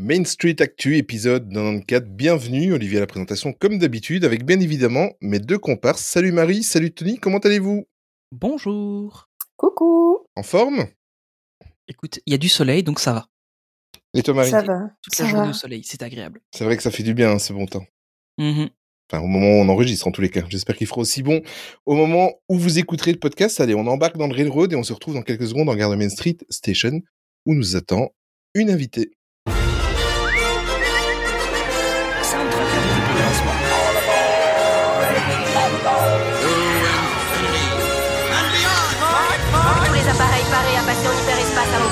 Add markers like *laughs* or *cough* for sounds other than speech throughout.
Main Street Actu, épisode 94. Bienvenue, Olivier à la présentation, comme d'habitude, avec bien évidemment mes deux comparses. Salut Marie, salut Tony, comment allez-vous? Bonjour. Coucou. En forme? Écoute, il y a du soleil, donc ça va. Et toi Marie? Ça va. Toute Ça la journée va. au soleil, c'est agréable. C'est vrai que ça fait du bien, hein, ce bon temps. Mhm. Enfin, au moment où on enregistre, en tous les cas. J'espère qu'il fera aussi bon au moment où vous écouterez le podcast. Allez, on embarque dans le railroad et on se retrouve dans quelques secondes en gare de Main Street Station, où nous attend une invitée.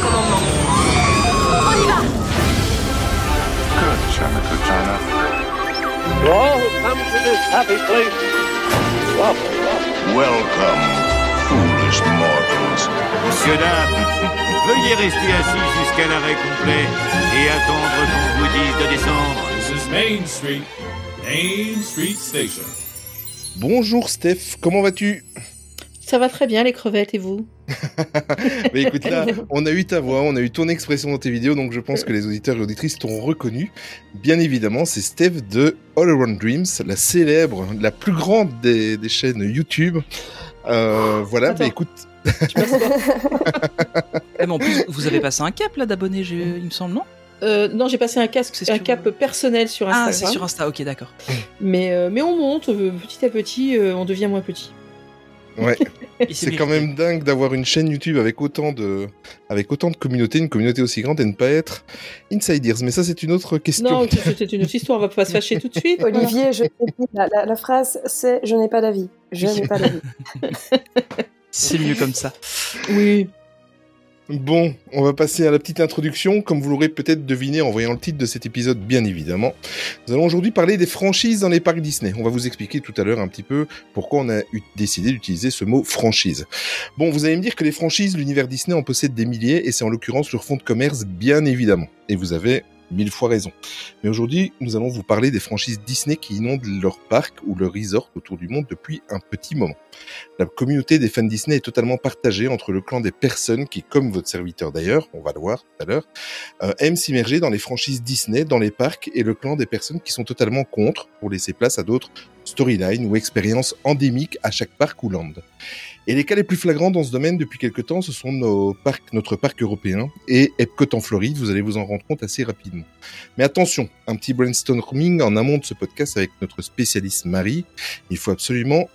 Commandement. On y va Good, China, good China. To all who come to this happy place. Welcome, foolish mortals. Monsieur, dames, veuillez rester assis jusqu'à l'arrêt complet et attendre qu'on vous dise de descendre. This is Main Street, Main Street Station. Bonjour Steph, comment vas-tu? Ça va très bien les crevettes et vous *laughs* Mais écoute là, on a eu ta voix, on a eu ton expression dans tes vidéos, donc je pense que les auditeurs et auditrices t'ont reconnu. Bien évidemment, c'est Steph de All Around Dreams, la célèbre, la plus grande des, des chaînes YouTube. Euh, voilà, Attends. mais écoute, *laughs* Eh, mais en plus, vous avez passé un cap là d'abonnés, il me semble, non Euh, Non, j'ai passé un, casque, C'est un cap personnel sur Ah, Instagram. c'est sur Insta, ok, d'accord. mais, euh, mais on monte euh, petit à petit, euh, on devient moins petit. Ouais, *laughs* c'est quand même dingue d'avoir une chaîne YouTube avec autant de, avec autant de communautés, une communauté aussi grande et ne pas être insiders. Mais ça, c'est une autre question. Non, c'était *laughs* une autre histoire, on va pas se fâcher tout de suite. *laughs* Olivier, je t'ai dit, la, la- la phrase c'est je n'ai pas d'avis. Je n'ai pas d'avis. C'est mieux comme ça. Oui. Bon, on va passer à la petite introduction. Comme vous l'aurez peut-être deviné en voyant le titre de cet épisode, bien évidemment. Nous allons aujourd'hui parler des franchises dans les parcs Disney. On va vous expliquer tout à l'heure un petit peu pourquoi on a décidé d'utiliser ce mot franchise. Bon, vous allez me dire que les franchises, l'univers Disney en possède des milliers et c'est en l'occurrence leur fonds de commerce, bien évidemment. Et vous avez mille fois raison. Mais aujourd'hui, nous allons vous parler des franchises Disney qui inondent leur parc ou leur resort autour du monde depuis un petit moment. La communauté des fans Disney est totalement partagée entre le clan des personnes qui, comme votre serviteur d'ailleurs, on va le voir tout à l'heure, euh, aiment s'immerger dans les franchises Disney, dans les parcs, et le clan des personnes qui sont totalement contre pour laisser place à d'autres storylines ou expériences endémiques à chaque parc ou land. Et les cas les plus flagrants dans ce domaine depuis quelque temps, ce sont nos parcs, notre parc européen et Epcot en Floride, vous allez vous en rendre compte assez rapidement. Mais attention, un petit brainstorming en amont de ce podcast avec notre spécialiste Marie, il faut absolument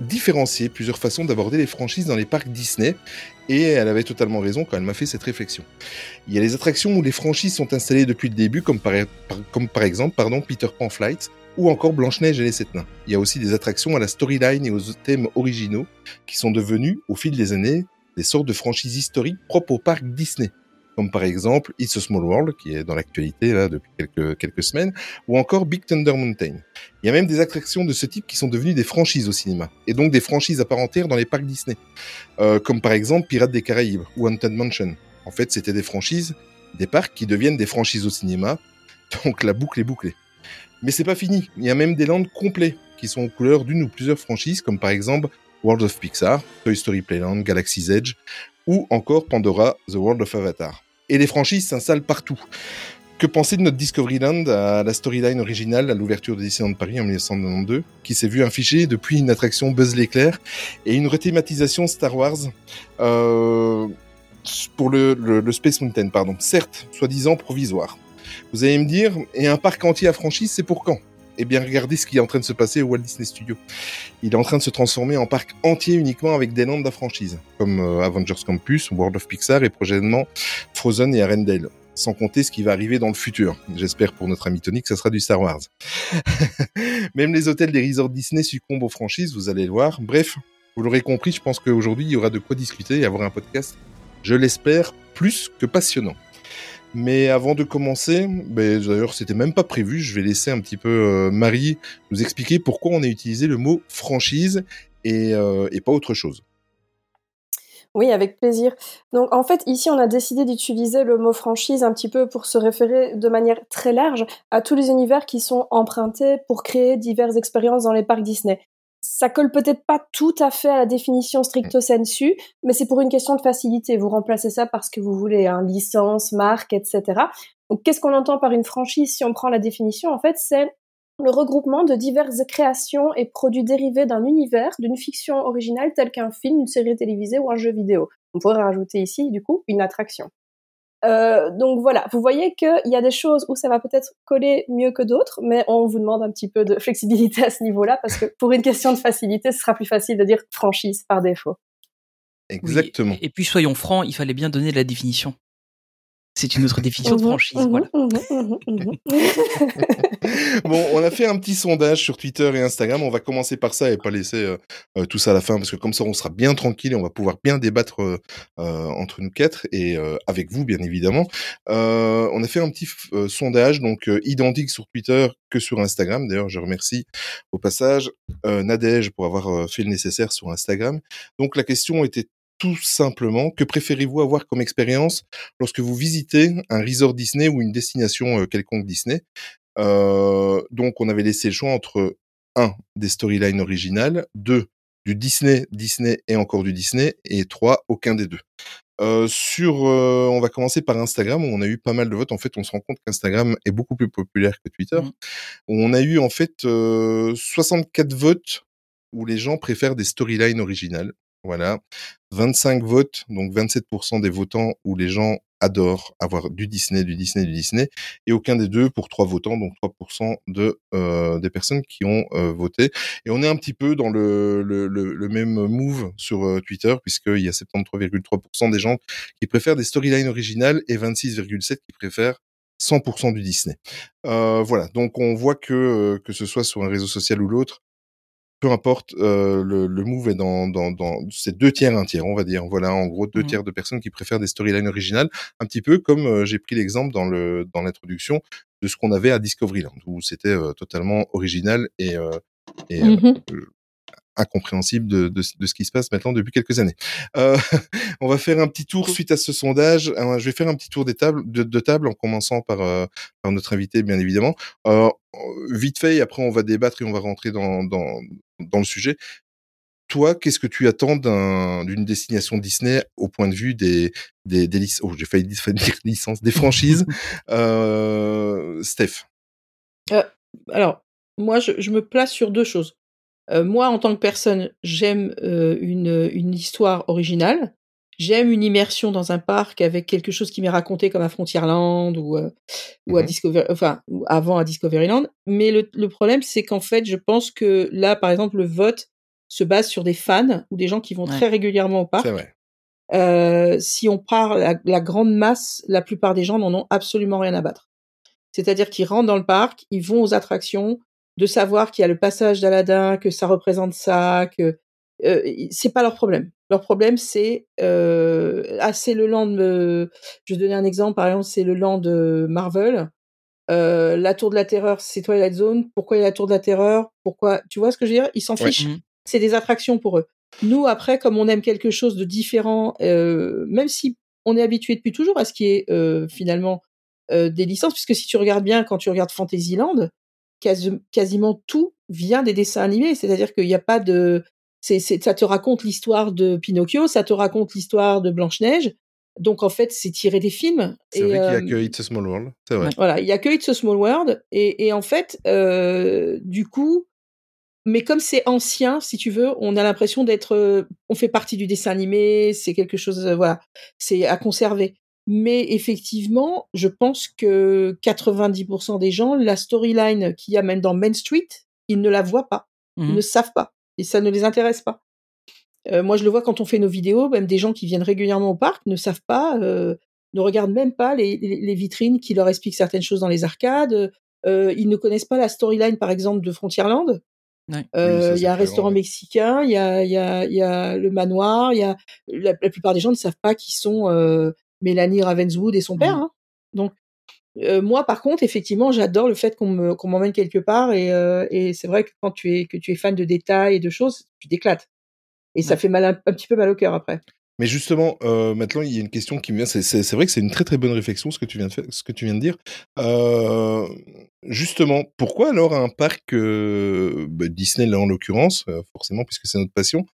différencier plusieurs façons d'aborder les franchises dans les parcs Disney, et elle avait totalement raison quand elle m'a fait cette réflexion. Il y a les attractions où les franchises sont installées depuis le début, comme par, exemple pardon, Peter Pan Flight, ou encore Blanche-Neige et les Sept Nains. Il y a aussi des attractions à la storyline et aux thèmes originaux, qui sont devenus, au fil des années, des sortes de franchises historiques propres au parc Disney. Comme par exemple It's a Small World, qui est dans l'actualité là depuis quelques, quelques semaines, ou encore Big Thunder Mountain. Il y a même des attractions de ce type qui sont devenues des franchises au cinéma, et donc des franchises à part entière dans les parcs Disney, Euh, comme par exemple Pirates des Caraïbes ou Haunted Mansion. En fait, c'était des franchises, des parcs qui deviennent des franchises au cinéma, donc la boucle est bouclée. Mais c'est pas fini, il y a même des landes complets qui sont aux couleurs d'une ou plusieurs franchises, comme par exemple World of Pixar, Toy Story Playland, Galaxy's Edge, ou encore Pandora, The World of Avatar. Et les franchises s'installent partout. Que penser de notre Discoveryland à la storyline originale à l'ouverture de Disneyland Paris en 1992, qui s'est vu afficher depuis une attraction Buzz l'éclair et une rethématisation Star Wars euh, pour le- le Space Mountain, pardon. Certes, soi-disant provisoire. Vous allez me dire, et un parc entier à franchise, c'est pour quand? Eh bien, regardez ce qui est en train de se passer au Walt Disney Studios. Il est en train de se transformer en parc entier uniquement avec des landes à franchise, comme euh, Avengers Campus, World of Pixar et prochainement Frozen et Arendelle. Sans compter ce qui va arriver dans le futur. J'espère pour notre ami Tony que ça sera du Star Wars. *laughs* Même les hôtels des resorts Disney succombent aux franchises, vous allez le voir. Bref, vous l'aurez compris, je pense qu'aujourd'hui, il y aura de quoi discuter et avoir un podcast, je l'espère, plus que passionnant. Mais avant de commencer, ben, d'ailleurs, c'était même pas prévu, je vais laisser un petit peu euh, Marie nous expliquer pourquoi on a utilisé le mot franchise euh, et pas autre chose. Oui, avec plaisir. Donc en fait, ici, on a décidé d'utiliser le mot franchise un petit peu pour se référer de manière très large à tous les univers qui sont empruntés pour créer diverses expériences dans les parcs Disney. Ça colle peut-être pas tout à fait à la définition stricto sensu, mais c'est pour une question de facilité. Vous remplacez ça parce que vous voulez, hein, licence, marque, etc. Donc, qu'est-ce qu'on entend par une franchise? Si on prend la définition En fait, c'est le regroupement de diverses créations et produits dérivés d'un univers, d'une fiction originale telle qu'un film, une série télévisée ou un jeu vidéo. On pourrait rajouter ici, du coup, une attraction. Euh, donc voilà, vous voyez qu'il y a des choses où ça va peut-être coller mieux que d'autres, mais on vous demande un petit peu de *laughs* flexibilité à ce niveau-là, parce que pour une question de facilité, ce sera plus facile de dire franchise par défaut. Exactement. Oui, et puis soyons francs, il fallait bien donner la définition. C'est une autre définition de franchise, voilà. Bon, on a fait un petit sondage sur Twitter et Instagram. On va commencer par ça et pas laisser euh, euh, tout ça à la fin parce que comme ça, on sera bien tranquille et on va pouvoir bien débattre euh, euh, entre nous quatre et euh, avec vous, bien évidemment. Euh, on a fait un petit euh, sondage, donc euh, identique sur Twitter que sur Instagram. D'ailleurs, je remercie au passage euh, Nadège pour avoir euh, fait le nécessaire sur Instagram. Donc, la question était tout simplement, que préférez-vous avoir comme expérience lorsque vous visitez un resort Disney ou une destination euh, quelconque Disney? Euh, donc, on avait laissé le choix entre un des storylines originales, deux du Disney, Disney et encore du Disney, et trois aucun des deux. Euh, sur, euh, on va commencer par Instagram où on a eu pas mal de votes. En fait, on se rend compte qu'Instagram est beaucoup plus populaire que Twitter. Mhm. On a eu en fait euh, 64 votes où les gens préfèrent des storylines originales. Voilà, 25 votes, donc 27% des votants où les gens adorent avoir du Disney, du Disney, du Disney, et aucun des deux pour trois votants, donc 3% de euh, des personnes qui ont euh, voté. Et on est un petit peu dans le, le, même move sur euh, Twitter, puisqu'il y a 73,3% des gens qui préfèrent des storylines originales et 26,7% qui préfèrent 100% du Disney. Voilà, donc on voit que que ce soit sur un réseau social ou l'autre, peu importe, euh, le, le move est dans, dans, dans c'est deux tiers, un tiers, on va dire. Voilà, en gros, deux Mhm. tiers de personnes qui préfèrent des storylines originales, un petit peu comme euh, j'ai pris l'exemple dans le dans l'introduction de ce qu'on avait à Discoveryland, où c'était euh, totalement original et, et Mhm. incompréhensible de, de, de ce qui se passe maintenant depuis quelques années. Euh, *laughs* on va faire un petit tour suite à ce sondage. Euh, je vais faire un petit tour des tables, de, de table en commençant par, euh, par notre invité, bien évidemment. Vite fait, et après on va débattre et on va rentrer dans, dans, dans le sujet. Toi, qu'est-ce que tu attends d'un- d'une destination Disney au point de vue des, des, des lic- oh, j'ai failli dire *laughs* dire licences, des franchises. *laughs* euh, Steph. Alors, moi, je, je me place sur deux choses. Euh, moi, en tant que personne, j'aime euh, une, une histoire originale. J'aime une immersion dans un parc avec quelque chose qui m'est raconté comme à Frontierland ou, euh, ou à Mhm. Discovery, enfin, ou avant à Discoveryland. Mais le, le problème, c'est qu'en fait, je pense que là, par exemple, le vote se base sur des fans ou des gens qui vont Ouais. très régulièrement au parc. C'est vrai. Euh, si on part la, la grande masse, la plupart des gens n'en ont absolument rien à battre. C'est-à-dire qu'ils rentrent dans le parc, ils vont aux attractions, de savoir qu'il y a le passage d'Aladin, que ça représente ça, que euh, c'est pas leur problème. Leur problème, c'est euh, ah c'est le land. de- je vais donner un exemple. Par exemple, c'est le land de Marvel. Euh, la Tour de la Terreur, c'est Twilight Zone. Pourquoi il y a la Tour de la Terreur? Pourquoi Tu vois ce que je veux dire? Ils s'en Ouais. fichent Mhm. c'est des attractions pour eux. Nous, après, comme on aime quelque chose de différent, euh, même si on est habitué depuis toujours à ce qui est euh, finalement euh, des licences, puisque si tu regardes bien, quand tu regardes Fantasyland, quasi- quasiment tout vient des dessins animés. C'est-à-dire qu'il n'y a pas de... C'est, c'est, ça te raconte l'histoire de Pinocchio, ça te raconte l'histoire de Blanche-Neige. Donc, en fait, c'est tiré des films. C'est Et, vrai qu'il y a euh, que It's a Small World. C'est vrai. Voilà, il y a que It's a Small World. Et, et en fait, euh, du coup, mais comme c'est ancien, si tu veux, on a l'impression d'être, euh, on fait partie du dessin animé, c'est quelque chose, euh, voilà, c'est à conserver. Mais effectivement, je pense que 90% des gens, la storyline qu'il y a même dans Main Street, ils ne la voient pas, ils Mhm. ne savent pas, et ça ne les intéresse pas. Euh, moi, je le vois quand on fait nos vidéos, même des gens qui viennent régulièrement au parc ne savent pas, euh, ne regardent même pas les, les, les vitrines qui leur expliquent certaines choses dans les arcades. Euh, ils ne connaissent pas la storyline, par exemple, de Frontierland. Ouais. Oui, ça, Il y a un restaurant mexicain, il y a, y, a, il y a le manoir, il y a la, la plupart des gens ne savent pas qui sont Mélanie Ravenswood et son père. Mhm. hein. Donc euh, moi, par contre, effectivement, j'adore le fait qu'on me qu'on m'emmène quelque part et, euh, et c'est vrai que quand tu es que tu es fan de détails et de choses, tu t'éclates. Et ça fait mal un, un petit peu mal au cœur après. Mais justement, euh, maintenant, il y a une question qui me vient. C'est- C'est c'est vrai que c'est une très très bonne réflexion ce que tu viens de faire, ce que tu viens de dire. Euh, justement, pourquoi alors un parc euh, bah, Disney là en l'occurrence, forcément puisque c'est notre passion.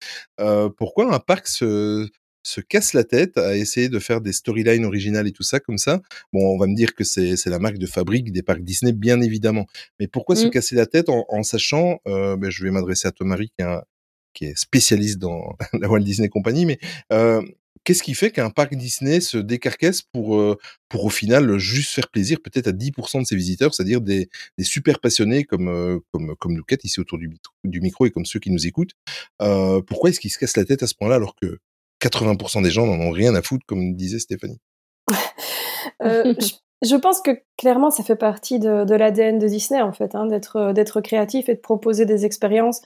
euh, pourquoi un parc se se casse la tête à essayer de faire des storylines originales et tout ça comme ça. Bon, on va me dire que c'est c'est la marque de fabrique des parcs Disney, bien évidemment. Mais pourquoi se Mm. casser la tête en, en sachant, euh, ben, je vais m'adresser à Thomas Marie qui qui est spécialiste dans *laughs* la Walt Disney Company, mais euh, qu'est-ce qui fait qu'un parc Disney se décarcasse pour, euh, pour au final juste faire plaisir peut-être à 10% de ses visiteurs, c'est-à-dire des, des super passionnés comme, euh, comme, comme nous quatre ici autour du, micro- du micro et comme ceux qui nous écoutent. Euh, pourquoi est-ce qu'ils se cassent la tête à ce point-là alors que 80% des gens n'en ont rien à foutre, comme disait Stéphanie *laughs* Euh, *laughs* je, je pense que clairement, ça fait partie de, de l'ADN de Disney, en fait, hein, d'être euh, d'être créatif et de proposer des expériences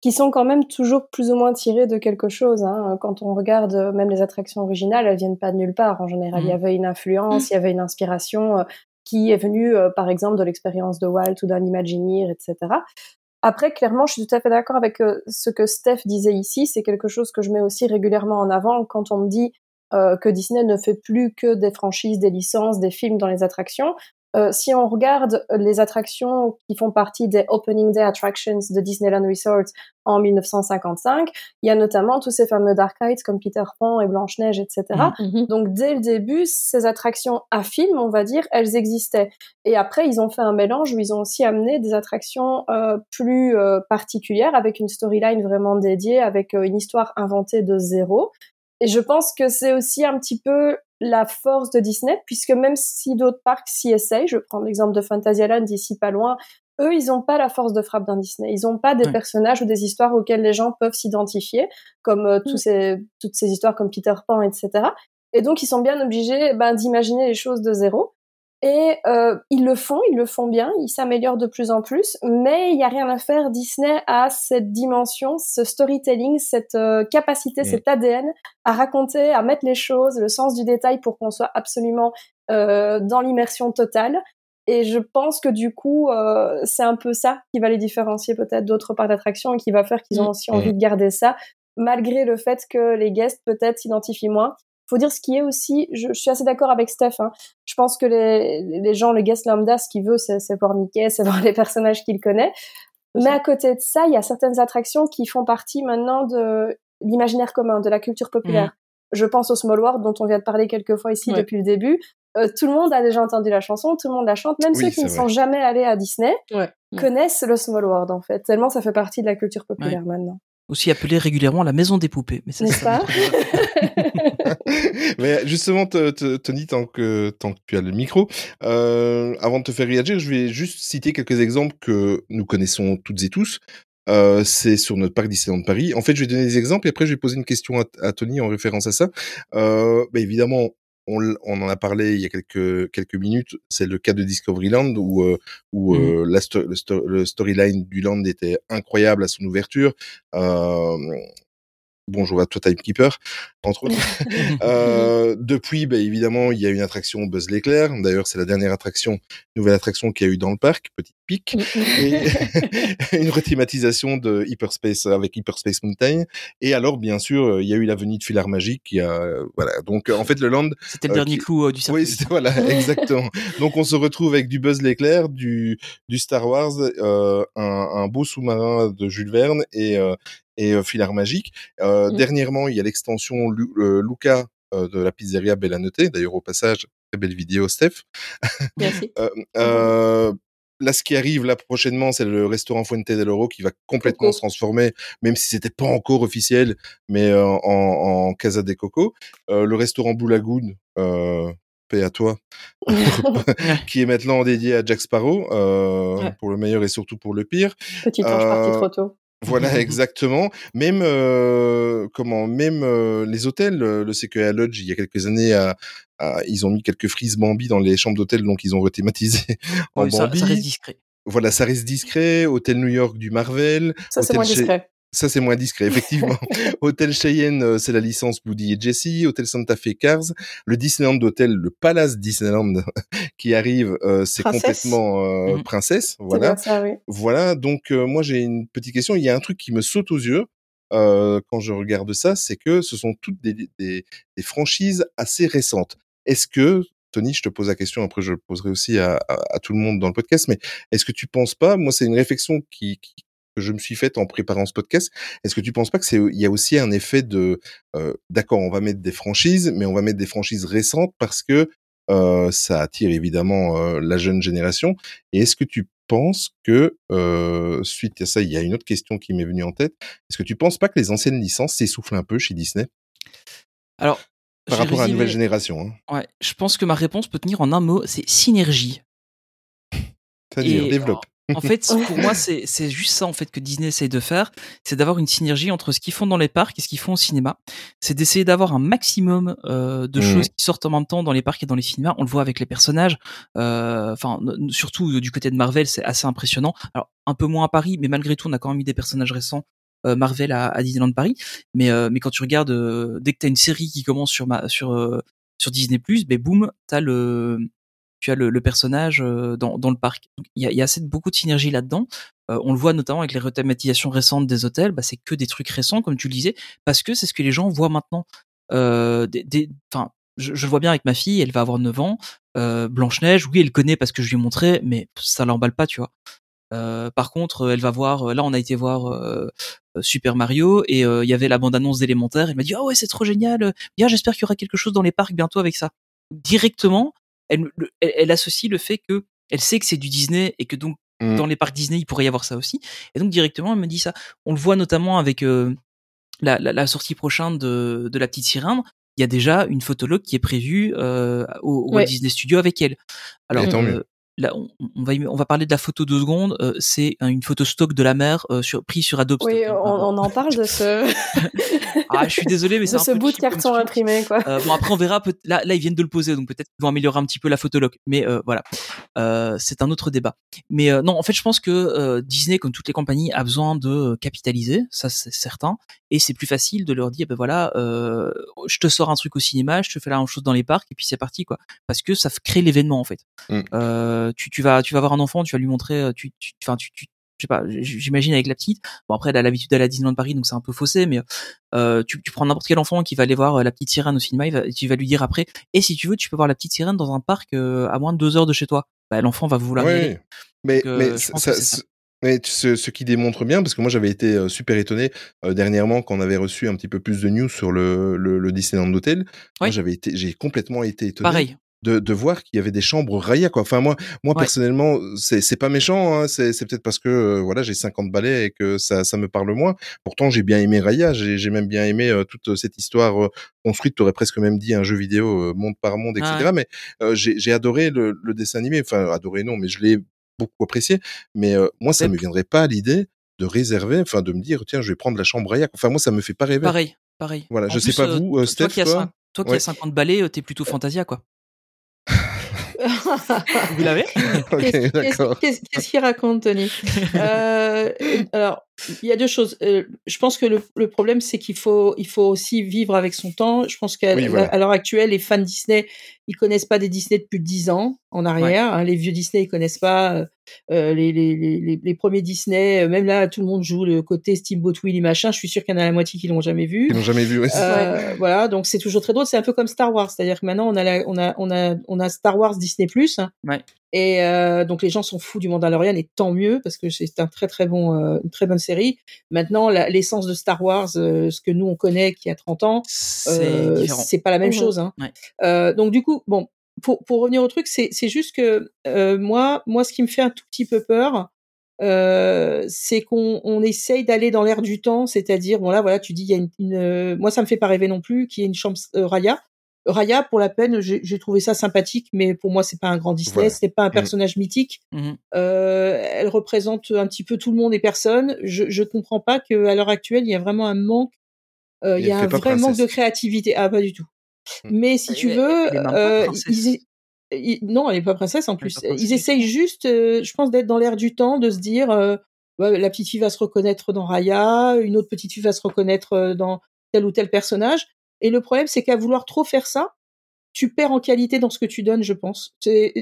qui sont quand même toujours plus ou moins tirées de quelque chose. Hein. Quand on regarde euh, même les attractions originales, elles viennent pas de nulle part. En général, il y Mhm. avait une influence, il y avait une inspiration euh, qui est venue, euh, par exemple, de l'expérience de Walt ou d'un Imagineer, etc. Après, clairement, je suis tout à fait d'accord avec euh, ce que Steph disait ici. C'est quelque chose que je mets aussi régulièrement en avant quand on me dit euh, que Disney ne fait plus que des franchises, des licences, des films dans les attractions. Euh, si on regarde les attractions qui font partie des Opening Day Attractions de Disneyland Resort en 1955, il y a notamment tous ces fameux Dark Rides comme Peter Pan et Blanche-Neige, etc. Mhm. Donc dès le début, ces attractions à film, on va dire, elles existaient. Et après, ils ont fait un mélange où ils ont aussi amené des attractions euh, plus euh, particulières avec une storyline vraiment dédiée, avec euh, une histoire inventée de zéro. Et je pense que c'est aussi un petit peu la force de Disney, puisque même si d'autres parcs s'y essayent, je prends l'exemple de Fantasyland ici pas loin, eux, ils n'ont pas la force de frappe d'un Disney. Ils n'ont pas des Ouais. personnages ou des histoires auxquelles les gens peuvent s'identifier, comme euh, tous ces, toutes ces histoires comme Peter Pan, etc. Et donc, ils sont bien obligés ben, d'imaginer les choses de zéro. Et euh, ils le font, ils le font bien, ils s'améliorent de plus en plus, mais il n'y a rien à faire. Disney a cette dimension, ce storytelling, cette euh, capacité, cet ADN à raconter, à mettre les choses, le sens du détail pour qu'on soit absolument euh, dans l'immersion totale. Et je pense que du coup, euh, c'est un peu ça qui va les différencier peut-être d'autres parcs d'attractions et qui va faire qu'ils ont Mm. aussi envie de garder ça, malgré le fait que les guests peut-être s'identifient moins. Faut dire ce qui est aussi, je, je suis assez d'accord avec Steph. Hein. Je pense que les, les gens, le guest lambda, ce qu'il veut, c'est c'est voir Mickey, c'est voir *laughs* les personnages qu'il connaît. C'est Mais ça. à côté de ça, il y a certaines attractions qui font partie maintenant de l'imaginaire commun, de la culture populaire. Je pense au Small World dont on vient de parler quelques fois ici Ouais. depuis le début. Euh, tout le monde a déjà entendu la chanson, tout le monde la chante, même Oui, ceux qui ne vrai. sont jamais allés à Disney Ouais. Mm. connaissent le Small World en fait, tellement ça fait partie de la culture populaire maintenant. Aussi appelé régulièrement la maison des poupées. Mais ça, c'est débat. *laughs* Mais justement, te- te- Tony, tant que, tant que tu as le micro, euh, avant de te faire réagir, je vais juste citer quelques exemples que nous connaissons toutes et tous. Euh, c'est sur notre parc Disneyland Paris. En fait, je vais donner des exemples et après, je vais poser une question à, à Tony en référence à ça. Euh, bah, évidemment, on, on en a parlé il y a quelques, quelques minutes. C'est le cas de Discoveryland où, euh, où euh, la sto- le, sto- le storyline du land était incroyable à son ouverture. Euh, bonjour à toi, Timekeeper, entre autres. *laughs* Euh, depuis, bah, évidemment, il y a une attraction Buzz l'éclair. D'ailleurs, c'est la dernière attraction, nouvelle attraction qu'il y a eu dans le parc, petite pique, et *laughs* *laughs* une rethématisation de Hyperspace avec Hyperspace Mountain. Et alors, bien sûr, euh, il y a eu l'avenue de Filard Magique qui a, euh, voilà. Donc, euh, en fait, le land. C'était le euh, dernier qui- clou euh, du circuit. Oui, c'était voilà, exactement. Donc, on se retrouve avec du Buzz l'éclair, du du Star Wars, euh, un, un beau sous-marin de Jules Verne et euh, et Filard Magique. Euh, Mm. Dernièrement, il y a l'extension Lu- Luca de la pizzeria Bella Notte. D'ailleurs, au passage, très belle vidéo, Steph. Merci. *laughs* Euh, là, ce qui arrive là prochainement, c'est le restaurant Fuente del Oro qui va complètement Coco. se transformer, même si c'était pas encore officiel, mais euh, en, en Casa de Coco. Euh, le restaurant Blue Lagoon, euh, paix à toi, *laughs* *laughs* qui est maintenant dédié à Jack Sparrow, Ouais. pour le meilleur et surtout pour le pire. Petit ange parti trop tôt. Voilà, *laughs* exactement. Même euh, comment, même euh, les hôtels, euh, le CQA Lodge, il y a quelques années, ils ont mis quelques frises Bambi dans les chambres d'hôtel, donc ils ont rethématisé *laughs* en Bambi. ça reste discret. Voilà, ça reste discret. Hôtel New York du Marvel. Ça, c'est moins discret. Ça, c'est moins discret, *laughs* effectivement. Hôtel Cheyenne, euh, c'est la licence Woody et Jessie. Hôtel Santa Fe Cars. Le Disneyland d'hôtel, le Palace Disneyland *laughs* qui arrive, euh, c'est complètement euh, Mhm. princesse. Voilà. bien ça, oui. Voilà, donc euh, moi j'ai une petite question. Il y a un truc qui me saute aux yeux euh, quand je regarde ça, c'est que ce sont toutes des, des, des franchises assez récentes. Est-ce que, Tony, je te pose la question, après je le poserai aussi à, à, à tout le monde dans le podcast, mais est-ce que tu penses pas, moi c'est une réflexion qui, qui- que je me suis faite en préparant ce podcast. Est-ce que tu penses pas que c'est il y a aussi un effet de euh, d'accord, on va mettre des franchises, mais on va mettre des franchises récentes parce que euh, ça attire évidemment euh, la jeune génération. Et est-ce que tu penses que suite à ça, il y a une autre question qui m'est venue en tête. Est-ce que tu penses pas que les anciennes licences s'essoufflent un peu chez Disney? Alors, par rapport à la nouvelle génération hein Ouais, je pense que ma réponse peut tenir en un mot, c'est synergie. C'est-à-dire développe. En fait, *laughs* pour moi, c'est c'est juste ça en fait que Disney essaye de faire, c'est d'avoir une synergie entre ce qu'ils font dans les parcs et ce qu'ils font au cinéma. C'est d'essayer d'avoir un maximum euh, de Mhm. choses qui sortent en même temps dans les parcs et dans les cinémas. On le voit avec les personnages. euh, Enfin, surtout euh, du côté de Marvel, c'est assez impressionnant. Alors un peu moins à Paris, mais malgré tout, on a quand même eu des personnages récents. euh, Marvel à, à Disneyland Paris, mais euh, mais quand tu regardes euh, dès que t'as une série qui commence sur ma, sur euh, sur Disney ben boum, t'as le tu as le, personnage dans, le parc. Il y a, y a assez beaucoup de synergie là-dedans. On le voit notamment avec les rethématisations récentes des hôtels. Bah, c'est que des trucs récents, comme tu le disais, parce que c'est ce que les gens voient maintenant. Des, je, le vois bien avec ma fille, elle va avoir 9 ans. Euh, Blanche Neige, oui, elle connaît parce que je lui ai montré, mais ça l'emballe pas, tu vois. Par contre, elle va voir. Là, on a été voir Super Mario et il y avait la bande-annonce d'élémentaire. Elle m'a dit ah ouais, c'est trop génial. Bien, j'espère qu'il y aura quelque chose dans les parcs bientôt avec ça. Directement, elle, elle, elle associe le fait que elle sait que c'est du Disney et que donc Mm. dans les parcs Disney il pourrait y avoir ça aussi. Et donc directement, elle me dit ça. On le voit notamment avec euh, la, la, la sortie prochaine de, de la petite sirène. Il y a déjà une photologue qui est prévue euh, au, au Ouais. Disney Studio avec elle. Alors, Et tant mieux. euh, là, on, on va on va parler de la photo deux secondes. Euh, c'est un- une photo stock de la mer euh, sur, prise sur Adobe Oui, Stock. on, on en parle de ce, *laughs* Ah, je suis désolé, mais c'est un ce bout de carton imprimé, quoi. Euh, bon après on verra. Là, là ils viennent de le poser, donc peut-être qu'ils vont améliorer un petit peu la photologue. Mais euh, voilà, c'est un autre débat. Mais non, en fait, je pense que Disney, comme toutes les compagnies, a besoin de capitaliser, ça c'est certain. Et c'est plus facile de leur dire, ben voilà, euh, je te sors un truc au cinéma, je te fais la même chose dans les parcs, et puis c'est parti quoi. Parce que ça crée l'événement en fait. Mm. Euh, tu, tu vas, tu vas voir un enfant, tu vas lui montrer, euh, tu, tu, enfin, tu, tu je sais pas, j'imagine avec la petite. Bon après, elle a l'habitude d'aller à Disneyland Paris, donc c'est un peu faussé, mais euh, tu, tu prends n'importe quel enfant qui va aller voir euh, la petite sirène au cinéma, il va, tu vas lui dire après, et si tu veux, tu peux voir la petite sirène dans un parc euh, à moins de deux heures de chez toi. Bah, l'enfant va vouloir y Oui, aller. mais, Donc, euh, mais ça, ça. Mais ce, ce qui démontre bien, parce que moi j'avais été super étonné euh, dernièrement quand on avait reçu un petit peu plus de news sur le, le, le Disneyland Hotel. Moi Oui. j'avais été, j'ai complètement été étonné Pareil. de, de voir qu'il y avait des chambres Raya quoi. Enfin moi, moi Ouais. personnellement, c'est c'est pas méchant, hein, c'est c'est peut-être parce que euh, voilà j'ai 50 balais et que ça ça me parle moins. Pourtant j'ai bien aimé Raya, j'ai j'ai même bien aimé euh, toute cette histoire euh, construite. T'aurais presque même dit un jeu vidéo monde par monde, etc. Ah Mais euh, j'ai j'ai adoré le, le dessin animé. Enfin adoré non, mais je l'ai beaucoup apprécié. Mais euh, moi ça Mais- me viendrait pas à l'idée de réserver, enfin de me dire tiens je vais prendre la chambre Raya. Enfin moi ça me fait pas rêver. Pareil. Pareil. Voilà, En je sais plus, pas euh, vous, toi Steph, qui as toi? qui as 50 balais, t'es plutôt Fantasia, quoi. *laughs* *laughs* *laughs* Vous l'avez *laughs* Ok, Qu'est-ce qu'est-ce- d'accord. qu'est-ce- qu'est-ce qu'il raconte, Tony? *laughs* Euh, Alors, il y a deux choses. Euh, je pense que le, le problème, c'est qu'il faut, il faut aussi vivre avec son temps. Je pense qu'à Oui, voilà. à l'heure actuelle, les fans Disney, ils connaissent pas des Disney depuis 10 ans en arrière. hein. les vieux Disney, ils connaissent pas euh, les, les, les, les- les premiers Disney. Même là, tout le monde joue le côté Steamboat Willie machin. Je suis sûr qu'il y en a la moitié qui l'ont jamais vu. Ils n'ont jamais vu. ouais, c'est ça. Euh, Voilà, donc c'est toujours très drôle. C'est un peu comme Star Wars, c'est-à-dire que maintenant on a la- on a on a on a Star Wars Disney Plus. Ouais. Et euh, donc les gens sont fous du Mandalorian et tant mieux parce que c'est un très très bon euh, une très bonne série. Maintenant l'essence de Star Wars, euh, ce que nous on connaît qui a 30 ans, C'est euh, pas la même chose. Hein. Ouais. Euh, donc du coup, bon, pour, pour revenir au truc, c'est c'est juste que euh, moi, moi, ce qui me fait un tout petit peu peur, euh, c'est qu'on on essaye d'aller dans l'air du temps, c'est-à-dire, bon là, voilà, tu dis, il y a une, une, euh, moi, ça me fait pas rêver non plus, qu'il y ait une chambre euh, Raya. Raya, pour la peine, j'ai j'ai trouvé ça sympathique, mais pour moi, c'est pas un grand Disney, Voilà. c'est pas un Mhm. personnage mythique. Mhm. Euh, elle représente un petit peu tout le monde et personne. Je, je comprends pas qu'à l'heure actuelle, il y a vraiment un manque, euh, il y a un vrai manque de créativité. Ah, pas du tout. Mm. Mais si tu veux, elle euh, princesse. ils, ils- non, elle est pas princesse en plus. Ils essayent juste, euh, je pense, d'être dans l'air du temps, de se dire, euh, ouais, la petite fille va se reconnaître dans Raya, une autre petite fille va se reconnaître euh, dans tel ou tel personnage. Et le problème, c'est qu'à vouloir trop faire ça, tu perds en qualité dans ce que tu donnes, je pense.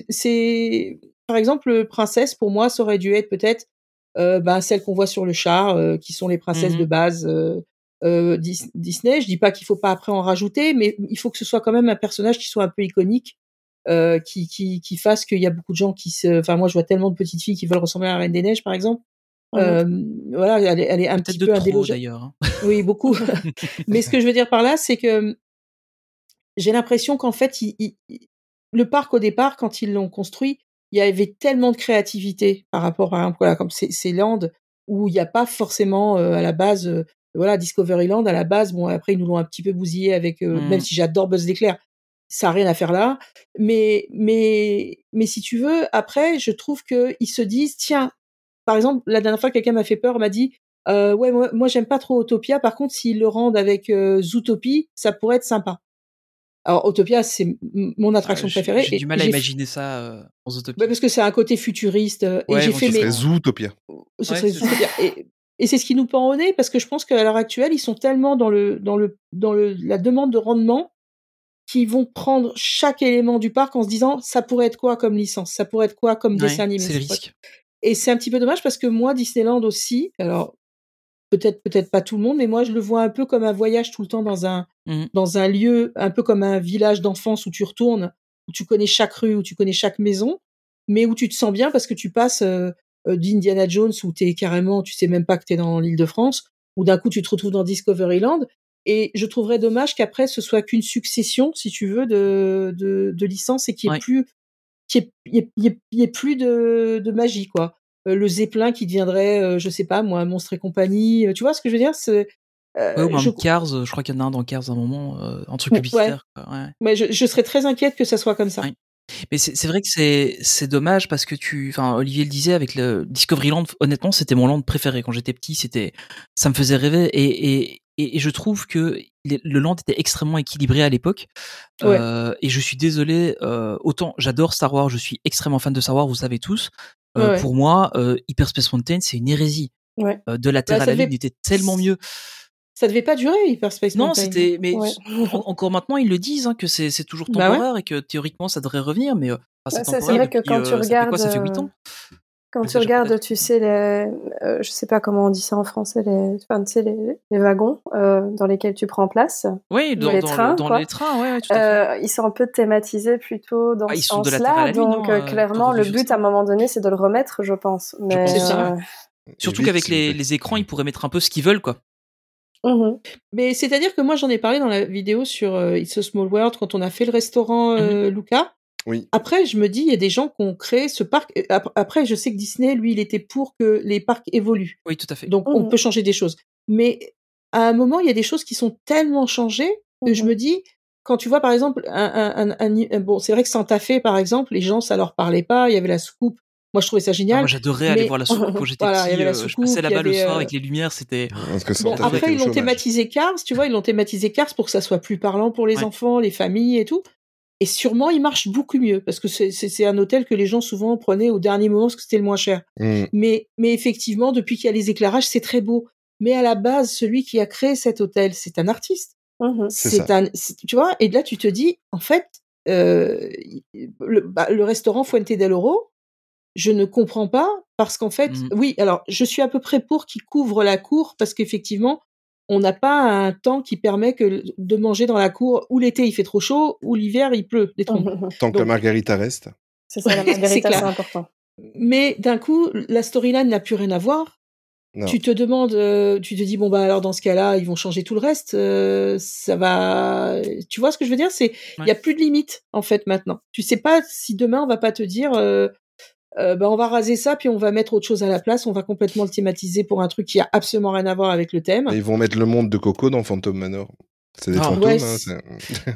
C'est, par exemple, princesse pour moi, ça aurait dû être peut-être euh, ben, celles qu'on voit sur le char, euh, qui sont les princesses de base euh, euh, Dis- Disney. Je dis pas qu'il faut pas après en rajouter, mais il faut que ce soit quand même un personnage qui soit un peu iconique, euh, qui, qui, qui fasse qu'il y a beaucoup de gens qui se. Enfin, moi, je vois tellement de petites filles qui veulent ressembler à la Reine des Neiges, par exemple. Euh, voilà, elle est, elle est un petit de peu indélogée. d'ailleurs. hein. Oui, beaucoup. *laughs* Mais ce que je veux dire par là, c'est que j'ai l'impression qu'en fait, il- il- il- le parc au départ, quand ils l'ont construit, il y avait tellement de créativité par rapport, par exemple, voilà, comme ces, ces landes où il n'y a pas forcément euh, à la base, euh, voilà, Discoveryland à la base. Bon, après ils nous l'ont un petit peu bousillé avec, euh, même si j'adore Buzz l'éclair, ça a rien à faire là. Mais, mais, mais si tu veux, après, je trouve que ils se disent, tiens, par exemple, la dernière fois, quelqu'un m'a fait peur, m'a dit, euh, ouais, moi, moi j'aime pas trop Autopia. Par contre, s'ils le rendent avec euh, Zootopie, ça pourrait être sympa. Alors, Autopia, c'est mon attraction Ah, j'ai- préférée. J'ai du mal à imaginer ça euh, en Zootopie. Ouais, parce que c'est un côté futuriste. euh, Ouais, et j'ai bon, fait ce mes. serait Zootopia. Ce Ouais, serait Zootopia. Et, et c'est ce qui nous pend au nez parce que je pense qu'à l'heure actuelle, ils sont tellement dans le dans le dans le la demande de rendement qu'ils vont prendre chaque élément du parc en se disant ça pourrait être quoi comme licence, ça pourrait être quoi comme dessin animé? c'est le risque. Et c'est un petit peu dommage parce que moi, Disneyland aussi, alors peut-être peut-être pas tout le monde, mais moi je le vois un peu comme un voyage tout le temps dans un Mhm. dans un lieu, un peu comme un village d'enfance où tu retournes, où tu connais chaque rue, où tu connais chaque maison, mais où tu te sens bien parce que tu passes euh, euh, d'Indiana Jones où t'es carrément, tu sais même pas que t'es dans l'île de France, ou d'un coup tu te retrouves dans Discoveryland. Et je trouverais dommage qu'après ce soit qu'une succession, si tu veux, de de, de licences et qu'il y ait Ouais. plus qu'il y ait, plus de, de magie quoi. Euh, le Zeppelin qui deviendrait, euh, je sais pas moi, Monstre et compagnie. euh, Tu vois ce que je veux dire? C'est euh, Ouais, ou même je- Cars, je crois qu'il y en a un dans Cars à un moment, un truc Ouais. publicitaire. quoi, ouais. mais je, je serais très inquiète que ça soit comme ça. Mais c'est vrai que c'est c'est dommage parce que tu, enfin Olivier le disait avec le Discoveryland, honnêtement c'était mon land préféré quand j'étais petit, c'était ça me faisait rêver et et et, et je trouve que le land était extrêmement équilibré à l'époque Ouais. Euh, et je suis désolé euh, autant j'adore Star Wars, je suis extrêmement fan de Star Wars, vous savez tous. Euh, Ouais. Pour moi, euh, Hyperspace Mountain c'est une hérésie. Ouais. Euh, de la Terre Bah, à ça la Lune était tellement mieux. Ça devait pas durer Hyperspace Non, Mountain. c'était mais Ouais. encore maintenant ils le disent hein, que c'est c'est toujours Bah ouais. temporaire et que théoriquement ça devrait revenir, mais euh, enfin, Bah, c'est ça, c'est temporaire vrai que quand euh, tu ça fait regardes, quoi, ça fait 8 ans? Quand Ouais, tu je regardes, tu sais, les, euh, je sais pas comment on dit ça en français, les, enfin, tu sais, les, les wagons euh, dans lesquels tu prends place. Oui, dans, les dans, le- trains, dans quoi. les trains, ouais, ouais, tout à fait. Euh, ils sont un peu thématisés plutôt dans Ah, ce sens-là, donc hein, euh, euh, clairement le but à un moment donné c'est de le remettre, je pense. Mais, pense, c'est ça. euh, Surtout qu'avec les écrans, ils pourraient mettre un peu ce qu'ils veulent, quoi. Mhm. Mais c'est-à-dire que moi j'en ai parlé dans la vidéo sur euh, It's a Small World quand on a fait le restaurant euh, Luca. Oui. Après, je me dis, il y a des gens qui ont créé ce parc. Après, je sais que Disney, lui, il était pour que les parcs évoluent. Oui, tout à fait. Donc, on Mhm. peut changer des choses. Mais à un moment, il y a des choses qui sont tellement changées que je me dis, quand tu vois, par exemple, un, un, un- un- un- bon, c'est vrai que Santa Fe, par exemple, les gens, ça leur parlait pas. Il y avait la soucoupe. Moi, je trouvais ça Ah, génial. moi, j'adorais aller voir la soucoupe *laughs* quand j'étais Voilà, petit. la euh, je soucoupe, passais là-bas le soir euh, avec les lumières, c'était. Bon, après, ils l'ont thématisé Cars, tu vois, ils l'ont thématisé Cars pour que ça soit plus parlant pour les Ouais. enfants, les familles et tout. Et sûrement, il marche beaucoup mieux parce que c'est- un hôtel que les gens souvent prenaient au dernier moment parce que c'était le moins cher. Hmm. Mais, mais effectivement, depuis qu'il y a les éclairages, c'est très beau. Mais à la base, celui qui a créé cet hôtel, c'est un artiste. Mhm. C'est un, tu vois. Et là, tu te dis, en fait, euh, le, bah, le restaurant Fuente del Oro, je ne comprends pas parce qu'en fait, Mhm. oui, alors je suis à peu près pour qu'il couvre la cour parce qu'effectivement, on n'a pas un temps qui permet que de manger dans la cour où l'été il fait trop chaud, ou l'hiver il pleut, des. *laughs* Tant que la margarita reste. C'est ça la *laughs* Ouais, margarita, clair. c'est important. Mais d'un coup, la storyline n'a plus rien à voir. Non. Tu te demandes, euh, tu te dis bon bah alors dans ce cas-là, ils vont changer tout le reste. euh, ça va, tu vois ce que je veux dire? C'est il y a plus de limite en fait maintenant. Tu sais pas si demain on va pas te dire, euh, euh, bah, on va raser ça puis on va mettre autre chose à la place. On va complètement le thématiser pour un truc qui a absolument rien à voir avec le thème. Et ils vont mettre le monde de Coco dans Phantom Manor. C'est des Ah, fantômes, ouais, hein,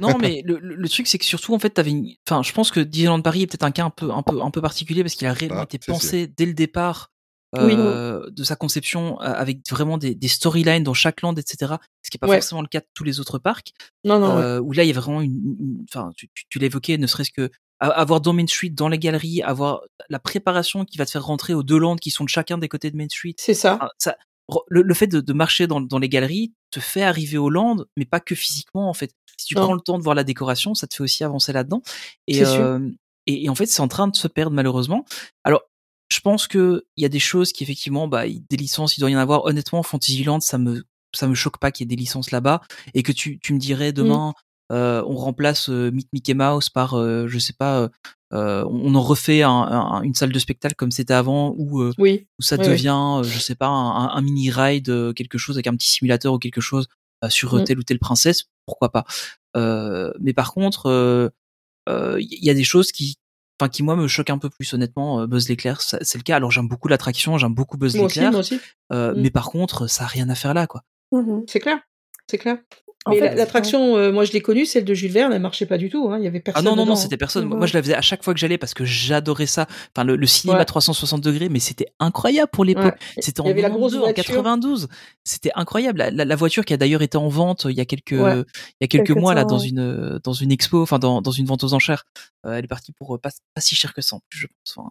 Non, *laughs* mais le, truc, c'est que surtout, en fait, t'avais une... Enfin, je pense que Disneyland Paris est peut-être un cas un peu, un peu, un peu particulier parce qu'il a réellement Ah, été pensé dès le départ Oui. euh, de sa conception euh, avec vraiment des, des storylines dans chaque land, etc. Ce qui n'est pas Ouais. forcément le cas de tous les autres parcs. Non non. ouais. où là il y a vraiment une, une- enfin tu, tu, tu l'évoquais ne serait-ce que avoir dans Main Street dans les galeries avoir la préparation qui va te faire rentrer aux deux landes qui sont de chacun des côtés de Main Street. C'est ça. Enfin, ça re- le, le fait de, de marcher dans, dans les galeries te fait arriver aux landes mais pas que physiquement en fait. Si tu prends le temps de voir la décoration ça te fait aussi avancer là-dedans. Et, euh, et, et en fait c'est en train de se perdre malheureusement. Alors je pense que il y a des choses qui effectivement bah des licences il doit y en avoir. Honnêtement Fantasyland ça me ça me choque pas qu'il y ait des licences là-bas. Et que tu, tu me dirais demain euh, on remplace euh, Meet Mickey Mouse par, euh, je sais pas, euh, euh, on en refait un- un- une salle de spectacle comme c'était avant, où, euh, Oui. où ça Oui, oui. devient, euh, je sais pas, un, un mini ride, euh, quelque chose avec un petit simulateur ou quelque chose euh, sur euh, Mm. telle ou telle princesse, pourquoi pas. Euh, mais par contre, euh, euh, il y a des choses qui, enfin, qui moi me choquent un peu plus honnêtement. Euh, Buzz l'éclair, c'est le cas. Alors j'aime beaucoup l'attraction, j'aime beaucoup Buzz l'éclair, euh, Mm. mais par contre, ça a rien à faire là, quoi. Mhm. C'est clair. C'est clair. En Mais l'attraction, euh, moi je l'ai connue, celle de Jules Verne, elle marchait pas du tout. Hein. Il y avait Ah personne. non non non, dedans, c'était hein. personne. Moi. Moi, je la faisais à chaque fois que j'allais parce que j'adorais ça. Enfin, le, le cinéma Ouais. 360 degrés, mais c'était incroyable pour l'époque. Ouais. C'était en Il y avait la 92, grosse en voiture. 92. C'était incroyable. La, la- la voiture qui a d'ailleurs été en vente euh, il y a quelques, Ouais. il y a quelques Quelques mois là temps, dans ouais. une euh, dans une expo, enfin dans, dans une vente aux enchères. Euh, elle est partie pour euh, pas, pas si cher que ça, en plus, je pense. Enfin,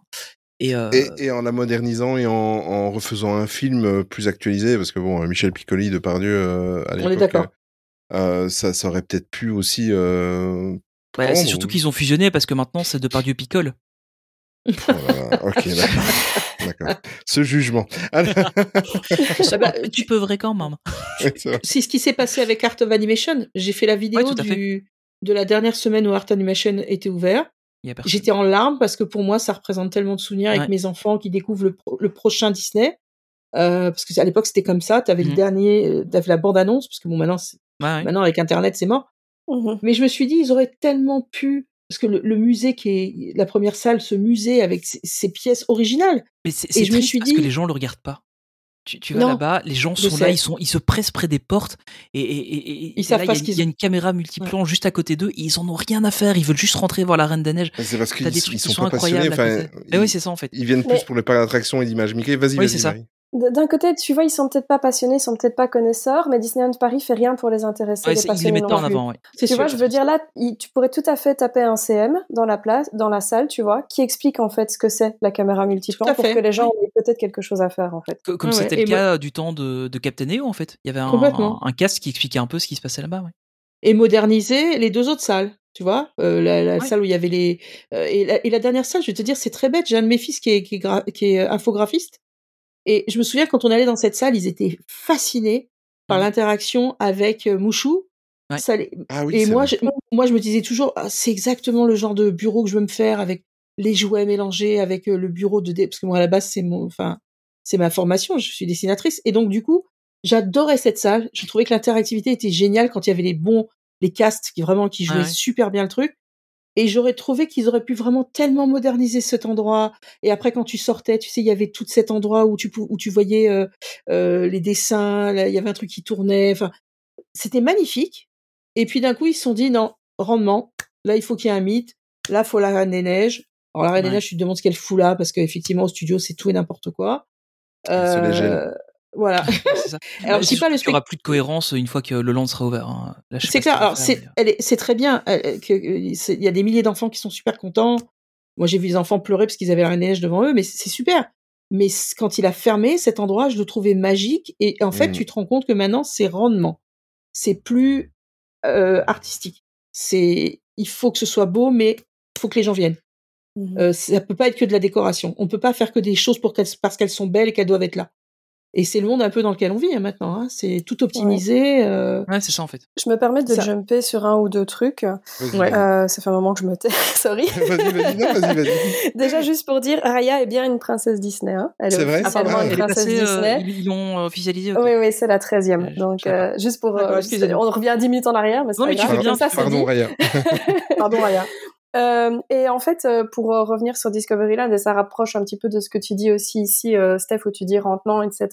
et, euh, Et, et en la modernisant et en, en refaisant un film plus actualisé, parce que bon, Michel Piccoli de Pardieu euh, à On est l'époque, d'accord. euh, ça, ça aurait peut-être pu aussi. Euh, ouais, c'est surtout qu'ils ont fusionné parce que maintenant c'est Depardieu picole. Oh là là, *laughs* ok, d'accord. D'accord. Ce jugement. *laughs* Bah, tu peux vrai quand même. *laughs* C'est ce qui s'est passé avec Art of Animation. J'ai fait la vidéo du, de la dernière semaine où Art Animation était ouvert. J'étais en larmes parce que pour moi, ça représente tellement de souvenirs avec mes enfants qui découvrent le, pro- le prochain Disney. Euh, parce que à l'époque, c'était comme ça. T'avais le dernier, euh, t'avais la bande-annonce, parce que bon, maintenant, c'est- Ouais, ouais. maintenant avec Internet, c'est mort. Mhm. Mais je me suis dit, ils auraient tellement pu, parce que le, le musée qui est la première salle, ce musée avec ses, ses pièces originales. Mais c'est je me suis parce que les gens le regardent pas. Tu, tu vas là-bas, les gens sont là, ils sont, ils se pressent près des portes et, et, et, et- Ils et savent là, pas il y a ce une- qu'ils il y a une caméra multiplan juste à côté d'eux et ils en ont rien à faire. Ils veulent juste rentrer voir la Reine des Neiges. C'est parce qu'ils ils sont sont pas passionnés. incroyables. à Enfin, côté. Eh ils, oui, c'est ça en fait. ils viennent plus pour le parc d'attractions et l'image Mickey. Vas-y, Oui, vas-y, D'un côté, tu vois, ils sont peut-être pas passionnés, ils sont peut-être pas connaisseurs, mais Disneyland Paris fait rien pour les intéresser, Ouais, les ils passionnés mettent pas non en plus. avant. Ouais. Tu sûr. vois, je veux dire là, il- tu pourrais tout à fait taper un CM dans la place, dans la salle, tu vois, qui explique en fait ce que c'est la caméra multiplan pour fait, que les gens aient peut-être quelque chose à faire en fait. Co- Comme Ouais, c'était le cas du temps de, de Captain EO en fait. Il y avait un, Complètement. un, un cast qui expliquait un peu ce qui se passait là-bas. Ouais. et moderniser les deux autres salles. Tu vois, euh, la, la Ouais. salle où il y avait les euh, et, la, et la dernière salle, je vais te dire, c'est très bête. J'ai un de mes fils qui est qui est, gra- qui est euh, infographiste et je me souviens quand on allait dans cette salle, ils étaient fascinés par Mhm. l'interaction avec euh, Mouchou. Ouais. Ça les- Ah oui, et moi, je, moi, je me disais toujours, ah, c'est exactement le genre de bureau que je veux me faire avec les jouets mélangés avec euh, le bureau de dé... parce que moi à la base c'est mon, enfin, c'est ma formation, je suis dessinatrice et donc du coup, j'adorais cette salle. Je trouvais que l'interactivité était géniale quand il y avait les bons, les castes qui vraiment qui jouaient Ouais, ouais. super bien le truc. Et j'aurais trouvé qu'ils auraient pu vraiment tellement moderniser cet endroit. Et après, quand tu sortais, tu sais, il y avait tout cet endroit où tu, où tu voyais euh, euh, les dessins, là, il y avait un truc qui tournait. Enfin, c'était magnifique. Et puis d'un coup, ils se sont dit, non, rendement, là, il faut qu'il y ait un mythe. Là, faut la Reine des Neiges. Alors, la Reine des Ouais. Neiges, je te demande ce qu'elle fout là, parce qu'effectivement, au studio, c'est tout et n'importe quoi. Euh, voilà. *laughs* c'est ça. *laughs* Alors, je pas le sûr qu'il y aura plus de cohérence une fois que le land sera ouvert. hein. C'est clair. Alors, c'est, mais, euh, très bien. euh, euh, Il y a des milliers d'enfants qui sont super contents. Moi, j'ai vu des enfants pleurer parce qu'ils avaient la Neiges devant eux, mais c'est super. Mais quand il a fermé cet endroit, je le trouvais magique. Et en fait, Mm. tu te rends compte que maintenant, c'est rendement. C'est plus euh, artistique. C'est, il faut que ce soit beau, mais il faut que les gens viennent. Mhm. Euh, ça peut pas être que de la décoration. On peut pas faire que des choses pour qu'elles, parce qu'elles sont belles et qu'elles doivent être là. Et c'est le monde un peu dans lequel on vit hein, maintenant. Hein. C'est tout optimisé. euh, Ouais, c'est ça en fait. Je me permets de Ça- jumper sur un ou deux trucs. Ouais. Euh, ça fait un moment que je me tais, *laughs* sorry. vas-y, vas-y, non, vas-y, vas-y. *laughs* Déjà, juste pour dire, Raya est bien une princesse Disney. Hein. Elle C'est vrai officiellement Ah, une elle Elle est princesse passée, euh, Disney. ils ils l'ont euh, officialisé. Oui, oui, c'est la 13e. Euh, je- Donc, euh, juste pour. Euh, on revient 10 minutes en arrière, mais c'est Non, pas mais tu fais bien, ça, c'est Pardon, dit. Raya. *laughs* Pardon, Raya. Euh, et en fait, euh, pour euh, revenir sur Discoveryland, et ça rapproche un petit peu de ce que tu dis aussi ici, euh, Steph, où tu dis rentement, etc.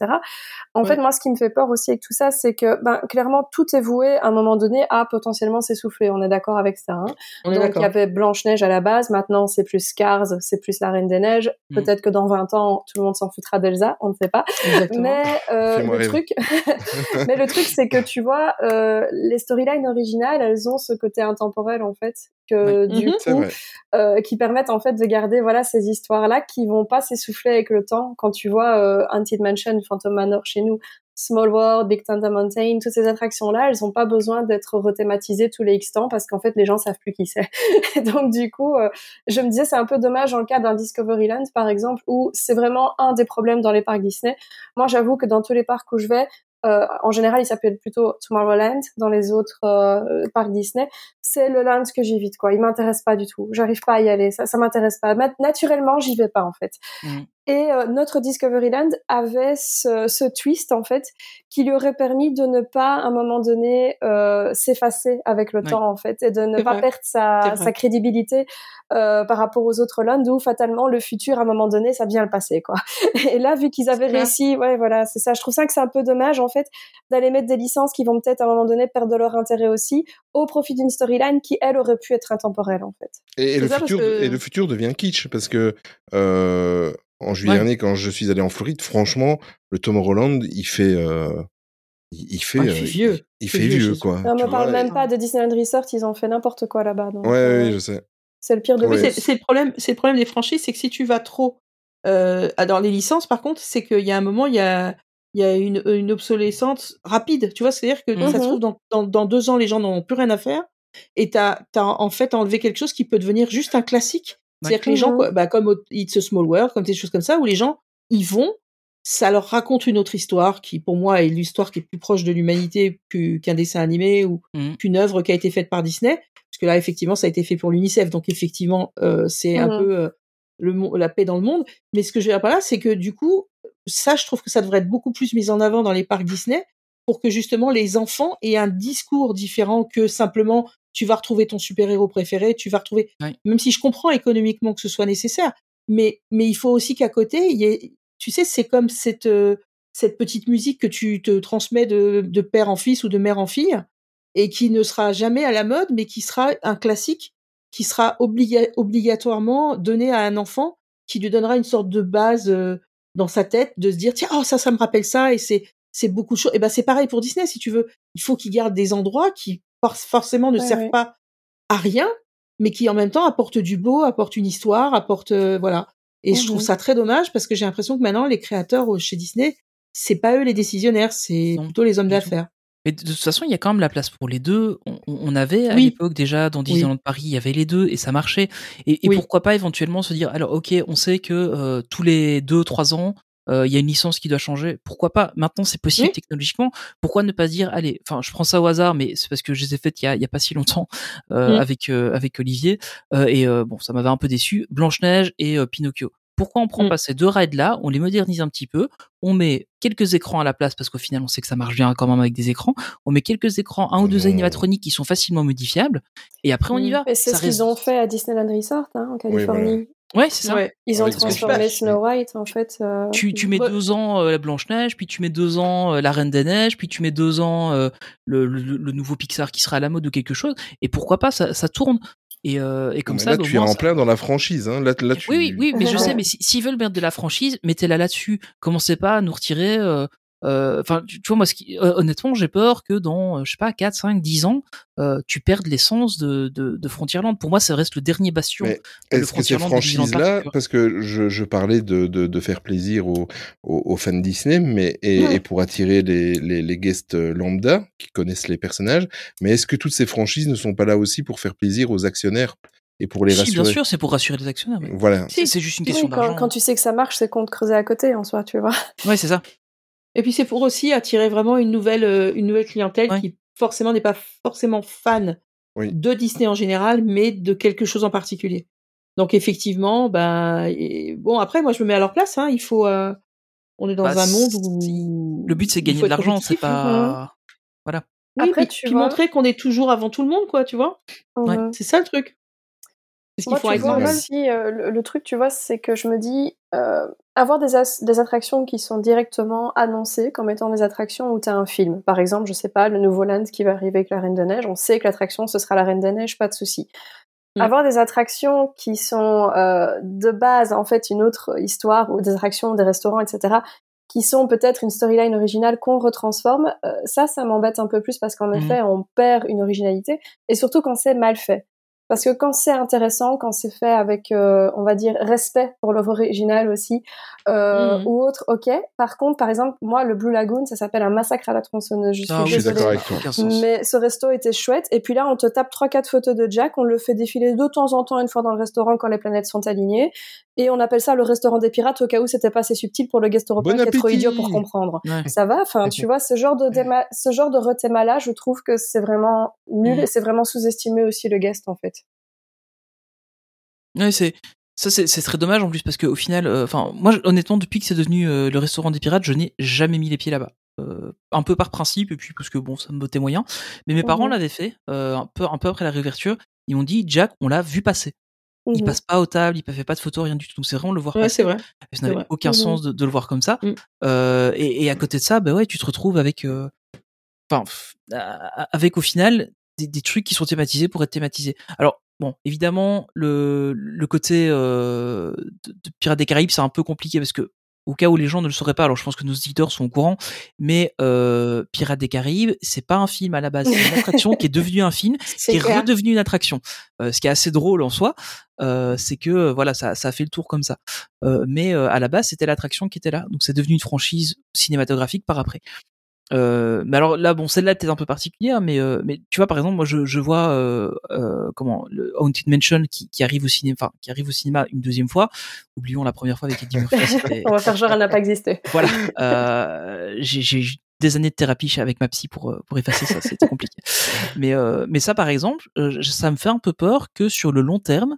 En Ouais. fait, moi, ce qui me fait peur aussi avec tout ça, c'est que, ben, clairement, tout est voué à un moment donné à potentiellement s'essouffler. On est d'accord avec ça. Hein on est Donc, il y avait Blanche-Neige à la base. Maintenant, c'est plus Scars, c'est plus la Reine des Neiges. Mm. Peut-être que dans 20 ans, tout le monde s'en foutra d'Elsa. On ne sait pas. Exactement. Mais euh, le truc, *laughs* mais le truc, c'est que tu vois, euh, les storylines originales, elles ont ce côté intemporel en fait, que du Mhm. Coup, euh, qui permettent en fait de garder voilà ces histoires-là qui vont pas s'essouffler avec le temps. Quand tu vois euh, Haunted Mansion, Phantom Manor chez nous, Small World, Big Thunder Mountain, toutes ces attractions-là, elles ont pas besoin d'être rethématisées tous les X temps parce qu'en fait les gens savent plus qui c'est. *laughs* Donc du coup, euh, je me disais c'est un peu dommage le cas d'un Discoveryland par exemple où c'est vraiment un des problèmes dans les parcs Disney. Moi j'avoue que dans tous les parcs où je vais, en général, il s'appelle plutôt Tomorrowland dans les autres euh, parcs Disney. C'est le land que j'évite, quoi. Il m'intéresse pas du tout. J'arrive pas à y aller. Ça, ça m'intéresse pas. Naturellement, j'y vais pas, en fait. Mhm. Et euh, notre Discoveryland avait ce, ce twist, en fait, qui lui aurait permis de ne pas, à un moment donné, euh, s'effacer avec le temps, en fait, et de ne pas vrai. perdre sa, sa crédibilité euh, par rapport aux autres lands, où fatalement, le futur, à un moment donné, ça vient le passé, quoi. *laughs* Et là, vu qu'ils avaient réussi, ouais, voilà, c'est ça. Je trouve ça que c'est un peu dommage, en fait, d'aller mettre des licences qui vont peut-être, à un moment donné, perdre de leur intérêt aussi, au profit d'une storyline qui, elle, aurait pu être intemporelle, en fait. Et, le ça, futur, que- et le futur devient kitsch parce que euh, en juillet Ouais. dernier, quand je suis allé en Floride, franchement, le Tomorrowland, il fait, euh, il, il fait, Ah, il euh, fait vieux. il, il Il fait fait vieux quoi. On tu me parle même pas de Disneyland Resort, ils ont fait n'importe quoi là-bas. donc, Ouais, euh, oui, je sais. c'est le pire de Ouais. C'est c'est le problème. C'est le problème des franchises, c'est que si tu vas trop euh, dans les licences, par contre, c'est qu'il y a un moment, il y a il y a une, une obsolescence rapide. Tu vois, c'est-à-dire que ça se Mhm. trouve dans, dans, dans deux ans, les gens n'ont plus rien à faire, et t'as as en fait enlevé quelque chose qui peut devenir juste un classique. C'est-à-dire que les gens, quoi, bah, comme It's a Small World, comme des choses comme ça, où les gens ils vont, ça leur raconte une autre histoire qui, pour moi, est l'histoire qui est plus proche de l'humanité qu'un dessin animé ou Mhm. qu'une œuvre qui a été faite par Disney. Parce que là, effectivement, ça a été fait pour l'UNICEF, donc effectivement, euh, c'est un Mhm. peu euh, le, la paix dans le monde. Mais ce que je veux dire par là, c'est que du coup, ça, je trouve que ça devrait être beaucoup plus mis en avant dans les parcs Disney pour que justement les enfants aient un discours différent que simplement tu vas retrouver ton super-héros préféré, tu vas retrouver, même si je comprends économiquement que ce soit nécessaire, mais, mais il faut aussi qu'à côté, il y ait, tu sais, c'est comme cette, euh, cette petite musique que tu te transmets de, de père en fils ou de mère en fille et qui ne sera jamais à la mode, mais qui sera un classique qui sera obliga- obligatoirement donné à un enfant, qui lui donnera une sorte de base euh, dans sa tête, de se dire tiens oh ça ça me rappelle ça et c'est c'est beaucoup de choses. Et ben c'est pareil pour Disney si tu veux. Il faut qu'ils gardent des endroits qui forcément ne Ouais, servent ouais. pas à rien, mais qui en même temps apportent du beau, apportent une histoire, apportent euh, voilà. Et je trouve Mhm. ça très dommage parce que j'ai l'impression que maintenant les créateurs euh, chez Disney, c'est pas eux les décisionnaires, c'est plutôt les hommes d'affaires. Mais de toute façon, il y a quand même la place pour les deux. On, on avait à Oui. l'époque déjà dans Disneyland Paris, il y avait les deux et ça marchait. Et, et Oui. pourquoi pas éventuellement se dire, alors ok, on sait que euh, tous les deux trois ans, il y a une licence qui doit changer. Pourquoi pas? Maintenant, c'est possible Oui. technologiquement. Pourquoi ne pas dire, allez, enfin, je prends ça au hasard, mais c'est parce que je les ai faites il y a, il y a pas si longtemps euh, Mm. avec euh, avec Olivier Euh, et euh, bon, ça m'avait un peu déçu. Blanche Neige et euh, Pinocchio. Pourquoi on prend Mm. pas ces deux rides là, on les modernise un petit peu, on met quelques écrans à la place parce qu'au final on sait que ça marche bien quand même avec des écrans. On met quelques écrans, un ou deux Non. animatroniques qui sont facilement modifiables et après on y va. Et c'est Ça ce qu'ils ont fait à Disneyland Resort hein, en Californie. Ouais, c'est ça. Ouais. Ils ont transformé. Snow White en fait. euh, Tu, tu mets Ouais. deux ans euh, la Blanche Neige, puis tu mets deux ans euh, la Reine des Neiges, puis tu mets deux ans euh, le, le, le nouveau Pixar qui sera à la mode ou quelque chose. Et pourquoi pas, ça, ça tourne. Et, euh, et comme Mais ça, là, tu es en ça- plein dans la franchise. Hein. Là, là, tu... Oui, oui, oui, mais je sais, mais si- s'ils veulent mettre de la franchise, mettez-la là-dessus. Commencez pas à nous retirer. Euh, euh, Enfin, tu, tu vois, moi, ce qui, euh, honnêtement, j'ai peur que dans, euh, je sais pas, 4, 5, 10 ans, euh, tu perdes l'essence de, de, de Frontierland. Pour moi, ça reste le dernier bastion. Est-ce que ces Frontierland de Disneyland Park, franchises-là, parce que je, je parlais de, de, de faire plaisir aux, aux, aux fans Disney, mais et, Ouais. et pour attirer les, les, les guests lambda qui connaissent les personnages, mais est-ce que toutes ces franchises ne sont pas là aussi pour faire plaisir aux actionnaires et pour les Si, rassurer? bien sûr, c'est pour rassurer les actionnaires. Voilà. C'est c'est juste une oui, question quand, d'argent. quand tu sais que ça marche, c'est qu'on te creusait à côté en soi, tu vois. Ouais, c'est ça. Et puis c'est pour aussi attirer vraiment une nouvelle, euh, une nouvelle clientèle Ouais. qui forcément n'est pas forcément fan Oui. de Disney en général, mais de quelque chose en particulier. Donc effectivement, ben et- bon après moi je me mets à leur place. Hein, il faut, euh, on est dans Bah, un monde où Le but, c'est gagner de l'argent, c'est compétitif, hein. pas. Voilà. Oui, Après, puis, tu puis vois- montrer qu'on est toujours avant tout le monde, quoi, tu vois. Ouais. C'est ça le truc. Parce qu'il Moi, faut tu vois aussi, euh, le, le truc, tu vois, c'est que je me dis, euh, avoir des, attractions qui sont directement annoncées comme étant des attractions où tu as un film. Par exemple, je sais pas, le nouveau land qui va arriver avec la Reine des Neiges, on sait que l'attraction, ce sera la Reine des Neiges, pas de souci. Mm. Avoir des attractions qui sont euh, de base, en fait, une autre histoire, ou des attractions, des restaurants, etc., qui sont peut-être une storyline originale qu'on retransforme, euh, ça, ça m'embête un peu plus parce qu'en Mhm. effet, on perd une originalité, et surtout quand c'est mal fait. Parce que quand c'est intéressant, quand c'est fait avec, euh, on va dire, respect pour l'œuvre originale aussi, euh, Mhm. ou autre, ok. Par contre, par exemple, moi, le Blue Lagoon, ça s'appelle un massacre à la tronçonneuse. Je suis Ah oui, Je suis d'accord avec toi. Mais ce resto était chouette. Et puis là, on te tape trois, quatre photos de Jack. On le fait défiler de temps en temps, une fois dans le restaurant, quand les planètes sont alignées. Et on appelle ça le restaurant des pirates au cas où c'était pas assez subtil pour le guest européen Bon qui est trop idiot pour comprendre. Ouais. Ça va, enfin, tu vois, ce genre de déma- ce genre de rethéma là, je trouve que c'est vraiment nul Mhm. et c'est vraiment sous-estimé aussi le guest en fait. Ouais, c'est ça, c'est très dommage en plus parce qu'au final, euh, enfin, moi, honnêtement, depuis que c'est devenu euh, le restaurant des pirates, je n'ai jamais mis les pieds là-bas. Euh, un peu par principe et puis parce que bon, ça me bottait moyen. Mais mes parents Mhm. l'avaient fait euh, un peu un peu après la réouverture. Ils m'ont dit, Jack, on l'a vu passer. Il Mhm. passe pas aux tables, il fait pas de photos, rien du tout. Donc c'est vraiment le voir Ouais, c'est vrai. Ça n'avait aucun Mhm. sens de, de le voir comme ça. Mm. Euh, et, et à côté de ça, bah ouais, tu te retrouves avec, euh, enfin, avec au final des, des trucs qui sont thématisés pour être thématisés. Alors bon, évidemment, le, le côté euh, de, de Pirates des Caraïbes, c'est un peu compliqué parce que au cas où les gens ne le sauraient pas, alors je pense que nos éditeurs sont au courant, mais euh, Pirates des Caraïbes, c'est pas un film à la base, c'est une attraction qui est devenue un film *laughs* qui est clair. redevenu une attraction. Euh, ce qui est assez drôle en soi, euh, c'est que euh, voilà, ça, ça a fait le tour comme ça. Euh, mais euh, à la base, c'était l'attraction qui était là, donc c'est devenu une franchise cinématographique par après. Euh, mais alors là, bon, celle-là était un peu particulière, mais euh, mais tu vois, par exemple, moi, je, je vois euh, euh, comment le Haunted Mansion qui, qui arrive au cinéma, enfin, qui arrive au cinéma une deuxième fois. Oublions la première fois avec Eddie Murphy. *laughs* On va faire genre elle n'a pas existé. *laughs* voilà. Euh, j'ai eu des années de thérapie avec ma psy pour euh, pour effacer ça, c'était compliqué. Mais euh, mais ça par exemple, ça me fait un peu peur que sur le long terme,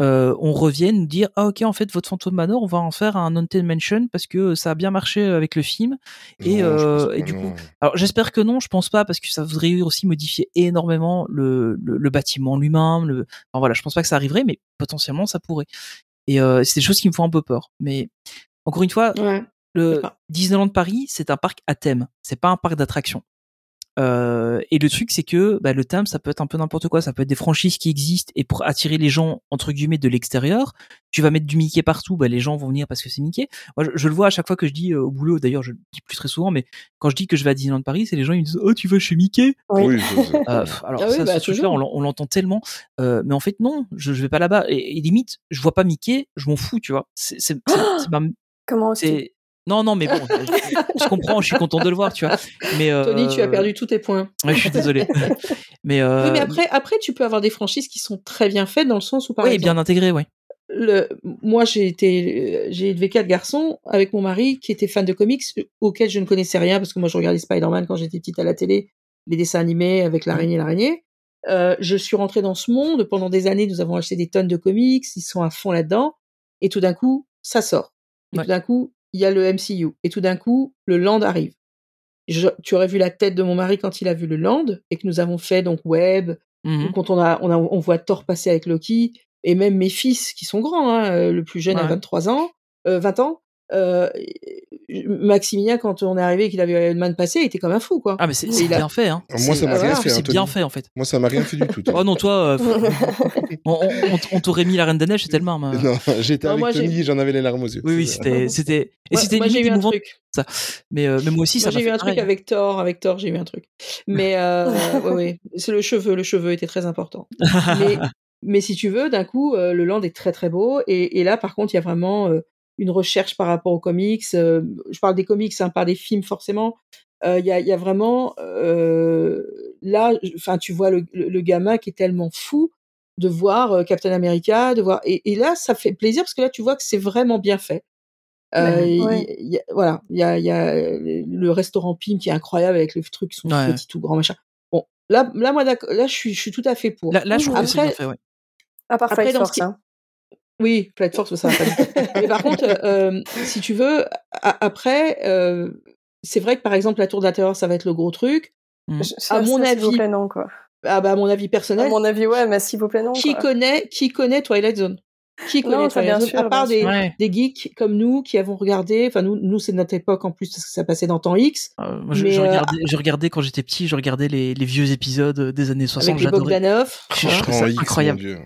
euh, on revienne nous dire ah ok en fait votre Phantom Manor on va en faire un Haunted Mansion parce que ça a bien marché avec le film et, Non, euh, du non. coup alors j'espère que non je pense pas parce que ça voudrait aussi modifier énormément le, le, le bâtiment lui-même le enfin voilà je pense pas que ça arriverait mais potentiellement ça pourrait et euh, c'est des choses qui me font un peu peur mais encore une fois Ouais. le. Disneyland Paris, c'est un parc à thème. C'est pas un parc d'attractions. Euh, et le truc, c'est que bah, le thème, ça peut être un peu n'importe quoi. Ça peut être des franchises qui existent et pour attirer les gens entre guillemets de l'extérieur, tu vas mettre du Mickey partout. Bah, les gens vont venir parce que c'est Mickey. Moi, je, je le vois à chaque fois que je dis euh, au boulot. D'ailleurs, je le dis plus très souvent, mais quand je dis que je vais à Disneyland Paris, c'est les gens ils me disent oh tu vas chez Mickey? Oui. Oui, ça, *laughs* c'est- Euh, alors Ah oui, ça, bah, ce truc-là, toujours. on l'en- on l'entend tellement, euh, mais en fait non, je, je vais pas là-bas. Et, et limite, je vois pas Mickey, je m'en fous, tu vois. C'est c'est- c'est- c'est ma- Comment aussi c'est non non mais bon je, *laughs* je comprends je suis content de le voir tu vois mais euh, Tony, tu as perdu tous tes points. ouais, je suis désolé *laughs* mais euh, Oui, mais après, après, tu peux avoir des franchises qui sont très bien faites dans le sens où, par oui exemple, bien intégré ouais le, moi, j'ai été, j'ai élevé quatre garçons avec mon mari qui était fan de comics auxquels je ne connaissais rien parce que moi, je regardais Spider-Man quand j'étais petite à la télé, les dessins animés avec l'araignée, l'araignée. Euh, je suis rentrée dans ce monde pendant des années. Nous avons acheté des tonnes de comics, ils sont à fond là-dedans. Et tout d'un coup, ça sort. Et Ouais. tout d'un coup, il y a le MCU. Et tout d'un coup, le Land arrive. Je- tu aurais vu la tête de mon mari quand il a vu le Land et que nous avons fait donc Web, ou quand on a, on a, on voit Thor passer avec Loki, et même mes fils qui sont grands, hein, euh, le plus jeune a Ouais. 23 ans, euh, 20 ans, euh, Maximilien, quand on est arrivé et qu'il avait Iron Man passé, il était comme un fou, quoi. ah mais c'est c'est a- bien fait hein Moi, ça m'a rien fait. c'est Anthony. bien fait en fait Moi, ça m'a rien fait du tout. oh non toi euh, *laughs* on, on- t'aurait mis la Reine des Neiges c'était le même hein. Non, j'étais avec moi, Tony, j'en avais les larmes aux yeux. oui oui C'est- c'était c'était et *laughs* Moi- c'était moi, j'ai eu un truc. mais euh, mais moi aussi Moi, ça m'a j'ai eu un pareil. truc avec Thor, avec Thor, j'ai eu un truc. Mais euh, *laughs* ouais, ouais, c'est le cheveu, le cheveu était très important. mais, mais si tu veux, d'un coup, euh, le land est très très beau. Et, et là, par contre, il y a vraiment euh, une recherche par rapport aux comics. euh, je parle des comics, hein, pas des films forcément. Euh, Il y, a, il y a vraiment euh, là, enfin, tu vois le, le, le gamin qui est tellement fou de voir euh, Captain America, de voir et, et là, ça fait plaisir parce que là, tu vois que c'est vraiment bien fait. Euh, Ouais. il y a- voilà, il y a, il y a le restaurant Pim qui est incroyable avec les trucs qui sont Ouais. petits, tout grands, machin. Bon, là, là, moi, là, je suis, je suis tout à fait pour. là, là je trouve que c'est Après- bien fait ouais À part Après, Flight dans Force, ce qui- hein. Oui, Flight Force, ça va pas. du tout. Mais par contre, euh, si tu veux, après, euh, c'est vrai que par exemple, la Tour de la Terreur, ça va être le gros truc. Ça- À mon ça, S'il vous avis- plaît, non, quoi. Ah bah, à mon avis À personnel, mon avis, ouais, mais s'il vous plaît, non. qui quoi. connaît, qui connaît Twilight Zone? Qui connaît Non, ça, bien sûr, À part bien des, sûr. Ouais. des geeks comme nous qui avons regardé. Enfin, nous, nous c'est notre époque en plus parce que ça passait dans temps X. Euh, moi, je, Mais, je euh, regardais, je regardais quand j'étais petit je regardais les, les vieux épisodes des années 60 avec les Bogdanov. Je- je Voilà. trouve ça En X, mon incroyable.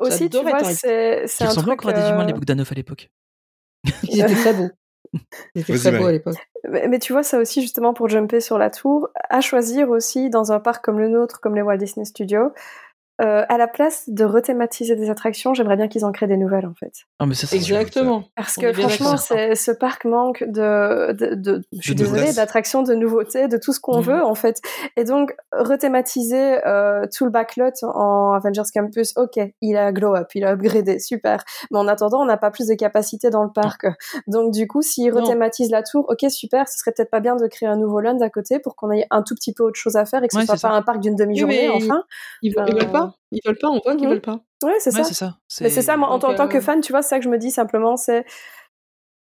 Aussi, tu vois, c'est un truc. encore à des humains les euh, Bogdanov à l'époque Ils étaient très beaux. Ils étaient très beaux Marie. à l'époque. Mais, mais tu vois, ça aussi, justement, pour jumper sur la tour, à choisir aussi dans un parc comme le nôtre, comme les Walt Disney Studios, euh, à la place de rethématiser des attractions, j'aimerais bien qu'ils en créent des nouvelles en fait. Ah, mais ça. Exactement. Parce On que franchement, ce parc manque de, de, de- je suis De désolée, d'attractions, de nouveautés, de tout ce qu'on Mhm. veut en fait. Et donc rethématiser euh, tout le backlot en Avengers Campus, ok, il a glow up, il a upgradé, super. Mais en attendant, on n'a pas plus de capacité dans le parc. Donc du coup, s'ils rethématisent la tour, ok, super. Ce serait peut-être pas bien de créer un nouveau land à côté pour qu'on ait un tout petit peu autre chose à faire et que ce Ouais, soit pas ça. un parc d'une demi-journée, Oui, enfin. Ils, veulent- ils veulent pas. Ils veulent pas. On voit qu'ils Mhm. veulent pas. Ouais, c'est Ouais, ça. c'est ça. Mais c'est ça, moi, en Donc, tant, en tant que euh, fan, tu vois, c'est ça que je me dis simplement, c'est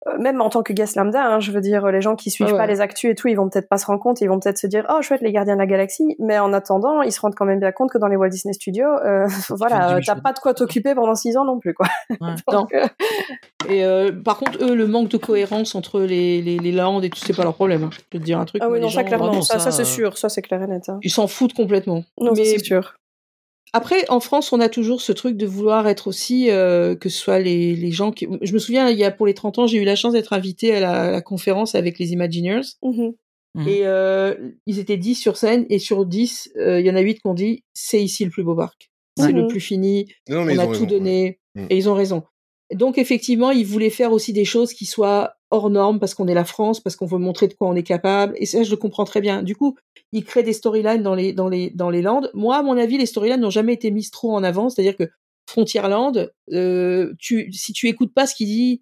euh, même en tant que guest lambda, hein, je veux dire, les gens qui suivent Ouais, pas les actus et tout, ils vont peut-être pas se rendre compte, ils vont peut-être se dire, oh chouette, les Gardiens de la Galaxie, mais en attendant, ils se rendent quand même bien compte que dans les Walt Disney Studios, euh, *laughs* voilà, euh, t'as pas de quoi t'occuper pendant six ans non plus, quoi. *laughs* Ouais. Donc, euh, Et euh, par contre, eux, le manque de cohérence entre les, les, les landes et tout, c'est pas leur problème. hein. Je peux te dire un truc. ah oui, non, ça clairement, non, ça, ça, ça, c'est sûr, ça c'est clair et net. hein. Ils s'en foutent complètement. Non, mais c'est sûr. Après, en France, on a toujours ce truc de vouloir être aussi, euh, que ce soit les, les gens qui... Je me souviens, il y a pour les 30 ans, j'ai eu la chance d'être invitée à la, à la conférence avec les Imagineers. Mhm. Mhm. Et euh, ils étaient 10 sur scène, et sur 10, euh, il y en a 8 qui ont dit, c'est ici le plus beau parc. C'est Mhm. le plus fini, Non, mais on ils a ont tout raison, donné, ouais. Et ils ont raison. Donc effectivement, ils voulaient faire aussi des choses qui soient hors normes parce qu'on est la France, parce qu'on veut montrer de quoi on est capable. Et ça, je le comprends très bien. Du coup, ils créent des storylines dans les dans les dans les landes. Moi, à mon avis, les storylines n'ont jamais été mises trop en avant. C'est-à-dire que Frontierland, euh, tu si tu écoutes pas ce qu'il dit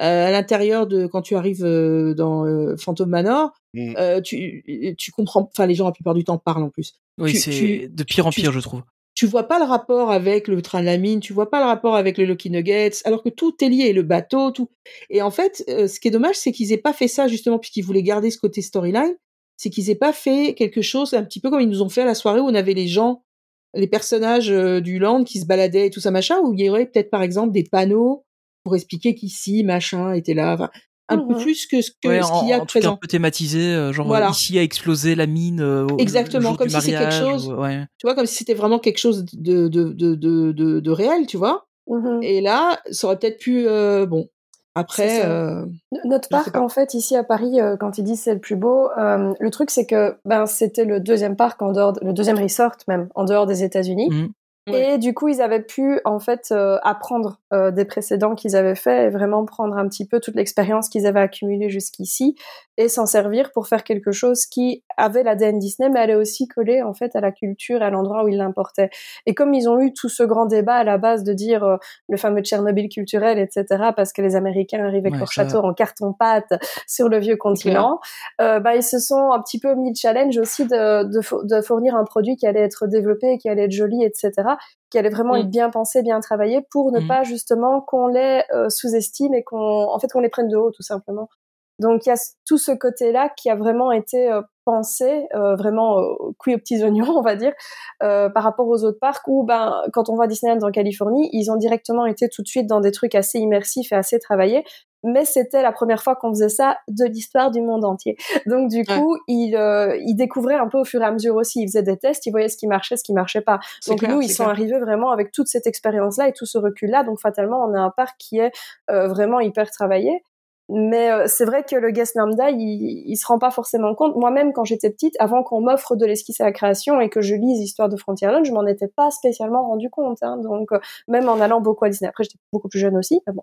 euh, à l'intérieur de quand tu arrives euh, dans euh, Phantom Manor, Mm. euh, tu tu comprends. Enfin, les gens la plupart du temps parlent en plus Oui, c'est de pire en tu- pire, je trouve. Tu vois pas le rapport avec le train de la mine, tu vois pas le rapport avec le Lucky Nuggets, alors que tout est lié, le bateau, tout. Et en fait, euh, ce qui est dommage, c'est qu'ils aient pas fait ça justement puisqu'ils voulaient garder ce côté storyline, c'est qu'ils aient pas fait quelque chose un petit peu comme ils nous ont fait à la soirée où on avait les gens, les personnages euh, du land qui se baladaient et tout ça machin, où il y aurait peut-être par exemple des panneaux pour expliquer qu'ici machin était là, un peu Mhm. plus que ce Ouais, qu'il y a en de tout cas un présent. peu thématisé, euh, genre Voilà. ici a explosé la mine. euh, Exactement, le jour comme du si c'est quelque chose- ou- ouais. Tu vois, comme si c'était vraiment quelque chose de de de de de, réel, tu vois? Mhm. Et là, ça aurait peut-être pu, euh, bon. Après, euh, Notre parc, en fait, ici à Paris, quand ils disent c'est le plus beau, le truc c'est que ben c'était le deuxième parc en dehors, de- le deuxième resort même en dehors des États-Unis. Mhm. Ouais. Et du coup, ils avaient pu en fait euh, apprendre euh, des précédents qu'ils avaient faits et vraiment prendre un petit peu toute l'expérience qu'ils avaient accumulée jusqu'ici et s'en servir pour faire quelque chose qui avait l'ADN Disney, mais allait aussi coller en fait à la culture et à l'endroit où ils l'importaient. Et comme ils ont eu tout ce grand débat à la base de dire euh, le fameux Tchernobyl culturel, etc., parce que les Américains arrivent avec Ouais, leur ça- château en carton-pâte sur le vieux continent, euh, bah, ils se sont un petit peu mis le challenge aussi de, de, de fournir un produit qui allait être développé, qui allait être joli, etc., qui allait vraiment Mm. être bien pensé, bien travaillé, pour ne Mm. pas justement qu'on les euh, sous-estime et qu'on, en fait, qu'on les prenne de haut, tout simplement. Donc il y a tout ce côté-là qui a vraiment été euh, pensé, euh, vraiment euh, cuit aux petits oignons, *laughs* on va dire, euh, par rapport aux autres parcs où, ben, quand on va à Disneyland en Californie, ils ont directement été tout de suite dans des trucs assez immersifs et assez travaillés. Mais c'était la première fois qu'on faisait ça de l'histoire du monde entier. *laughs* Donc du Ouais. coup, ils, euh, ils découvraient un peu au fur et à mesure aussi. Ils faisaient des tests, ils voyaient ce qui marchait, ce qui marchait pas. Donc clair, nous, ils sont clair. arrivés vraiment avec toute cette expérience-là et tout ce recul-là. Donc fatalement, on a un parc qui est euh, vraiment hyper travaillé. Mais euh, c'est vrai que le guest lambda, il, il se rend pas forcément compte. Moi-même, quand j'étais petite, avant qu'on m'offre de l'esquisse à la création et que je lise Histoire de Frontierland, je m'en étais pas spécialement rendu compte. Hein. Donc euh, même en allant beaucoup à Disney. Après, j'étais beaucoup plus jeune aussi. Mais.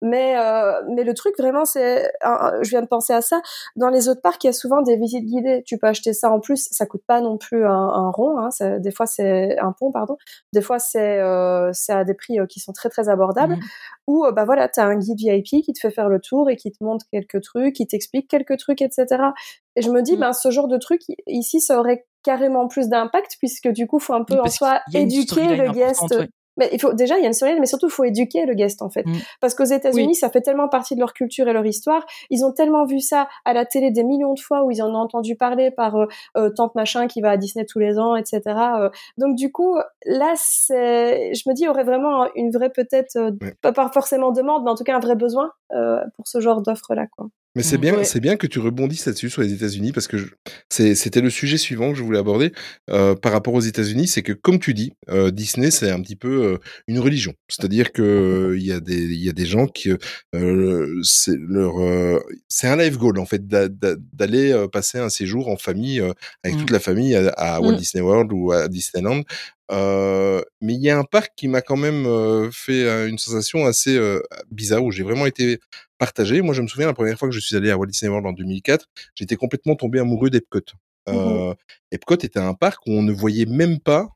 Mais, euh, mais le truc vraiment, c'est, je viens de penser à ça. Dans les autres parcs, il y a souvent des visites guidées. Tu peux acheter ça en plus. Ça coûte pas non plus un, un rond. Hein. Ça- des fois, c'est un pont, pardon. Des fois, c'est euh, c'est à des prix euh, qui sont très très abordables. Mhm. Ou euh, bah voilà, t'as un guide VIP qui te fait faire le tour et qui te montre quelques trucs, qui t'explique quelques trucs, etc. Et je me dis, Mhm. ben ce genre de truc ici, ça aurait carrément plus d'impact puisque du coup, faut un peu Oui, en soi éduquer le guest. ouais. Mais il faut déjà il y a une storyline, mais surtout il faut éduquer le guest en fait, Mm. parce qu'aux États-Unis Oui. ça fait tellement partie de leur culture et leur histoire. Ils ont tellement vu ça à la télé des millions de fois où ils en ont entendu parler par euh, euh, tante machin qui va à Disney tous les ans, etc. Euh, donc du coup là c'est, je me dis il y aurait vraiment une vraie peut-être euh, Ouais. pas, forcément demande, mais en tout cas un vrai besoin pour ce genre d'offre là quoi. Mais c'est Mm. bien, Ouais. c'est bien que tu rebondisses là-dessus sur les États-Unis parce que c'était le sujet suivant que je voulais aborder euh, par rapport aux États-Unis, c'est que comme tu dis, euh, Disney c'est un petit peu euh, une religion, c'est-à-dire que euh, il y a des il y a des gens qui euh, c'est leur euh, c'est un life goal en fait d'a- d'a- d'aller euh, passer un séjour en famille euh, avec Mm. toute la famille à, à Walt Mm. Disney World ou à Disneyland. Euh, mais il y a un parc qui m'a quand même euh, fait une sensation assez euh, bizarre où j'ai vraiment été partagé. Moi, je me souviens la première fois que je suis allé à Walt Disney World en 2004, j'étais complètement tombé amoureux d'Epcot. Euh, Epcot était un parc où on ne voyait même pas,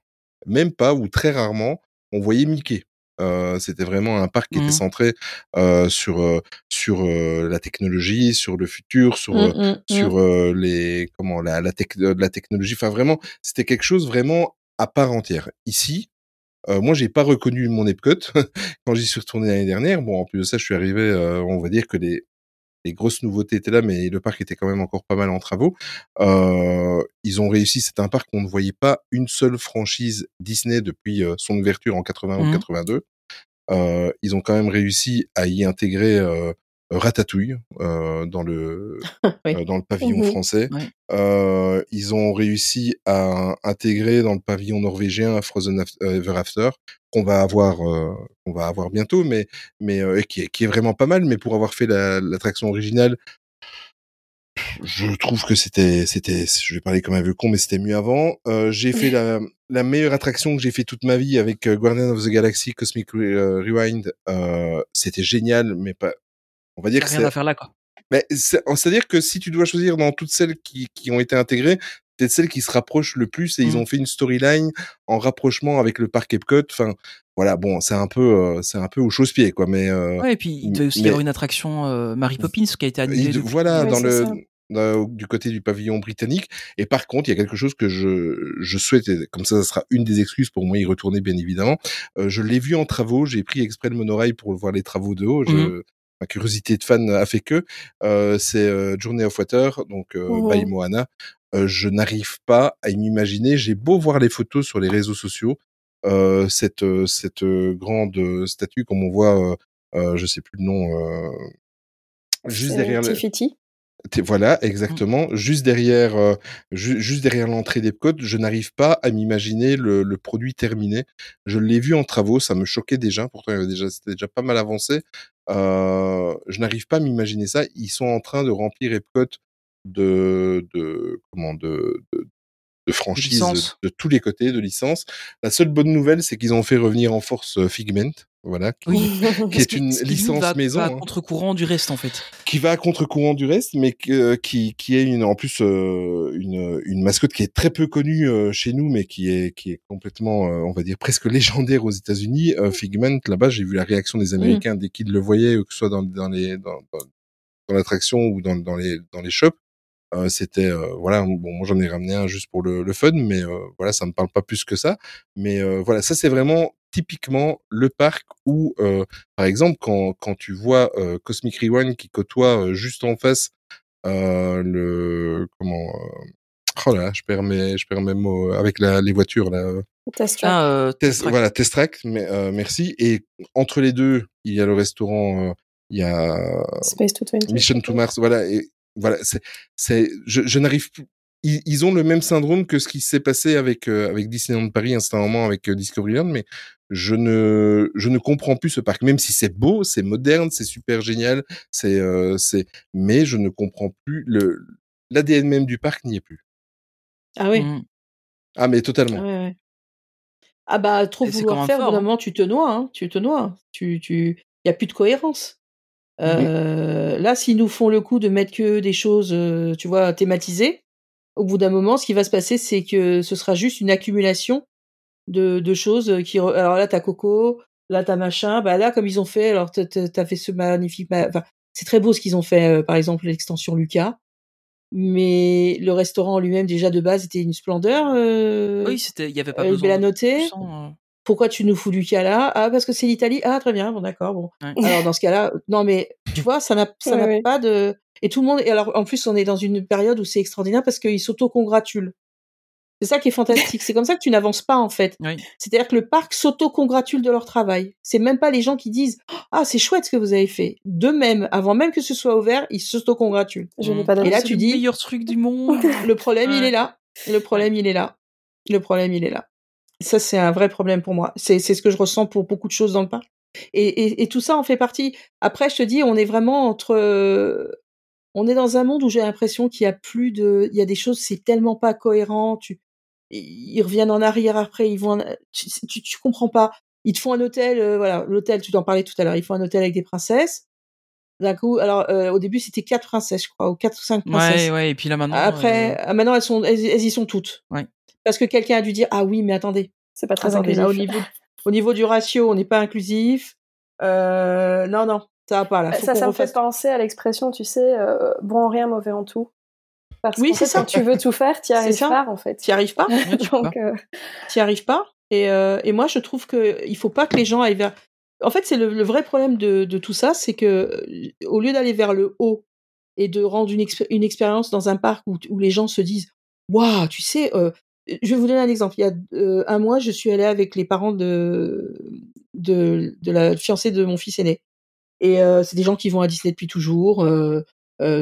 même pas ou très rarement, on voyait Mickey. Euh, c'était vraiment un parc qui était centré euh, sur euh, sur la technologie, sur le futur, sur euh, Mm, mm, mm. sur les comment la la, tec- la technologie. Enfin vraiment, c'était quelque chose vraiment à part entière. Ici, euh, moi, j'ai pas reconnu mon Epcot *laughs* quand j'y suis retourné l'année dernière. Bon, en plus de ça, je suis arrivé. euh, on va dire que les les grosses nouveautés étaient là, mais le parc était quand même encore pas mal en travaux. Euh, ils ont réussi. C'est un parc où on ne voyait pas une seule franchise Disney depuis euh, son ouverture en 81 Mhm. ou 82. Euh, ils ont quand même réussi à y intégrer euh, Ratatouille euh, dans le *laughs* Oui. euh, dans le pavillon Mhm. français. Ouais. Euh, ils ont réussi à intégrer dans le pavillon norvégien Frozen Ever After qu'on va avoir euh, qu'on va avoir bientôt, mais mais euh, qui est qui est vraiment pas mal. Mais pour avoir fait la- l'attraction originale, je trouve que c'était c'était je vais parler comme un vieux con, mais c'était mieux avant. Euh, j'ai fait la la meilleure attraction que j'ai fait toute ma vie avec Guardian of the Galaxy Cosmic Re- Rewind. Euh, c'était génial, mais pas. On va dire que rien à faire là, quoi. mais c'est- c'est-à-dire que si tu dois choisir dans toutes celles qui, qui ont été intégrées, peut-être celle qui se rapproche le plus et ils Mm. ont fait une storyline en rapprochement avec le parc Epcot. Enfin, voilà, bon, c'est un peu, euh, c'est un peu au chausse-pied, quoi. Mais euh, Ouais, et puis il devait aussi y avoir une attraction euh, Mary Poppins qui a été annulée. voilà, Ouais, dans le ça. du côté du pavillon britannique. Et par contre, il y a quelque chose que je je souhaite, et comme ça, ça sera une des excuses pour moi y retourner, bien évidemment. Euh, je l'ai vu en travaux. J'ai pris exprès le monorail pour voir les travaux de haut. Je, Mhm. Ma curiosité de fan a fait que c'est Journey of Water, donc Mhm. by Moana. Je n'arrive pas à m'imaginer. J'ai beau voir les photos sur les réseaux sociaux, cette cette grande statue comme on voit, je sais plus le nom, juste derrière Tifiti. Voilà, exactement. Juste derrière, euh, ju- juste derrière l'entrée d'Epcot, je n'arrive pas à m'imaginer le, le produit terminé. Je l'ai vu en travaux, ça me choquait déjà. Pourtant, il y avait déjà, c'était déjà pas mal avancé. Euh, je n'arrive pas à m'imaginer ça. Ils sont en train de remplir Epcot de, de comment, de, de, de franchises de, de tous les côtés, de licences. La seule bonne nouvelle, c'est qu'ils ont fait revenir en force euh, Figment. Voilà, qui, Oui. *laughs* qui est une qui, licence va, maison. va à hein contre-courant du reste, en fait. qui va à contre-courant du reste, mais que- euh, qui qui est une en plus euh, une une mascotte qui est très peu connue euh, chez nous, mais qui est qui est complètement euh, on va dire presque légendaire aux États-Unis. Euh, Figment là-bas, j'ai vu la réaction des Américains dès qu'ils le voyaient, que ce soit dans dans les dans dans, dans l'attraction ou dans dans les dans les shops. Euh, c'était euh, voilà bon moi j'en ai ramené un juste pour le, le fun mais euh, voilà ça me parle pas plus que ça mais euh, voilà ça c'est vraiment typiquement le parc où euh, par exemple quand quand tu vois euh, Cosmic Rewind qui côtoie euh, juste en face euh, le comment euh, oh là là, je perds mes je perds mes mots euh, avec la, les voitures là Test track. Ah, euh, Test, Track. voilà Test Track mais euh, merci et entre les deux il y a le restaurant euh, il y a Space 220. Mission to Mars, voilà, et voilà, c'est, c'est, je, je n'arrive plus. Ils, ils ont le même syndrome que ce qui s'est passé avec euh, avec Disneyland Paris instantanément avec euh, Discoveryland, mais je ne je ne comprends plus ce parc, même si c'est beau, c'est moderne, c'est super génial, c'est euh, c'est, mais je ne comprends plus le l'ADN même du parc n'y est plus. Ah oui. mm. Ah mais Ah totalement. ouais, ouais. Ah bah trop vouloir faire, au bout fort, d'un hein. moment tu te noies, hein, tu te noies. Tu tu y a plus de cohérence. Euh, Là, s'ils nous font le coup de mettre que des choses, euh, tu vois, thématisées, au bout d'un moment, ce qui va se passer, c'est que ce sera juste une accumulation de, de choses qui. Alors là, t'as Coco, là t'as machin. Bah là, comme ils ont fait, alors t'as- fait ce magnifique. Enfin, c'est très beau ce qu'ils ont fait, euh, par exemple l'extension Lucas. Mais le restaurant en lui-même, déjà de base, était une splendeur. Euh, Oui, c'était, il y avait pas euh, besoin hein, euh. Pourquoi tu nous fous Lucas là? Ah, parce que c'est l'Italie. Ah, très bien, bon, d'accord, bon. Ouais. Alors dans ce cas-là, non mais tu vois, ça n'a ça Ouais, n'a ouais. pas de. Et tout le monde. Et alors en plus, on est dans une période où c'est extraordinaire parce qu'ils s'auto-congratulent. C'est ça qui est fantastique. C'est comme ça que tu n'avances pas en fait. Oui. C'est-à-dire que le parc s'auto-congratule de leur travail. C'est même pas les gens qui disent ah c'est chouette ce que vous avez fait. D'eux-mêmes, avant même que ce soit ouvert, ils s'auto-congratulent. Je n'ai Mm. pas Et là tu le dis meilleur truc du monde. *laughs* le problème il est là. Le problème il est là. Le problème il est là. Ça c'est un vrai problème pour moi. C'est c'est ce que je ressens pour beaucoup de choses dans le parc. Et, et, et tout ça en fait partie. Après je te dis on est vraiment entre on est dans un monde où j'ai l'impression qu'il y a plus de, il y a des choses, c'est tellement pas cohérent. Tu, ils reviennent en arrière après, ils vont, en- tu, tu, tu comprends pas. Ils te font un hôtel, euh, voilà, l'hôtel, tu t'en parlais tout à l'heure. Ils font un hôtel avec des princesses. D'un coup, alors euh, au début c'était quatre princesses, je crois, ou quatre ou cinq princesses. Ouais, ouais. Et puis là maintenant. Après, euh, ah, maintenant elles sont, elles, elles y sont toutes. Ouais. Parce que quelqu'un a dû dire, ah oui, mais attendez, C'est pas très attendez, là, au inclusif. niveau, au niveau du ratio, on n'est pas inclusif. Euh, non, non, ça va pas là. Faut Ça, ça me fait penser à l'expression, tu sais, euh, bon en rien, mauvais en tout. Parce Oui, c'est ça. quand tu veux tout faire, tu arrives ça. pas, en fait. T'y arrives pas. Tu *laughs* Donc, euh, t'y arrives pas. Et, euh, et moi, je trouve que il faut pas que les gens aillent vers. En fait, c'est le, le vrai problème de, de tout ça, c'est que au lieu d'aller vers le haut et de rendre une, expé- une expérience dans un parc où, où les gens se disent, waouh, tu sais, euh, je vais vous donner un exemple. Il y a euh, un mois, je suis allée avec les parents de de, de la fiancée de mon fils aîné. Et euh, c'est des gens qui vont à Disney depuis toujours, euh,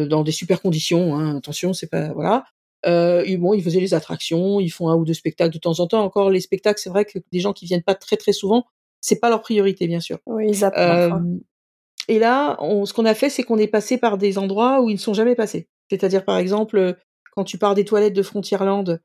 dans des super conditions. Hein, attention, c'est pas voilà. Euh, ils, bon, ils faisaient les attractions, ils font un ou deux spectacles de temps en temps. Encore les spectacles, c'est vrai que des gens qui viennent pas très très souvent, c'est pas leur priorité, bien sûr. oui, ils Euh, et là, on, ce qu'on a fait, c'est qu'on est passé par des endroits où ils ne sont jamais passés. C'est-à-dire, par exemple, quand tu pars des toilettes de Frontierland,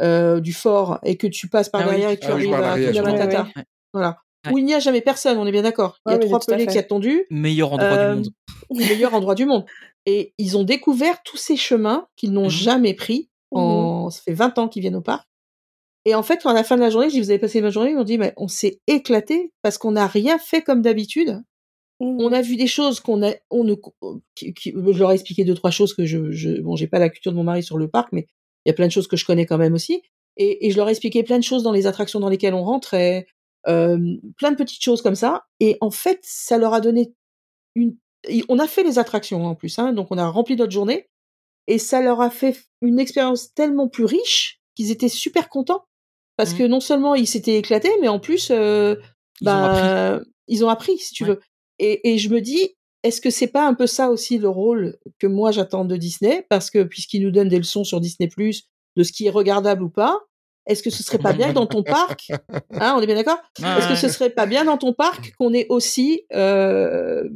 euh, du fort, et que tu passes par Ah oui. derrière et que tu Ah oui, arrives vois à l'arrière, Hakuna je vois. Matata. Ouais, ouais. Voilà. Ouais. Où il n'y a jamais personne, on est bien d'accord. Il y a trois pelés qui attendus. Meilleur endroit Euh, du monde. *laughs* meilleur endroit du monde. Et ils ont découvert tous ces chemins qu'ils n'ont Mhm. jamais pris. En... Ça fait 20 ans qu'ils viennent au parc. Et en fait, à la fin de la journée, je dis, vous avez passé ma journée, ils m'ont dit, mais on s'est éclaté parce qu'on n'a rien fait comme d'habitude. Mhm. On a vu des choses qu'on a, on ne, qui- qui- je leur ai expliqué deux, trois choses que je, je bon, j'ai pas la culture de mon mari sur le parc, mais il y a plein de choses que je connais quand même aussi. Et, et je leur ai expliqué plein de choses dans les attractions dans lesquelles on rentrait, euh, plein de petites choses comme ça. Et en fait, ça leur a donné une, on a fait les attractions en plus, hein, donc on a rempli notre journée. Et ça leur a fait une expérience tellement plus riche qu'ils étaient super contents. Parce Mhm. que non seulement ils s'étaient éclatés, mais en plus, euh, Ils ont appris. bah, ils ont appris, si tu Ouais. veux. Et, et je me dis, est-ce que c'est pas un peu ça aussi le rôle que moi j'attends de Disney? Parce que puisqu'ils nous donnent des leçons sur Disney Plus de ce qui est regardable ou pas, est-ce que ce serait pas bien dans ton parc, *laughs* hein, on est bien d'accord? Ah, Est-ce que ce serait pas bien dans ton parc qu'on ait aussi euh,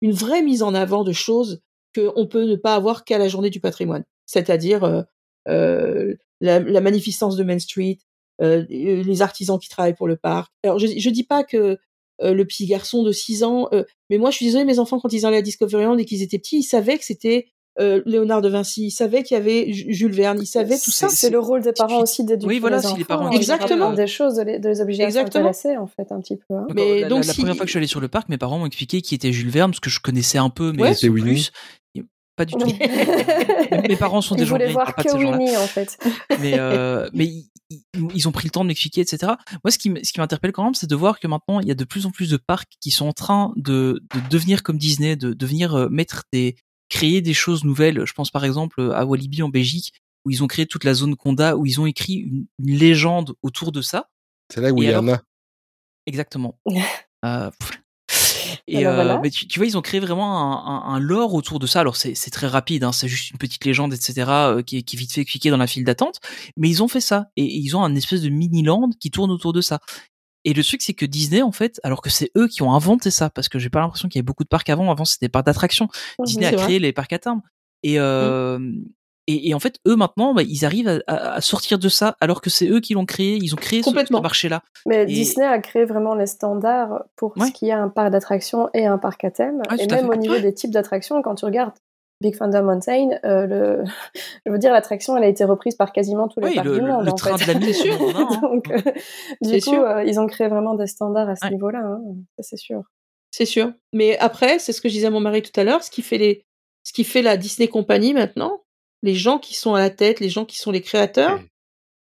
une vraie mise en avant de choses qu'on peut ne pas avoir qu'à la journée du patrimoine, c'est-à-dire euh, euh, la, la magnificence de Main Street, euh, les artisans qui travaillent pour le parc. Alors je, je dis pas que euh, le petit garçon de 6 ans, euh, mais moi je suis désolée, mes enfants quand ils allaient à Discoveryland et qu'ils étaient petits, ils savaient que c'était euh, Léonard de Vinci, ils savaient qu'il y avait Ju- Jules Verne, ils savaient tout ça. C'est le rôle des parents aussi d'éduquer Oui, voilà, les si enfants. les parents hein, de Exactement. des choses, de les, de les obliger Exactement. à en fait, un petit peu. hein. Mais la, donc la, la si- première fois que je suis allé sur le parc, mes parents m'ont expliqué qui était Jules Verne parce que je connaissais un peu, mais Ouais. C'est Winnie. plus. Pas du tout. *laughs* mes parents sont des gens bien, ils voir parlent pas de que ces gens-là. Winnie, en fait. mais euh, mais ils, ont pris le temps de m'expliquer, etc. Moi, ce qui m'interpelle quand même, c'est de voir que maintenant il y a de plus en plus de parcs qui sont en train de, de devenir comme Disney, de devenir euh, mettre des créer des choses nouvelles. Je pense par exemple à Walibi en Belgique où ils ont créé toute la zone Conda où ils ont écrit une, une légende autour de ça. C'est là où il y en a. Exactement. *laughs* Euh, et Alors euh, voilà. mais tu, tu vois, ils ont créé vraiment un, un, un lore autour de ça. Alors c'est très rapide, hein, c'est juste une petite légende, etc. euh, qui, est- qui est vite fait expliquée dans la file d'attente. Mais ils ont fait ça et, et ils ont un espèce de mini land qui tourne autour de ça. Et le truc c'est que Disney en fait, alors que c'est eux qui ont inventé ça, parce que j'ai pas l'impression qu'il y ait beaucoup de parcs avant. Avant c'était des parcs d'attractions. Disney a vrai. créé les parcs à terme. Et euh, et, et en fait, eux maintenant, bah, ils arrivent à, sortir de ça, alors que c'est eux qui l'ont créé. Ils ont créé ce, ce Complètement. marché-là. Mais Et- Disney a créé vraiment les standards pour Ouais. ce qui est un parc d'attractions et un parc à thème. Et même au niveau des types d'attractions, quand tu regardes Big Thunder Mountain, euh, le... *laughs* je veux dire, l'attraction, elle a été reprise par quasiment tous les Oui, parcs le, du monde. le en train fait. de la *laughs* hein. Donc, euh, du coup, sûr. euh, ils ont créé vraiment des standards à ce Ouais. niveau-là. hein. C'est sûr. C'est sûr. Mais après, c'est ce que je disais à mon mari tout à l'heure, ce qui fait les, ce qui fait la Disney Company maintenant, les gens qui sont à la tête, les gens qui sont les créateurs,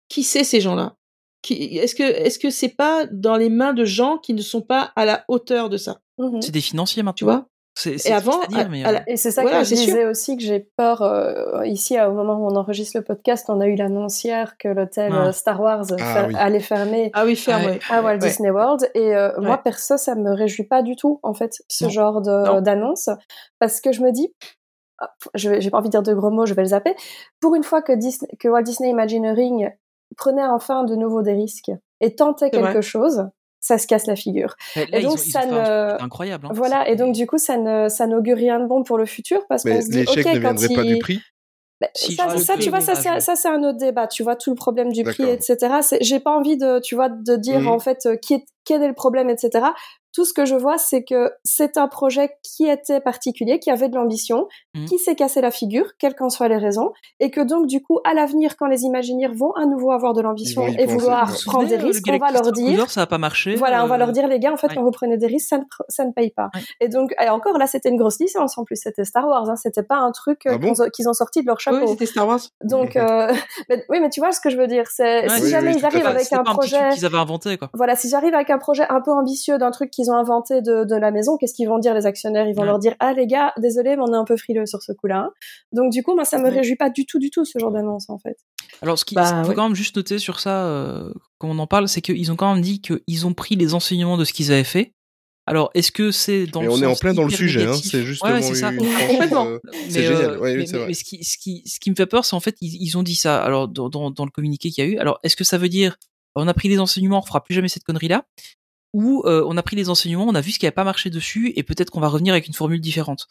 qui c'est ces gens-là? Qui, Est-ce que, est-ce que c'est pas dans les mains de gens qui ne sont pas à la hauteur de ça? Mhm. C'est des financiers maintenant. Tu vois? Et c'est avant, triste à dire, à- mais, à euh, la- Et c'est ça Voilà, que je sûr. disais aussi que j'ai peur. euh, ici, au moment où on enregistre le podcast, on a eu l'annoncière que l'hôtel Ah. euh, Star Wars Ah fer- oui. allait fermer Ah oui, ferme, Ouais. ouais. à Walt Ouais. Disney World. Et euh, moi, perso, ça me réjouit pas du tout, en fait, ce Non. genre d'annonce. Parce que je me dis, ah, j'ai pas envie de dire de gros mots, je vais le zapper. Pour une fois que, Disney, que Walt Disney Imagineering prenait enfin de nouveau des risques et tentait C'est vrai. quelque chose, ça se casse la figure. là, et donc, ont, ils ont ça ne- incroyable. hein. Voilà, et donc du coup, ça ne ça n'augure rien de bon pour le futur parce qu'on se dit, l'échec ok, ne quand viendrait pas il- du prix. bah, Si, ça, tu vois, ça, c'est, mais- ça, c'est un autre débat. Tu vois, tout le problème du prix, etc. C'est, j'ai pas envie de, tu vois, de dire, Mhm. en fait, euh, qui est, quel est le problème, etc. Tout ce que je vois, c'est que c'est un projet qui était particulier, qui avait de l'ambition, Mhm. qui s'est cassé la figure, quelles qu'en soient les raisons, et que donc, du coup, à l'avenir, quand les Imagineers vont à nouveau avoir de l'ambition et penser, vouloir prendre des risques, on va leur dire, Cruiser, ça a pas marché. voilà, on va euh, leur dire, les gars, en fait, ouais. quand vous prenez des risques, ça ne, ça ne paye pas. Ouais. Et donc, et encore là, c'était une grosse licence en plus, c'était Star Wars, hein, c'était pas un truc euh, Ah bon qu'ils ont- sorti de leur Oui, chapeau. c'était Star Wars. donc, euh, *laughs* mais- oui, mais tu vois ce que je veux dire, c'est Ouais, si oui, jamais oui, ils arrivent avec un projet, qu'ils avaient inventé, quoi. voilà, si j'arrive avec un projet un peu ambitieux d'un truc qu'ils ont inventé de, de la maison, qu'est-ce qu'ils vont dire les actionnaires? Ils vont Ouais. leur dire ah les gars, désolé, mais on est un peu frileux sur ce coup-là. Donc du coup, moi, ça me Ouais. réjouit pas du tout, du tout ce genre d'annonce en fait. Alors, ce qu'il Bah, qu'il faut ouais. quand même juste noter sur ça, euh, comme on en parle, c'est qu'ils ont quand même dit qu'ils ont pris les enseignements de ce qu'ils avaient fait. Alors, est-ce que c'est dans Mais le on est en plein dans le sujet, hein. c'est justement Ouais, c'est ça. Complètement. euh, Mais, C'est génial, euh, ouais, oui, mais, c'est mais- vrai. mais ce, qui, ce, qui, ce qui me fait peur, c'est en fait, ils, ils ont dit ça. Alors, dans, dans, dans le communiqué qu'il y a eu, alors, est-ce que ça veut dire, on a pris les enseignements, on fera plus jamais cette connerie-là Ou euh, on a pris les enseignements, on a vu ce qui n'a pas marché dessus, et peut-être qu'on va revenir avec une formule différente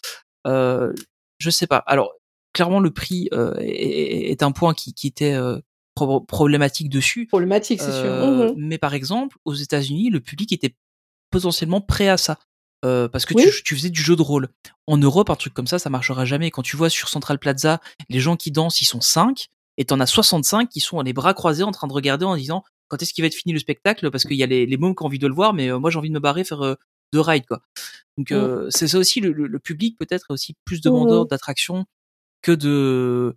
euh, Je sais pas. Alors, clairement, le prix euh, est, est un point qui, qui était euh, pro- problématique dessus. Problématique, c'est sûr. Euh, Mhm. Mais par exemple, aux États-Unis, le public était potentiellement prêt à ça. Euh, parce que Oui. tu, tu faisais du jeu de rôle. En Europe, un truc comme ça, ça marchera jamais. Quand tu vois sur Central Plaza, les gens qui dansent, ils sont 5, et t'en as 65 qui sont les bras croisés en train de regarder en disant quand est-ce qu'il va être fini le spectacle, parce qu'il y a les, les mômes qui ont envie de le voir, mais euh, moi j'ai envie de me barrer faire euh, deux rides, quoi. Donc euh, c'est ça aussi, le, le- le public peut-être est aussi plus demandeur Mhm. d'attraction que de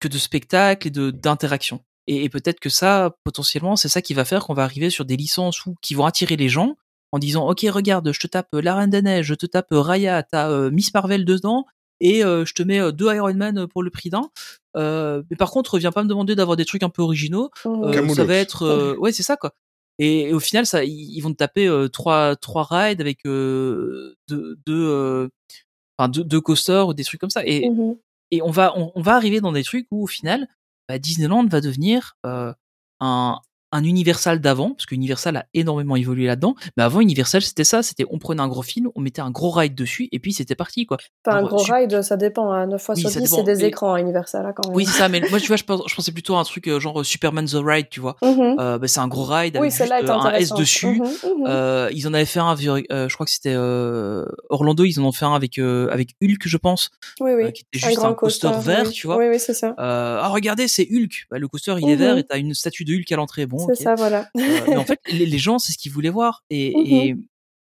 que de spectacles et de d'interaction. Et, et peut-être que ça, potentiellement, c'est ça qui va faire qu'on va arriver sur des licences où, qui vont attirer les gens en disant, ok, regarde, je te tape La Reine des Neiges, je te tape Raya, t'as euh, Miss Marvel dedans, et euh, je te mets euh, deux Iron Man pour le prix d'un. Euh, mais par contre, viens pas me demander d'avoir des trucs un peu originaux. Euh, ça va être, euh, ouais, c'est ça quoi. Et, et au final, ça, ils ils vont te taper trois trois rides avec deux deux, enfin deux, deux coasters ou des trucs comme ça. Et Mhm. et on va on, on va arriver dans des trucs où au final bah, Disneyland va devenir un un Universal d'avant parce que Universal a énormément évolué là-dedans mais avant Universal c'était ça c'était on prenait un gros film on mettait un gros ride dessus et puis c'était parti quoi Enfin, un Alors, gros ride, ça dépend. À 9 fois Oui, sur ça 10, dépend, c'est des mais- écrans à Universal, hein, quand même. oui c'est ça mais moi tu vois je, pense- je pensais plutôt à un truc euh, genre Superman the Ride tu vois euh, bah, c'est un gros ride avec celle-là juste est euh, un S dessus mhm. euh, ils en avaient fait un je crois que c'était Orlando ils en ont fait un avec avec Hulk je pense oui, oui. qui était juste grand un coaster, vert tu vois Oui, oui, c'est ça. Ah regardez c'est Hulk bah, le coaster il est Mhm. vert et t'as une statue de Hulk à l'entrée bon c'est ça, voilà. Euh, mais en *laughs* fait les, les gens c'est ce qu'ils voulaient voir et, Mhm. et,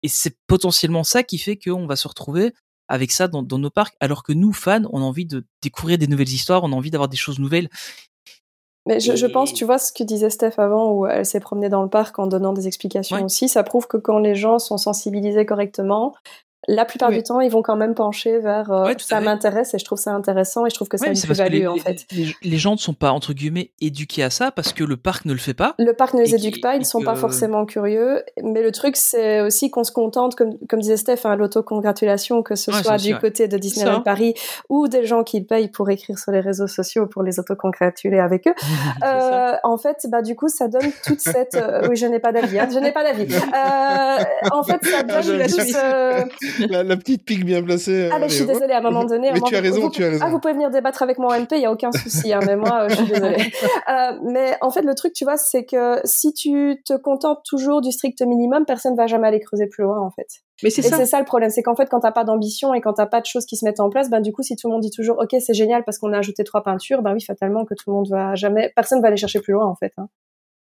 et c'est potentiellement ça qui fait qu'on va se retrouver avec ça dans, dans nos parcs alors que nous fans on a envie de découvrir des nouvelles histoires on a envie d'avoir des choses nouvelles Mais je, pense, tu vois, ce que disait Steph avant, où elle s'est promenée dans le parc en donnant des explications Ouais. aussi, ça prouve que quand les gens sont sensibilisés correctement, la plupart Oui. du temps, ils vont quand même pencher vers euh, Ouais, ça m'intéresse et je trouve ça intéressant et je trouve que ça Ouais, une plus-value en fait. les- les gens ne sont pas entre guillemets éduqués à ça parce que le parc ne le fait pas Le parc ne les éduque pas, ils ne sont pas forcément curieux. Mais le truc, c'est aussi qu'on se contente, comme, comme disait Steph, hein, l'autocongratulation, que ce Ouais, soit du côté de Disneyland. Paris ou des gens qui payent pour écrire sur les réseaux sociaux pour les autocongratuler avec eux. *laughs* Euh, en fait, bah, du coup, ça donne toute *laughs* cette. euh, oui, je n'ai pas d'avis. Hein, je n'ai pas d'avis. *laughs* Euh, en fait, ça donne je *laughs* la petite pique bien placée. Ah, ben, je suis désolée, à un moment donné. *laughs* Mais tu as raison, vous- tu as raison. Ah, vous pouvez venir débattre avec moi en MP, il n'y a aucun souci, hein, mais moi, je suis désolée. *laughs* Euh, mais en fait, le truc, tu vois, c'est que si tu te contentes toujours du strict minimum, personne va jamais aller creuser plus loin, en fait. Mais c'est Et ça. c'est ça le problème, c'est qu'en fait, quand t'as pas d'ambition et quand t'as pas de choses qui se mettent en place, ben du coup, si tout le monde dit toujours, ok, c'est génial parce qu'on a ajouté trois peintures, ben oui, fatalement que tout le monde va jamais, personne va aller chercher plus loin, en fait. Hein.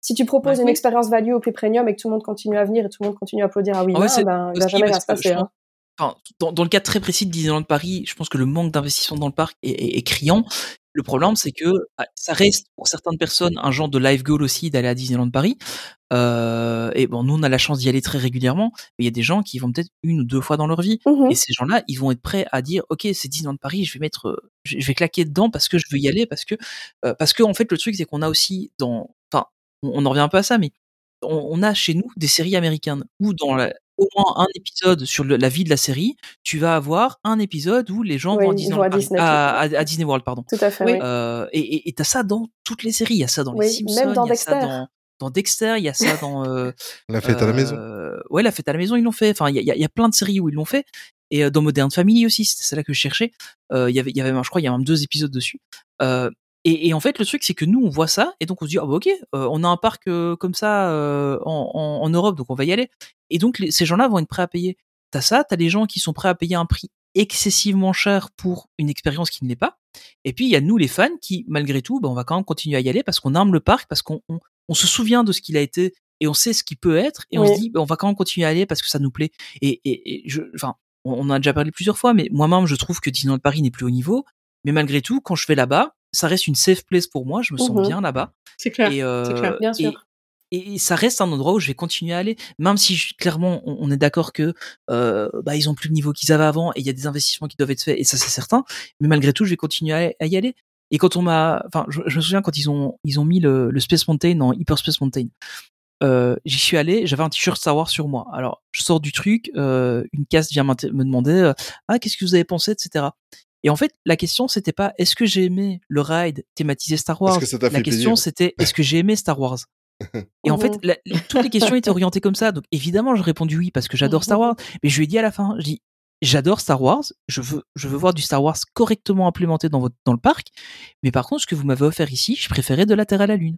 Si tu proposes Ouais. une expérience value au prix premium et que tout le monde continue à venir et tout le monde continue à applaudir à oui, Ah ouais, ben, il va jamais rien se passer. je Hein. Enfin, dans, dans le cas très précis de Disneyland Paris, je pense que le manque d'investissement dans le parc est, est- est criant. Le problème, c'est que ah, ça reste pour certaines personnes un genre de life goal aussi d'aller à Disneyland Paris. Euh, et bon, nous on a la chance d'y aller très régulièrement, mais il y a des gens qui vont peut-être une ou deux fois dans leur vie. Mhm. Et ces gens-là, ils vont être prêts à dire, ok, c'est Disneyland Paris, je vais mettre, je je vais claquer dedans parce que je veux y aller, parce que, euh, parce que en fait, le truc c'est qu'on a aussi dans, enfin, on, on en revient un peu à ça, mais on, on a chez nous des séries américaines où dans la- au moins un épisode sur le- la vie de la série, tu vas avoir un épisode où les gens Oui, vont à Disney, à, à- à Disney World, pardon. Tout à fait, Oui. Euh, et et- et t'as ça dans toutes les séries. Il y a ça dans Oui, les Simpsons, même dans il y a ça Dexter. dans, dans Dexter, il y a ça dans *laughs* euh, La fête à la maison. euh, ouais, la fête à la maison, ils l'ont fait. Enfin, il y a, il y a- il y a plein de séries où ils l'ont fait. Et dans Modern Family aussi, c'était celle-là que je cherchais. Euh, Il y avait, il y avait, je crois, il y a même deux épisodes dessus. Euh, et, et en fait, le truc, c'est que nous, on voit ça, et donc on se dit, ah bah ok, euh, on a un parc euh, comme ça euh, en, en, en Europe, donc on va y aller. Et donc, les- ces gens-là vont être prêts à payer. T'as ça, t'as des gens qui sont prêts à payer un prix excessivement cher pour une expérience qui ne l'est pas. Et puis, il y a nous, les fans, qui, malgré tout, bah, on va quand même continuer à y aller parce qu'on aime le parc, parce qu'on on, on se souvient de ce qu'il a été et on sait ce qu'il peut être, et on se dit, bah, on va quand même continuer à aller parce que ça nous plaît. Et, et, et je, enfin, on on en a déjà parlé plusieurs fois, mais moi-même, je trouve que Disneyland Paris n'est plus au niveau. Mais malgré tout, quand je vais là-bas, ça reste une safe place pour moi. Je me sens Mhm. bien là-bas. C'est clair. Euh, clair. Bien sûr. Et, et ça reste un endroit où je vais continuer à aller, même si je- clairement on, on est d'accord que euh, bah, ils ont plus le niveau qu'ils avaient avant et il y a des investissements qui doivent être faits et ça c'est certain. Mais malgré tout, je vais continuer à, à y aller. Et quand on m'a, enfin, je, je me souviens quand ils ont ils ont mis le, le Space Mountain en Hyper Space Mountain. Euh, j'y suis allé, j'avais un t-shirt Star Wars sur moi. Alors, je sors du truc, euh, une casse vient me demander euh, ah qu'est-ce que vous avez pensé, etc. Et en fait, la question c'était pas est-ce que j'ai aimé le ride thématisé Star Wars? que ça t'a la fait question c'était est-ce que j'ai aimé Star Wars? Et en fait, la- la- toutes les questions étaient orientées comme ça. Donc évidemment, j'ai répondu oui parce que j'adore Star Wars. Mais je lui ai dit à la fin, je dis j'adore Star Wars. Je veux, je veux voir du Star Wars correctement implémenté dans votre, dans le parc. Mais par contre, ce que vous m'avez offert ici, je préférais de la Terre à la Lune.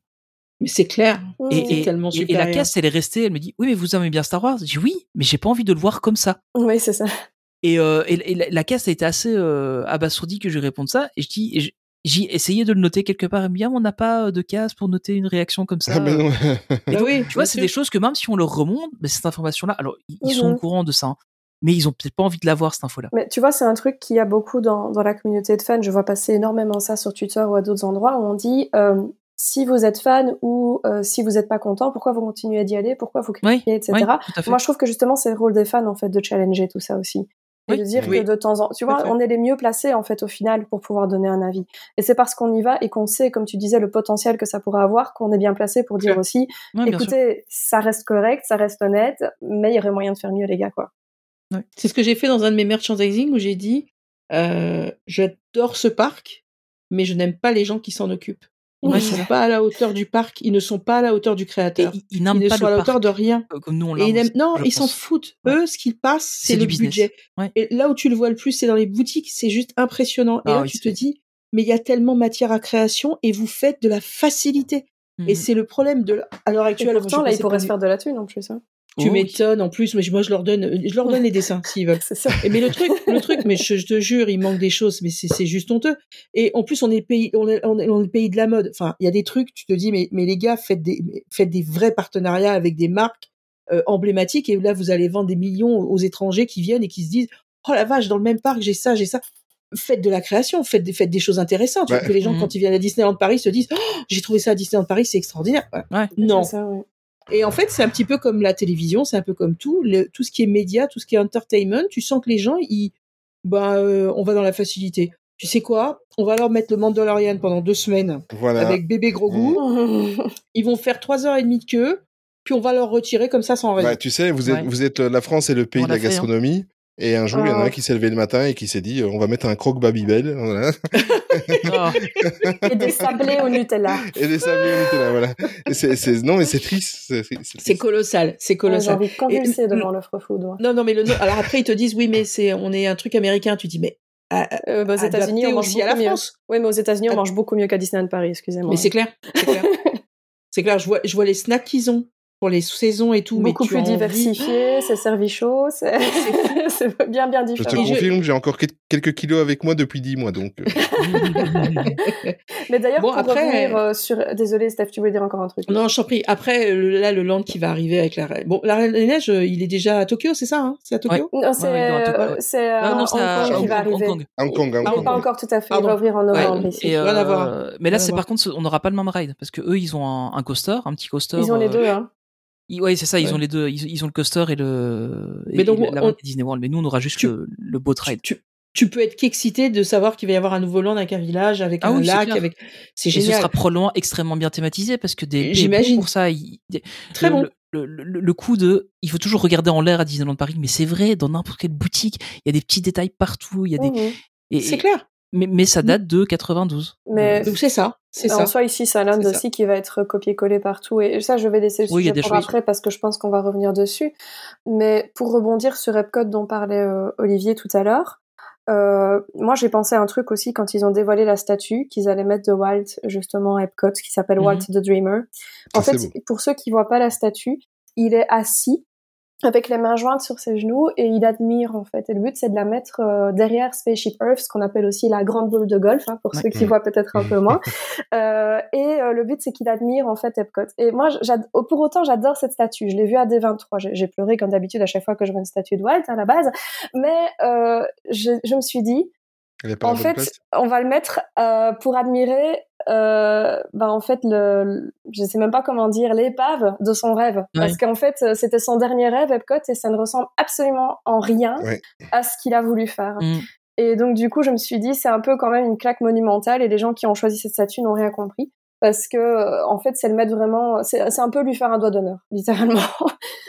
Mais c'est clair. Et, et, tellement et- et la caisse, elle est restée. Elle me dit oui, mais vous aimez bien Star Wars? Je dis oui, mais j'ai pas envie de le voir comme ça. Oui, c'est ça. Et, euh, la, la caisse a été assez euh, abasourdie que je lui réponde ça. Et je dis, j'ai essayé de le noter quelque part. Dit, ah, on n'a pas de case pour noter une réaction comme ça. Ah, non. Et Bah donc, oui, tu vois, bien c'est des choses que même si on leur remonte, mais cette information-là, alors ils, sont Mhm. au courant de ça, hein, mais ils ont peut-être pas envie de l'avoir cette info-là. Mais tu vois, c'est un truc qu'il y a beaucoup dans, dans la communauté de fans. Je vois passer énormément ça sur Twitter ou à d'autres endroits où on dit euh, si vous êtes fan ou euh, si vous n'êtes pas content, pourquoi vous continuez d'y aller, pourquoi vous Oui, critiquez, etc. oui. Moi, je trouve que justement, c'est le rôle des fans en fait de challenger tout ça aussi. Et Oui, de dire oui. que de temps en temps, tu vois, on est les mieux placés en fait au final pour pouvoir donner un avis. Et c'est parce qu'on y va et qu'on sait, comme tu disais, le potentiel que ça pourrait avoir, qu'on est bien placé pour dire aussi, Ouais, écoutez, ça reste correct, ça reste honnête, mais il y aurait moyen de faire mieux, les gars, quoi. C'est ce que j'ai fait dans un de mes merchandising où j'ai dit euh, j'adore ce parc, mais je n'aime pas les gens qui s'en occupent. Ils ne sont pas à la hauteur du parc, ils ne sont pas à la hauteur du Et créateur. ils, ils Ils ne pas sont à la hauteur parc de rien. euh, comme nous on Et ils n'aiment- non, ils s'en foutent. Ouais. Eux, ce qu'ils passent, C'est le business. budget. Ouais. Et là où tu le vois le plus, c'est dans les boutiques. C'est juste impressionnant. Et Ah là, oui, tu te dis, mais il y a tellement matière à création et vous faites de la facilité. Et Mhm. c'est le problème de à l'heure Et actuelle. pourtant, là, pourraient par se faire de la thune en plus. hein. Tu Oh oui. m'étonnes en plus, mais moi je leur donne, je leur donne les dessins *laughs* s'ils veulent. C'est ça. Et mais le truc, le truc, mais je, je te jure, il manque des choses, mais c'est c'est juste honteux. Et en plus, on est le pays, on est, on est, on est le pays de la mode. Enfin, il y a des trucs, tu te dis, mais, mais les gars, faites des, faites des vrais partenariats avec des marques euh, emblématiques. Et là, vous allez vendre des millions aux étrangers qui viennent et qui se disent, oh la vache, dans le même parc, j'ai ça, j'ai ça. Faites de la création, faites des, faites des choses intéressantes. Ouais. Que les gens, Mhm. quand ils viennent à Disneyland Paris, se disent, oh, j'ai trouvé ça à Disneyland Paris, c'est extraordinaire. Ouais. Ouais. Non. C'est ça, ouais. Et en fait, c'est un petit peu comme la télévision, c'est un peu comme tout, le- tout ce qui est média, tout ce qui est entertainment. Tu sens que les gens, ils, bah, euh, on va dans la facilité. Tu sais quoi? On va leur mettre le Mandalorian pendant deux semaines Voilà. avec bébé gros goût. *laughs* Ils vont faire trois heures et demie de queue, puis on va leur retirer comme ça sans raison. Bah, tu sais, vous êtes, Ouais. vous êtes, euh, la France est le pays On de la hein. Et un jour, il y en a Ah. un qui s'est levé le matin et qui s'est dit, euh, on va mettre un croque Babybel. *laughs* Voilà. Ah, Et des sablés au Nutella. et des sablés au Nutella, voilà. Et c'est, c'est- non, mais c'est triste. C'est, c'est- c'est C'est triste. colossal, J'ai colossal. envie de convulser Et- devant l'offre food. ouais. Non, non, mais le nom- alors après ils te disent oui, mais c'est on est un truc américain. Tu dis mais ah, ah, Euh, bah, aux États-Unis, on mange aussi à la beaucoup mieux. France. Oui, mais aux États-Unis, on Ah. mange beaucoup mieux qu'à Disneyland Paris, excusez-moi. Mais c'est clair, c'est clair. *laughs* c'est clair. Je vois, je vois les snacks qu'ils ont. Pour les saisons et tout, mais Beaucoup tu plus diversifié, *gasps* c'est servi chaud, *laughs* c'est bien bien Je te différent. confirme, j'ai encore quel- quelques kilos avec moi depuis 10 mois, donc. euh, *laughs* Mais d'ailleurs, Bon, pour après- revenir euh, sur... Désolé, Steph, tu voulais dire encore un truc? Non, je t'en prie. Après, le- là, le land qui va arriver avec la. Bon, la reine des neiges, euh, il est déjà à Tokyo, c'est ça hein? C'est à Tokyo? Non, c'est Ouais, euh, à Hong Kong qui Hong va Kong, arriver. Hong Kong. Hong Kong, pas encore tout à fait, il va ouvrir en novembre ici. euh, mais là, c'est par contre, on n'aura pas le même ride parce que eux, ils ont un, coaster, un petit coaster. Ils ont les euh, deux, ouais, c'est ça. Ils ont les deux. Ils, ils ont le coaster et le. Mais et- donc, la on- Disney World. Mais nous, on aura juste Tu- le, le boat tu, ride. tu, tu peux être qu'excité de savoir qu'il va y avoir un nouveau land avec un village, avec Ah un oui, lac, avec. C'est Et ce génial. sera probablement extrêmement bien thématisé parce que des, J'imagine. pour ça. des- Très le, bon. Le, le, le- coup de, il faut toujours regarder en l'air à Disneyland Paris, mais c'est vrai, dans n'importe quelle boutique, il y a des petits détails partout, il y a des, C'est clair. Mais, mais ça date de 92. Mais Donc c'est ça. C'est en ça. soi, ici, c'est un land ça. aussi qui va être copié-collé partout. Et ça, je vais laisser le Oui, sujet pour choses. après parce que je pense qu'on va revenir dessus. Mais pour rebondir sur Epcot dont parlait euh, Olivier tout à l'heure, euh, moi, j'ai pensé à un truc aussi quand ils ont dévoilé la statue qu'ils allaient mettre de Walt, justement, à Epcot, qui s'appelle Mhm. Walt the Dreamer. En Ah, fait, pour ceux qui voient pas la statue, il est assis avec les mains jointes sur ses genoux et il admire en fait. Et le but c'est de la mettre euh, derrière Spaceship Earth, ce qu'on appelle aussi la grande boule de golf, hein, pour ceux qui voient peut-être un peu moins. *laughs* Euh, et euh, le but c'est qu'il admire en fait Epcot. Et moi, j'ad- pour autant, j'adore cette statue. Je l'ai vue à D23. J'ai j'ai pleuré comme d'habitude à chaque fois que je vois une statue de Walt à la base, mais euh, je, je me suis dit, pas en fait, place? on va le mettre euh, pour admirer, euh, ben en fait, le, le- je sais même pas comment dire, l'épave de son rêve. Parce qu'en fait, euh, c'était son dernier rêve, Epcot, et ça ne ressemble absolument en rien Ouais. à ce qu'il a voulu faire. Mm. Et donc, du coup, je me suis dit, c'est un peu quand même une claque monumentale, et les gens qui ont choisi cette statue n'ont rien compris. Parce que, en fait, c'est le mettre vraiment, c'est un peu lui faire un doigt d'honneur, *laughs* littéralement.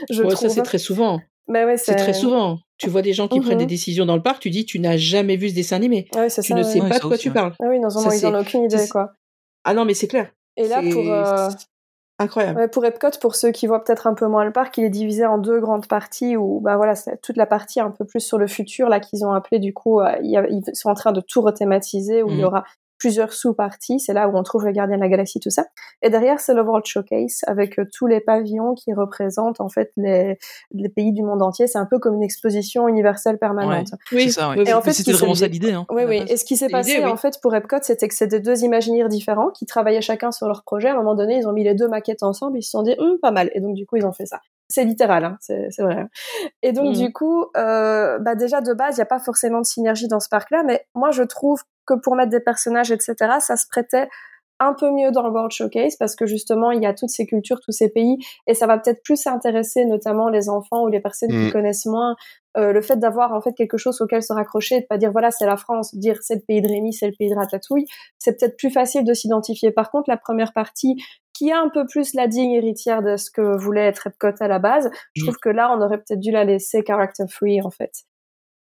je Ouais, trouve. ça, c'est très souvent. Mais ouais, C'est très souvent. Tu vois des gens qui Mhm. prennent des décisions dans le parc, tu dis, tu n'as jamais vu ce dessin animé. Ouais, c'est Tu ça. ne ouais. sais Ouais, pas de quoi aussi, tu ouais. parles. Ah oui, non, Ça, ils en c'est- ont aucune idée, quoi. Ah non, mais c'est clair. Et là, pour, euh, Incroyable. Ouais, pour Epcot, pour ceux qui voient peut-être un peu moins le parc, il est divisé en deux grandes parties où, bah voilà, c'est toute la partie un peu plus sur le futur, là, qu'ils ont appelé, du coup, euh, ils sont en train de tout rethématiser, où il y Mhm. aura plusieurs sous-parties. C'est là où on trouve les gardiens de la galaxie, tout ça. Et derrière, c'est le World Showcase avec euh, tous les pavillons qui représentent, en fait, les, les pays du monde entier. C'est un peu comme une exposition universelle permanente. C'est ça, ouais. oui, Et en fait, c'était vraiment ça l'idée. Hein, Oui, oui. base. Et ce qui s'est passé, oui. en fait, pour Epcot, c'était que c'était deux imaginaires différents qui travaillaient chacun sur leur projet. À un moment donné, ils ont mis les deux maquettes ensemble, ils se sont dit, Hum, pas mal. Et donc, du coup, ils ont fait ça. C'est littéral, hein, c'est c'est vrai. Et donc, Mhm. du coup, euh, bah, déjà, de base, il n'y a pas forcément de synergie dans ce parc-là, mais moi, je trouve que pour mettre des personnages, etc., ça se prêtait un peu mieux dans le World Showcase parce que justement il y a toutes ces cultures, tous ces pays et ça va peut-être plus intéresser notamment les enfants ou les personnes qui connaissent moins euh, le fait d'avoir en fait quelque chose auquel se raccrocher et de pas dire voilà c'est la France, dire c'est le pays de Rémi, c'est le pays de Ratatouille, c'est peut-être plus facile de s'identifier. Par contre la première partie qui est un peu plus la digne héritière de ce que voulait être Epcot à la base, je Mm. trouve que là on aurait peut-être dû la laisser character free en fait.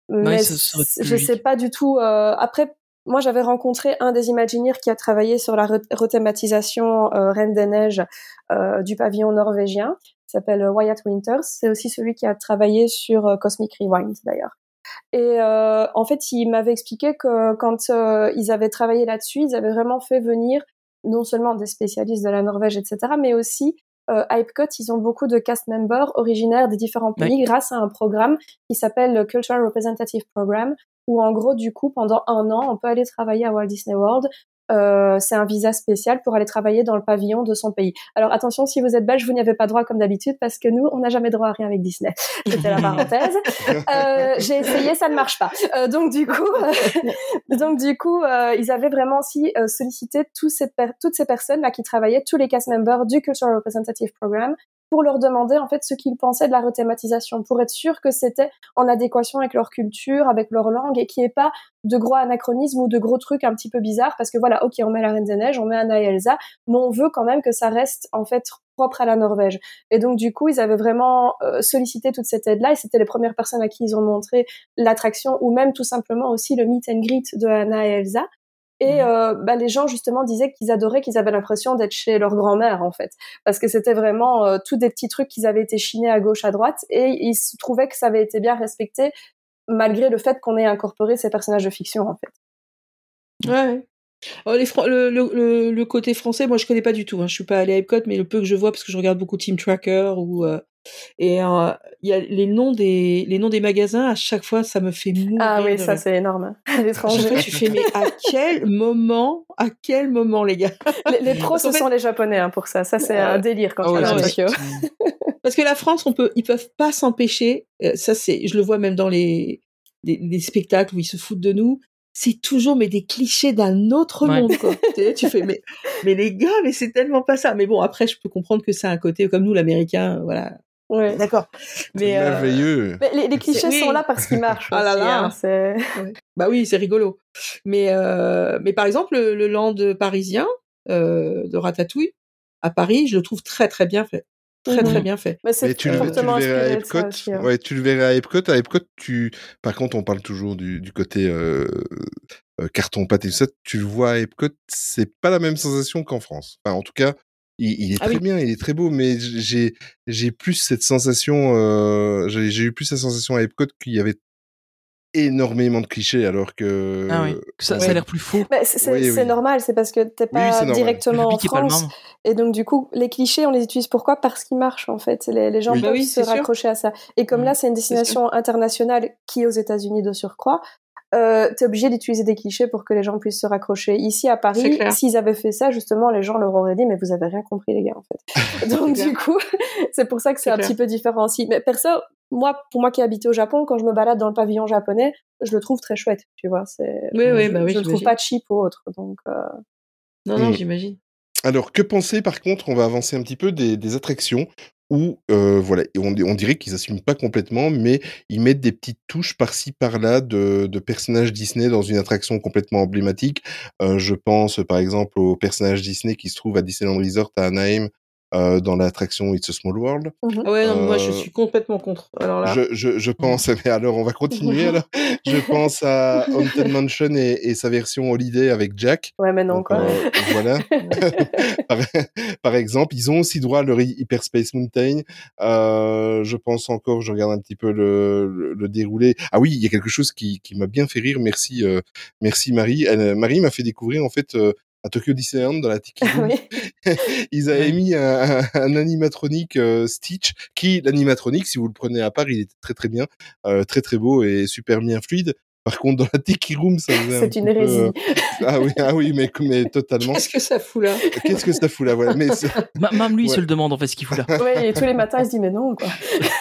Mais plus je sais pas du tout. euh, après moi, j'avais rencontré un des Imagineers qui a travaillé sur la re- rethématisation euh, Reine des Neiges euh, du pavillon norvégien. Il s'appelle Wyatt Winters. C'est aussi celui qui a travaillé sur Cosmic Rewind, d'ailleurs. Et en fait, il m'avait expliqué que quand ils avaient travaillé là-dessus, ils avaient vraiment fait venir non seulement des spécialistes de la Norvège, etc., mais aussi euh, ils ont beaucoup de cast members originaires des différents pays grâce à un programme qui s'appelle le Cultural Representative Program, où en gros, du coup, pendant un an, on peut aller travailler à Walt Disney World. Euh, c'est un visa spécial pour aller travailler dans le pavillon de son pays. Alors attention, si vous êtes belge, vous n'y avez pas droit comme d'habitude parce que nous, on n'a jamais droit à rien avec Disney. *laughs* C'était la parenthèse. Euh, J'ai essayé, ça ne marche pas. Euh, donc du coup, *laughs* donc du coup, euh, ils avaient vraiment aussi euh, sollicité ces toutes ces personnes là qui travaillaient, tous les cast members du Cultural Representative Program, pour leur demander en fait ce qu'ils pensaient de la rethématisation, pour être sûr que c'était en adéquation avec leur culture, avec leur langue, et qu'il n'y ait pas de gros anachronismes ou de gros trucs un petit peu bizarres, parce que voilà, ok, on met la Reine des Neiges, on met Anna et Elsa, mais on veut quand même que ça reste en fait propre à la Norvège. Et donc du coup, ils avaient vraiment euh, sollicité toute cette aide-là, et c'était les premières personnes à qui ils ont montré l'attraction, ou même tout simplement aussi le meet and greet de Anna et Elsa. Et euh, bah, les gens justement disaient qu'ils adoraient, qu'ils avaient l'impression d'être chez leur grand-mère en fait, parce que c'était vraiment euh, tous des petits trucs qui avaient été chinés à gauche, à droite, et ils se trouvaient que ça avait été bien respecté malgré le fait qu'on ait incorporé ces personnages de fiction en fait. Ouais. Oh, les Fran- le, le, le, le côté français, moi je connais pas du tout. Hein. Je suis pas allée à Epcot, mais le peu que je vois, parce que je regarde beaucoup Team Tracker ou euh, et euh, il y a les noms des les noms des magasins. À chaque fois, ça me fait mourir. Ah oui, ça c'est énorme. Chaque l'étranger. tu fais mais à quel moment, à quel moment, les gars? Les, les pros, ce fait- sont les Japonais hein, pour ça. Ça, c'est Ah un délire quand Ah tu vas Tokyo. Parce que la France, on peut, ils peuvent pas s'empêcher. euh, ça, c'est, je le vois même dans les, les, les spectacles où ils se foutent de nous. C'est toujours mais des clichés d'un autre Ouais. monde, quoi. tu, sais, tu fais mais, mais les gars, mais c'est tellement pas ça. Mais bon, après, je peux comprendre que c'est un côté comme nous, l'américain, euh, voilà. Ouais. D'accord. C'est Mais euh, merveilleux. Mais les, les clichés oui. sont là parce qu'ils marchent. *laughs* Ah là aussi, là. hein, c'est- bah oui, c'est rigolo. Mais euh, mais par exemple, le, le land parisien euh, de Ratatouille à Paris, je le trouve très très bien fait. Très Mhm. très bien fait. Mais c'est tu le, tu le fortement verrais à Epcot? aussi. hein. Ouais, tu le verrais à Epcot? À Epcot, tu. Par contre, on parle toujours du, du côté carton pâte et tout ça. Tu le vois à Epcot, c'est pas la même sensation qu'en France. Enfin, en tout cas, il, il est Ah très oui. bien, il est très beau, mais j'ai j'ai plus cette sensation. Euh, j'ai eu plus la sensation à Epcot qu'il y avait énormément de clichés, alors que. Ah oui, ça, ça a l'air plus faux. Mais c'est Oui, oui. normal, c'est parce que t'es pas directement en France. Et donc, du coup, les clichés, on les utilise pourquoi? Parce qu'ils marchent, en fait. Les, les gens Oui. peuvent Bah oui, se sûr. raccrocher à ça. Et comme Mm. là, c'est une destination internationale qui est aux États-Unis de surcroît, euh, t'es obligé d'utiliser des clichés pour que les gens puissent se raccrocher. Ici, à Paris, s'ils avaient fait ça, justement, les gens leur auraient dit, mais vous avez rien compris, les gars, en fait. *laughs* donc, du coup, *laughs* c'est pour ça que c'est un clair. petit peu différent aussi. Mais perso, moi, pour moi qui ai habité au Japon, quand je me balade dans le pavillon japonais, je le trouve très chouette, tu vois. C'est, Oui, oui, je, bah oui, je le trouve pas cheap ou autre. Donc, euh, Non, non, Mm. j'imagine. Alors, que penser par contre? On va avancer un petit peu des, attractions où, euh, voilà, on, dirait qu'ils assument pas complètement, mais ils mettent des petites touches par-ci par-là de, de personnages Disney dans une attraction complètement emblématique. Euh, je pense par exemple au personnage Disney qui se trouve à Disneyland Resort à Anaheim euh, dans l'attraction It's a Small World. mhm. Ah ouais, non, moi je Euh, suis complètement contre. Alors là, Je, je, je pense, *laughs* mais alors on va continuer alors. Je *laughs* pense à Haunted Mansion et, et sa version Holiday avec Jack. ouais, mais non, Donc, quoi. euh, voilà. *laughs* par, par exemple, ils ont aussi droit à leur Hyperspace Mountain. Euh, je pense encore, je regarde un petit peu le, le, le déroulé. Ah oui, il y a quelque chose qui, qui m'a bien fait rire. Merci, euh, merci Marie. Elle, Marie m'a fait découvrir en fait euh, à Tokyo Disneyland dans la Tiki *laughs* oui. *laughs* ils avaient mis un, un, un animatronique euh, Stitch qui l'animatronique si vous le prenez à part il était très très bien euh, très très beau et super bien fluide par contre dans la Tiki Room ça faisait C'est une peu, hérésie. euh, *laughs* ah oui ah oui mais mais totalement qu'est-ce que ça fout là? Qu'est-ce que ça fout là? Voilà mais *laughs* Même lui, il Ouais. se le demande en fait ce qu'il fout là. Ouais, et tous les matins, il se dit, mais non, quoi.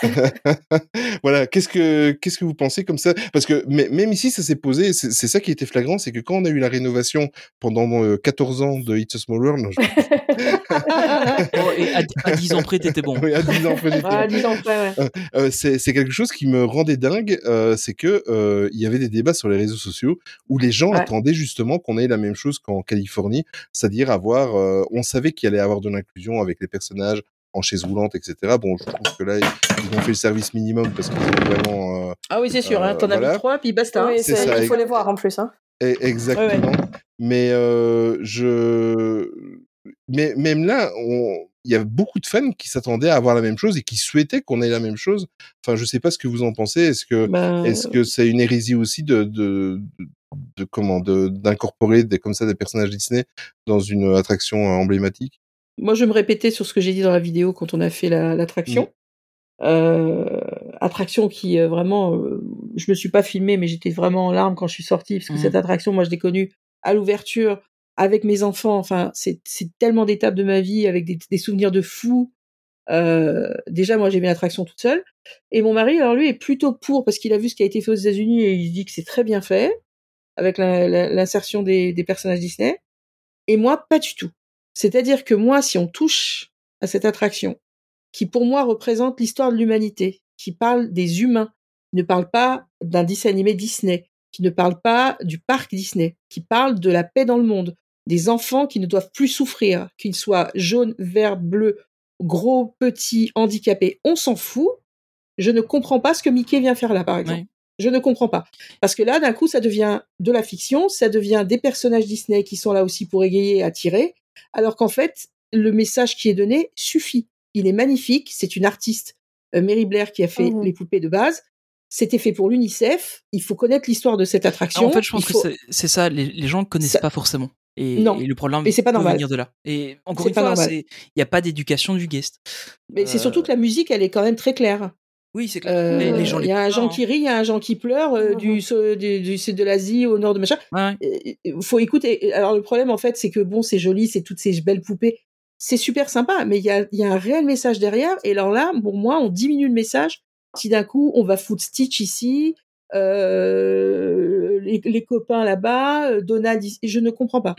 *laughs* voilà, qu'est-ce que qu'est-ce que vous pensez comme ça? Parce que mais- même ici, ça s'est posé. C'est ça qui était flagrant, c'est que quand on a eu la rénovation pendant euh, 14 ans de It's a Small World, non, je- Oh, et à, à 10 ans près, t'étais bon. oui, à 10 ans j'étais Ah, dis donc, ouais, ouais. Euh, c'est quelque chose qui me rendait dingue, euh, c'est que euh, il y avait des débats sur les réseaux sociaux où les gens Ouais. attendaient justement qu'on ait la même chose qu'en Californie, c'est-à-dire avoir, euh, on savait qu'il allait y avoir de l'inclusion avec les personnages en chaise roulante, etc. Bon, je trouve que là ils ont fait le service minimum parce qu'ils ont vraiment euh, Ah oui, c'est sûr, hein, Euh, t'en as voilà. mis trois, puis basta. hein. oui, c'est c'est- ça, il faut les voir en plus. Hein. E- Exactement. Mais euh, je, mais même là, il y a beaucoup de fans qui s'attendaient à avoir la même chose et qui souhaitaient qu'on ait la même chose. Enfin, je sais pas ce que vous en pensez. Est-ce que, Ben, est-ce que c'est une hérésie aussi de, de, de, de comment, d'incorporer des comme ça des personnages Disney dans une attraction emblématique? Moi, je vais me répéter sur ce que j'ai dit dans la vidéo quand on a fait la- l'attraction. Euh, attraction qui euh, vraiment, euh, je me suis pas filmée, mais j'étais vraiment en larmes quand je suis sortie parce que Mhm. cette attraction, moi, je l'ai connue à l'ouverture avec mes enfants. Enfin, c'est tellement d'étapes de ma vie avec des, souvenirs de fou. Euh, déjà, moi, j'ai aimé l'attraction toute seule. Et mon mari, alors lui, est plutôt pour parce qu'il a vu ce qui a été fait aux États-Unis et il dit que c'est très bien fait avec l'insertion des, des personnages Disney. Et moi, pas du tout. C'est-à-dire que moi, si on touche à cette attraction, qui pour moi représente l'histoire de l'humanité, qui parle des humains, qui ne parle pas d'un dessin animé Disney, qui ne parle pas du parc Disney, qui parle de la paix dans le monde, des enfants qui ne doivent plus souffrir, qu'ils soient jaunes, verts, bleus, gros, petits, handicapés, on s'en fout. Je ne comprends pas ce que Mickey vient faire là, par exemple. Je ne comprends pas. Parce que là, d'un coup, ça devient de la fiction, ça devient des personnages Disney qui sont là aussi pour égayer, attirer, alors qu'en fait, le message qui est donné suffit. Il est magnifique, c'est une artiste, euh, Mary Blair, qui a fait Mhm. les poupées de base. C'était fait pour l'UNICEF. Il faut connaître l'histoire de cette Ah, attraction. en fait, je pense que c'est- c'est ça, les, les gens ne connaissent Ça- pas forcément. Et, Non. et le problème Et c'est pas peut normal. venir de là. Et encore une pas fois, il n'y a pas d'éducation du guest. Mais c'est Euh, surtout que la musique, elle est quand même très claire. Oui, c'est clair. Euh, les, les gens Il y a un gens qui rit, il y a un gens qui pleure, euh, du, so- du, du sud de l'Asie au nord de machin. Ouais. Il faut écouter. Alors le problème en fait, c'est que bon, c'est joli, c'est toutes ces belles poupées, c'est super sympa, mais il y a, y a un réel message derrière. Et alors là, pour moi, on diminue le message si d'un coup on va foutre Stitch ici, euh, les, les copains là-bas, euh, Donald, je ne comprends pas.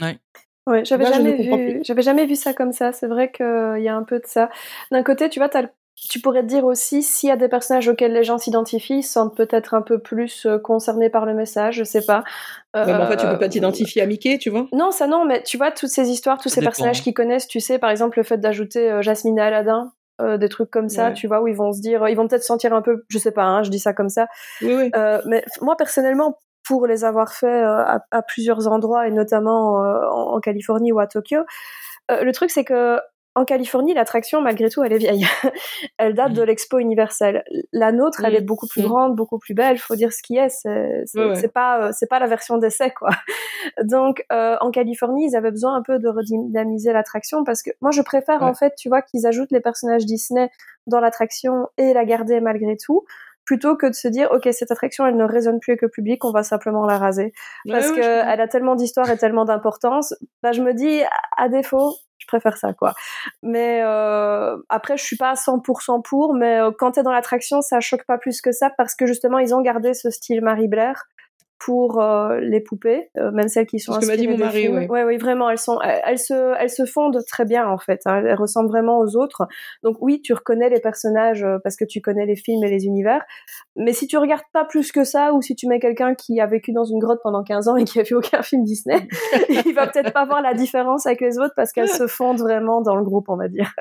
Ouais, j'avais je ne jamais vu, j'avais jamais vu ça comme ça. C'est vrai qu'il y a un peu de ça. D'un côté, tu vois, le- tu pourrais te dire aussi s'il y a des personnages auxquels les gens s'identifient, ils se sentent peut-être un peu plus euh, concernés par le message, je sais pas. Ouais, mais en fait, tu Euh, peux pas t'identifier à Mickey, tu vois. Non, ça non, mais tu vois, toutes ces histoires, tous Ça ces dépend, personnages hein. qu'ils connaissent, tu sais, par exemple, le fait d'ajouter euh, Jasmine et Aladdin, euh, des trucs comme ça, Ouais. tu vois, où ils vont se dire, ils vont peut-être se sentir un peu, je sais pas, hein, je dis ça comme ça, Oui, oui. euh, mais moi personnellement, pour les avoir fait euh, à, à plusieurs endroits et notamment euh, en, en Californie ou à Tokyo, euh, le truc c'est que en Californie, l'attraction, malgré tout, elle est vieille. *laughs* elle date de Mhm. l'expo universelle. La nôtre, elle est beaucoup plus Mhm. grande, beaucoup plus belle. Faut dire ce qui est. C'est c'est- Ouais, pas, euh, c'est pas la version d'essai, quoi. *laughs* Donc, euh, en Californie, ils avaient besoin un peu de redynamiser l'attraction parce que moi, je préfère Ouais. en fait, tu vois, qu'ils ajoutent les personnages Disney dans l'attraction et la garder malgré tout, plutôt que de se dire, ok, cette attraction, elle ne résonne plus avec le public, on va simplement la raser parce Ouais, ouais, que elle a tellement d'histoire et tellement d'importance. Bah, je me dis, à défaut, je préfère ça, quoi. Mais euh, après, je suis pas à 100% pour, mais euh, quand t'es dans l'attraction, ça choque pas plus que ça parce que justement, ils ont gardé ce style Marie Blair pour euh, les poupées, euh, même celles qui sont m'a dit inspirées mon mari, films. ouais. ouais, oui, vraiment, elles sont, elles, elles se, elles se fondent très bien en fait. hein. Elles ressemblent vraiment aux autres. Donc oui, tu reconnais les personnages euh, parce que tu connais les films et les univers. Mais si tu regardes pas plus que ça, ou si tu mets quelqu'un qui a vécu dans une grotte pendant 15 ans et qui a vu aucun film Disney, *laughs* il va peut-être pas voir la différence avec les autres parce qu'elles se *laughs* fondent vraiment dans le groupe, on va dire.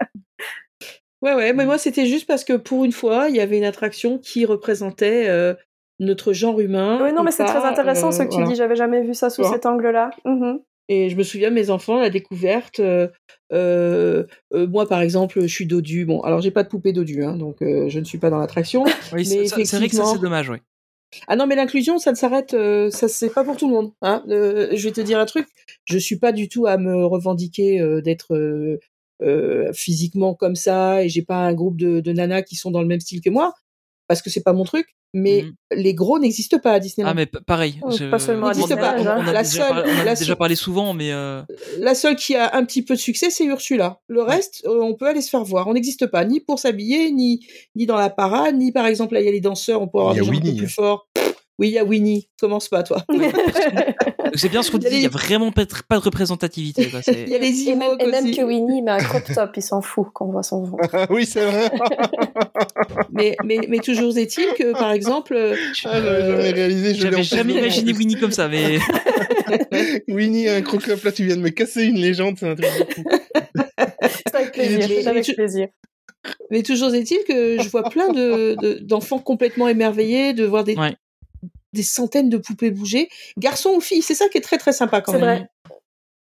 Ouais, ouais, mais moi, c'était juste parce que pour une fois, il y avait une attraction qui représentait euh, notre genre humain. Oui, non, mais c'est très intéressant euh, ce que tu voilà. dis. J'avais jamais vu ça sous Tu cet angle-là. Mhm. Et je me souviens, mes enfants, la découverte. euh, euh, euh, moi, par exemple, je suis dodu. Bon, alors j'ai pas de poupée dodu, hein, donc euh, je ne suis pas dans l'attraction. *laughs* Oui, c'est vrai que ça, effectivement- c'est dommage, oui. Ah non, mais l'inclusion, ça ne s'arrête, euh, ça c'est pas pour tout le monde. Hein. Euh, je vais te dire un truc, je suis pas du tout à me revendiquer euh, d'être euh, euh, physiquement comme ça, et j'ai pas un groupe de, de nanas qui sont dans le même style que moi, parce que c'est pas mon truc. Mais Mhm. les gros n'existent pas à Disneyland. Ah, mais pareil. Oh, je- pas seulement à Disneyland, on- on hein. a La déjà seule- parlé- on a la déjà seule- parlé souvent, mais euh, La seule qui a un petit peu de succès, c'est Ursula. Le reste, euh, on peut aller se faire voir. On n'existe pas, ni pour s'habiller, ni ni dans la parade, ni par exemple là il y a les danseurs, on peut avoir des gens plus hein. forts. Oui, il y a Winnie. Commence pas, toi. *laughs* c'est bien ce qu'on dit. Il y a vraiment pas de, pas de représentativité. quoi, *laughs* Il y a les Et même, et même aussi. que Winnie met un crop top, il s'en fout quand on voit son ventre. *laughs* oui, c'est vrai. mais, mais, mais toujours est-il que, par exemple, euh, Ah, j'avais jamais réalisé. je l'ai J'avais jamais imaginé Winnie comme ça, mais Winnie, un crocop, là, tu viens de me casser une légende, c'est un truc de fou. C'est avec plaisir, Mais- c'est avec plaisir. mais toujours est-il que je vois plein de, de- d'enfants complètement émerveillés de voir des, Ouais. Des centaines de poupées bouger, garçons ou filles. C'est ça qui est très très sympa quand C'est même. vrai.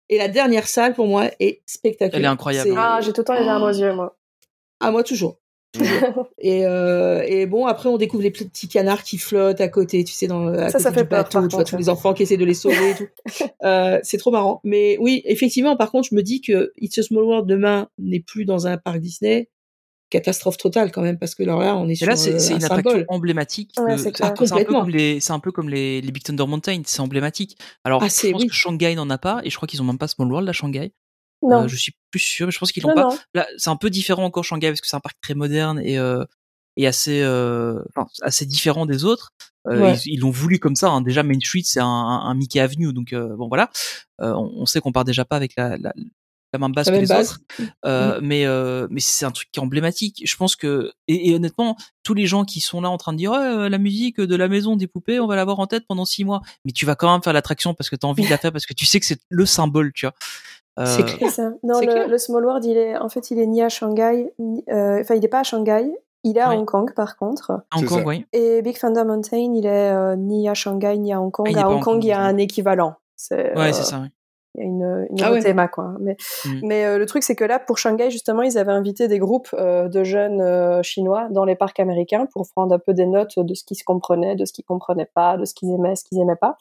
Et la dernière salle pour moi est spectaculaire. Elle est incroyable. C'est- Ah, j'ai tout le temps les larmes aux yeux, moi. Ah, moi toujours. Toujours. *laughs* et, euh, et bon, après, on découvre les petits canards qui flottent à côté, tu sais, dans, à Ça, côté ça fait peur, bateau, par tu vois tous les enfants qui essaient de les sauver et tout. *laughs* Euh, c'est trop marrant. Mais oui, effectivement, par contre, je me dis que It's a Small World demain n'est plus dans un parc Disney. Catastrophe totale quand même, parce que alors là, on est Et sur là, c'est euh, c'est un une symbole. emblématique. Ouais, de- c'est un peu comme les, c'est un peu comme les, les Big Thunder Mountain, c'est emblématique. Alors, Ah, je pense oui. que Shanghai n'en a pas, et je crois qu'ils ont même pas Small World à Shanghai. Non. Euh, je suis plus sûr, mais je pense qu'ils l'ont non, pas. non. Là, c'est un peu différent encore Shanghai parce que c'est un parc très moderne et euh, et assez euh, enfin, assez différent des autres. Euh, Ouais. Ils ils l'ont voulu comme ça. hein. Déjà Main Street c'est un, un, un Mickey Avenue donc euh, bon voilà. Euh, on, on sait qu'on part déjà pas avec la, la, la même base La que même les base. autres. Euh, mais euh, mais c'est un truc qui est emblématique. Je pense que et, et honnêtement tous les gens qui sont là en train de dire euh, la musique de la maison des poupées on va l'avoir en tête pendant six mois. Mais tu vas quand même faire l'attraction parce que tu as envie de la faire parce que tu sais que c'est le symbole tu vois. Euh, C'est clair. Ça. Non, le, clair. le Small World, il est, en fait, il est ni à Shanghai, euh, enfin, il est pas à Shanghai. Il est à Ouais. Hong Kong, par contre. à Hong Kong oui. Et Big Thunder Mountain, il est euh, ni à Shanghai, ni à Hong Kong. Ah, à Hong Hong Kong, Kong, il y a un équivalent. C'est, Ouais euh, c'est ça. ouais. Il y a une, une Ah ouais. théma, quoi. Mais, Mm. mais euh, le truc, c'est que là, pour Shanghai, justement, ils avaient invité des groupes euh, de jeunes euh, chinois dans les parcs américains pour prendre un peu des notes de ce qui se comprenait, de ce qu'ils comprenaient pas, de ce qu'ils aimaient, ce qu'ils aimaient pas.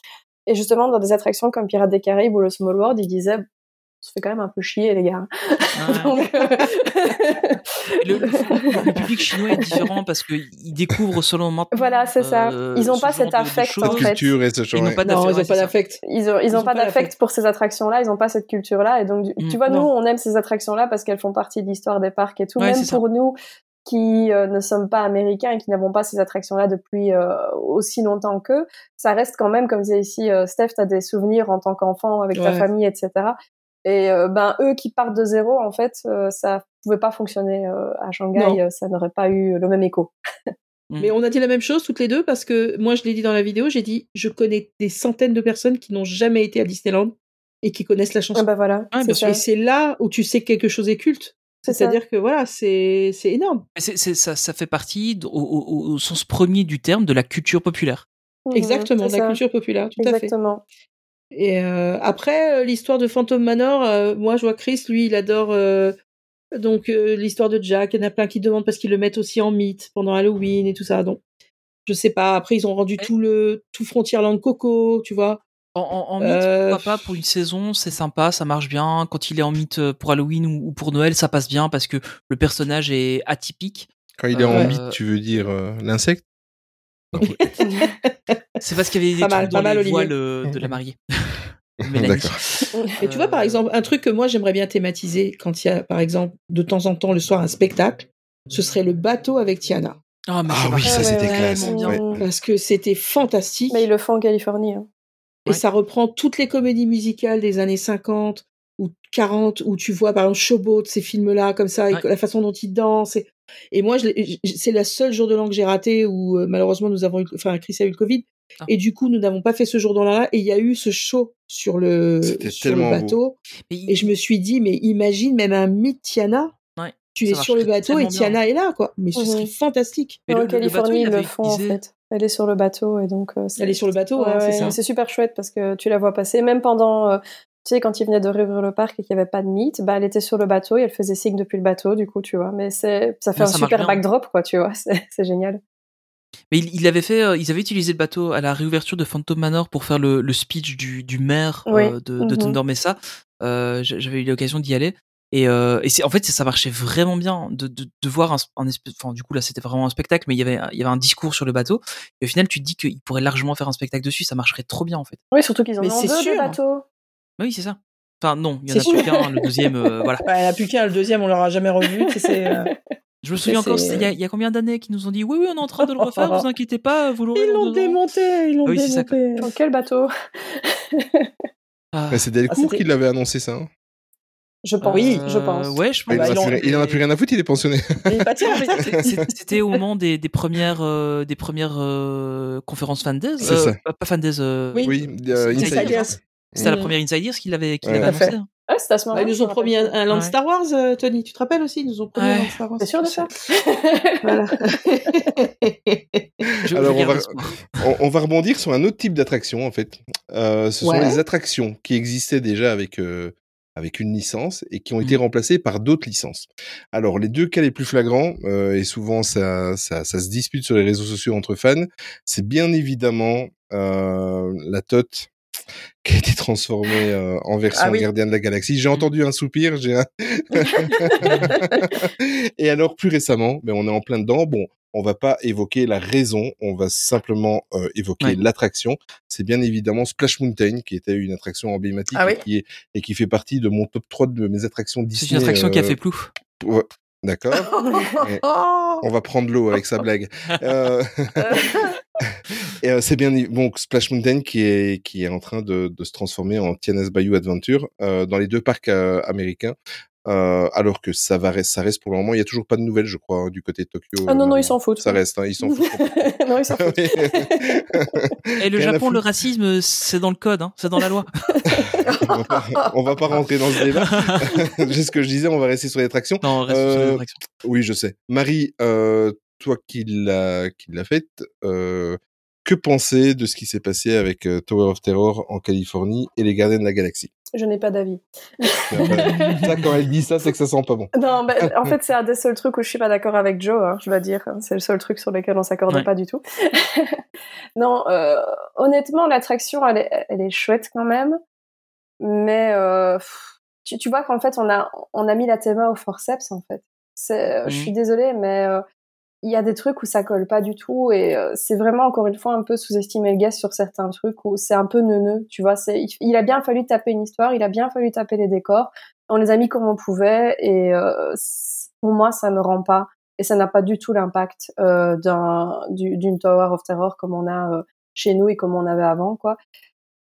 Et justement, dans des attractions comme Pirates des Caraïbes ou le Small World, ils disaient ça fait quand même un peu chier les gars. *laughs* Donc, euh, Le, le- public chinois est différent parce qu'ils découvrent selon maintenant. Voilà, c'est ça. euh, Ils ont ce pas cet de- de affect, en fait. Culture et ce genre. Ils n'ont pas d'affect. ils ouais, ont pas c'est ça. d'affect. ils ont, ils ont Ils ont pas d'affect pour ces attractions-là, ils ont pas cette culture-là. Et donc, Mm. tu vois, nous, on aime ces attractions-là parce qu'elles font partie de l'histoire des parcs et tout. Ouais, Même pour nous qui euh, ne sommes pas américains et qui n'avons pas ces attractions-là depuis euh, aussi longtemps qu'eux, ça reste quand même, comme disait ici euh, Steph, t'as des souvenirs en tant qu'enfant avec ta famille, etc. Et euh, ben eux qui partent de zéro, en fait, euh, ça pouvait pas fonctionner euh, à Shanghai, Non. euh, ça n'aurait pas eu le même écho. *laughs* Mais on a dit la même chose toutes les deux parce que moi, je l'ai dit dans la vidéo, j'ai dit, je connais des centaines de personnes qui n'ont jamais été à Disneyland et qui connaissent la chanson. Ah ben voilà, bien ça. Et c'est là où tu sais que quelque chose est culte. C'est-à-dire que voilà, c'est c'est énorme. C'est- ça, ça fait partie, au, au- au sens premier du terme, de la culture populaire. Mhm, Exactement, de la ça. culture populaire, tout à fait. Et euh, après, euh, l'histoire de Phantom Manor, euh, moi, je vois Chris, lui, il adore euh, donc euh, l'histoire de Jack. Il y en a plein qui demandent parce qu'ils le mettent aussi en mythe pendant Halloween et tout ça. Donc, je sais pas. Après, ils ont rendu tout le tout Frontierland Coco, tu vois. En, en, en mythe, Euh, pourquoi pas pour une saison, c'est sympa, ça marche bien. Quand il est en mythe pour Halloween ou, ou pour Noël, ça passe bien parce que le personnage est atypique. Quand il est en mythe, tu veux dire euh, l'insecte? *laughs* C'est parce qu'il y avait des Pas mal, trucs dans pas les voiles euh, de la mariée. *laughs* Et tu vois, par exemple, un truc que moi, j'aimerais bien thématiser quand il y a, par exemple, de temps en temps le soir un spectacle, ce serait le bateau avec Tiana. Ah, mais Ah oui, ça ouais, c'était ouais, classe. ouais. Parce que c'était fantastique. Mais ils le font en Californie. hein. Et Ouais. ça reprend toutes les comédies musicales des années 50 ou 40 où tu vois par exemple Showboat, ces films-là comme ça, et Ouais. la façon dont ils dansent. Et, et moi, c'est le seul jour de l'an que j'ai raté où euh, malheureusement nous avons eu, enfin Chris a eu le Covid. Ah. Et du coup, nous n'avons pas fait ce jour de l'an-là. Et il y a eu ce show sur le, sur le bateau. Il- Et je me suis dit, mais imagine même un mythe Tiana. Ouais, Tu es sur le bateau et bien. Tiana est là, quoi. Mais ce serait fantastique. Mais en le- le- le bateau, Californie, il ils le font en fait. Elle est sur le bateau et donc. euh, Elle est sur le bateau, Ouais, hein, c'est ouais, ça. C'est super chouette parce que tu la vois passer, même pendant. euh, sais, quand ils venaient de réouvrir le parc et qu'il n'y avait pas de mythe, bah, elle était sur le bateau et elle faisait signe depuis le bateau, du coup, tu vois. Mais c'est, ça fait un ça super backdrop, quoi, tu vois. *laughs* C'est, c'est génial. Mais il, il avait fait, euh, ils avaient utilisé le bateau à la réouverture de Phantom Manor pour faire le, le speech du, du maire Oui. euh, de, de Mhm. Thunder Mesa. Euh, j'a- J'avais eu l'occasion d'y aller. Et, euh, et c'est, en fait, ça marchait vraiment bien de, de, de voir un, un espèce, enfin, du coup, là, c'était vraiment un spectacle, mais il y avait, il y avait un discours sur le bateau. Et au final, tu te dis qu'il pourrait largement faire un spectacle dessus, ça marcherait trop bien, en fait. Oui, surtout qu'ils en Mais ont c'est deux, des sûr. bateaux. Bah oui, c'est ça. Enfin, non, il y en a plus qu'un, le deuxième, *laughs* euh, voilà. Bah, elle a plus qu'un, le deuxième, on l'aura jamais revu. tu sais, c'est, euh, Je me souviens encore, il y, a, il y a combien d'années qu'ils nous ont dit, oui, oui, on est en train de le refaire, vous *laughs* inquiétez pas, vous l'aurez Ils l'ont démonté, ils l'ont Ah oui, c'est ça. démonté. Dans quel bateau? Ah. Mais c'est Delcourt c'était- qui l'avait annoncé ça. hein. Je pense. Oui, je pense. Euh, Ouais, je pense. il, bah, en a ils l'ont- plus, rien- il en a plus rien à foutre, il est pensionné. *laughs* Il En C'était au moment des, des premières, euh, des premières euh, conférences fan days. C'est Euh, ça. Pas, pas fan days. euh, Oui. Oui, euh, Inside. C'était la première Insiders qu'il avait, qu'il Ouais. avait annoncé. hein. Ah, c'était à ce Bah, moment ils nous ont promis un, un land Ouais. Star Wars, euh, Tony. Tu te rappelles aussi? Ils nous ont promis un land Star Wars. T'es sûr de ça? *laughs* Voilà. *laughs* Je, Alors, on va- on, on va rebondir sur un autre type d'attraction en fait. Euh, ce Ouais. sont les attractions qui existaient déjà avec euh, avec une licence et qui ont été Mhm. remplacées par d'autres licences. Alors les deux cas les plus flagrants euh, et souvent ça, ça ça se dispute sur les réseaux sociaux entre fans, c'est bien évidemment euh, la Tote qui a été transformée euh, en version Ah oui. Gardien de la Galaxie. J'ai entendu un soupir, j'ai un... *laughs* *laughs* Et alors plus récemment, mais on est en plein dedans. Bon, on va pas évoquer la raison, on va simplement euh, évoquer Ouais. l'attraction. C'est bien évidemment Splash Mountain qui était une attraction emblématique Ah oui. et, qui est, et qui fait partie de mon top 3 de mes attractions Disney. C'est une attraction qui a euh, fait plouf. ouais, D'accord. *laughs* On va prendre l'eau avec sa blague. Euh, et euh, c'est bien bon Splash Mountain qui est qui est en train de, de se transformer en Tiana's Bayou Adventure euh, dans les deux parcs euh, américains. Euh, alors que ça va reste, ça reste pour le moment. Il y a toujours pas de nouvelles, je crois, du côté de Tokyo. Ah non, non, ils s'en foutent. Ça reste, hein, ils s'en *laughs* foutent. non, ils s'en foutent. *laughs* Et le Rien Japon, le racisme, c'est dans le code, hein, c'est dans la loi. on, va pas, on va pas rentrer dans ce débat. *laughs* Juste ce que je disais, on va rester sur les attractions. Non, on reste sur les attractions. Oui, je sais. Marie, euh, toi qui l'as qui l'a faite, euh, que penser de ce qui s'est passé avec euh, Tower of Terror en Californie et les Gardiens de la Galaxie? Je n'ai pas d'avis. *laughs* Ça, quand elle dit ça, c'est que ça sent pas bon. Non, bah, en fait, c'est un des seuls trucs où je suis pas d'accord avec Joe, hein, je dois dire. C'est le seul truc sur lequel on Ouais. pas du tout. *laughs* non, euh, honnêtement, l'attraction, elle est, elle est chouette quand même. Mais euh, tu, tu vois qu'en fait, on a, on a mis la théma au forceps, en fait. C'est, Je Mhm. suis désolée, mais euh, il y a des trucs où ça colle pas du tout. Et euh, c'est vraiment, encore une fois, un peu sous-estimer le gars sur certains trucs où c'est un peu neuneux. Tu vois, c'est, il, a bien fallu taper une histoire, il a bien fallu taper les décors on les a mis comme on pouvait et euh, pour moi ça ne rend pas et ça n'a pas du tout l'impact euh, d'un du- d'une Tower of Terror comme on a euh, chez nous et comme on avait avant quoi.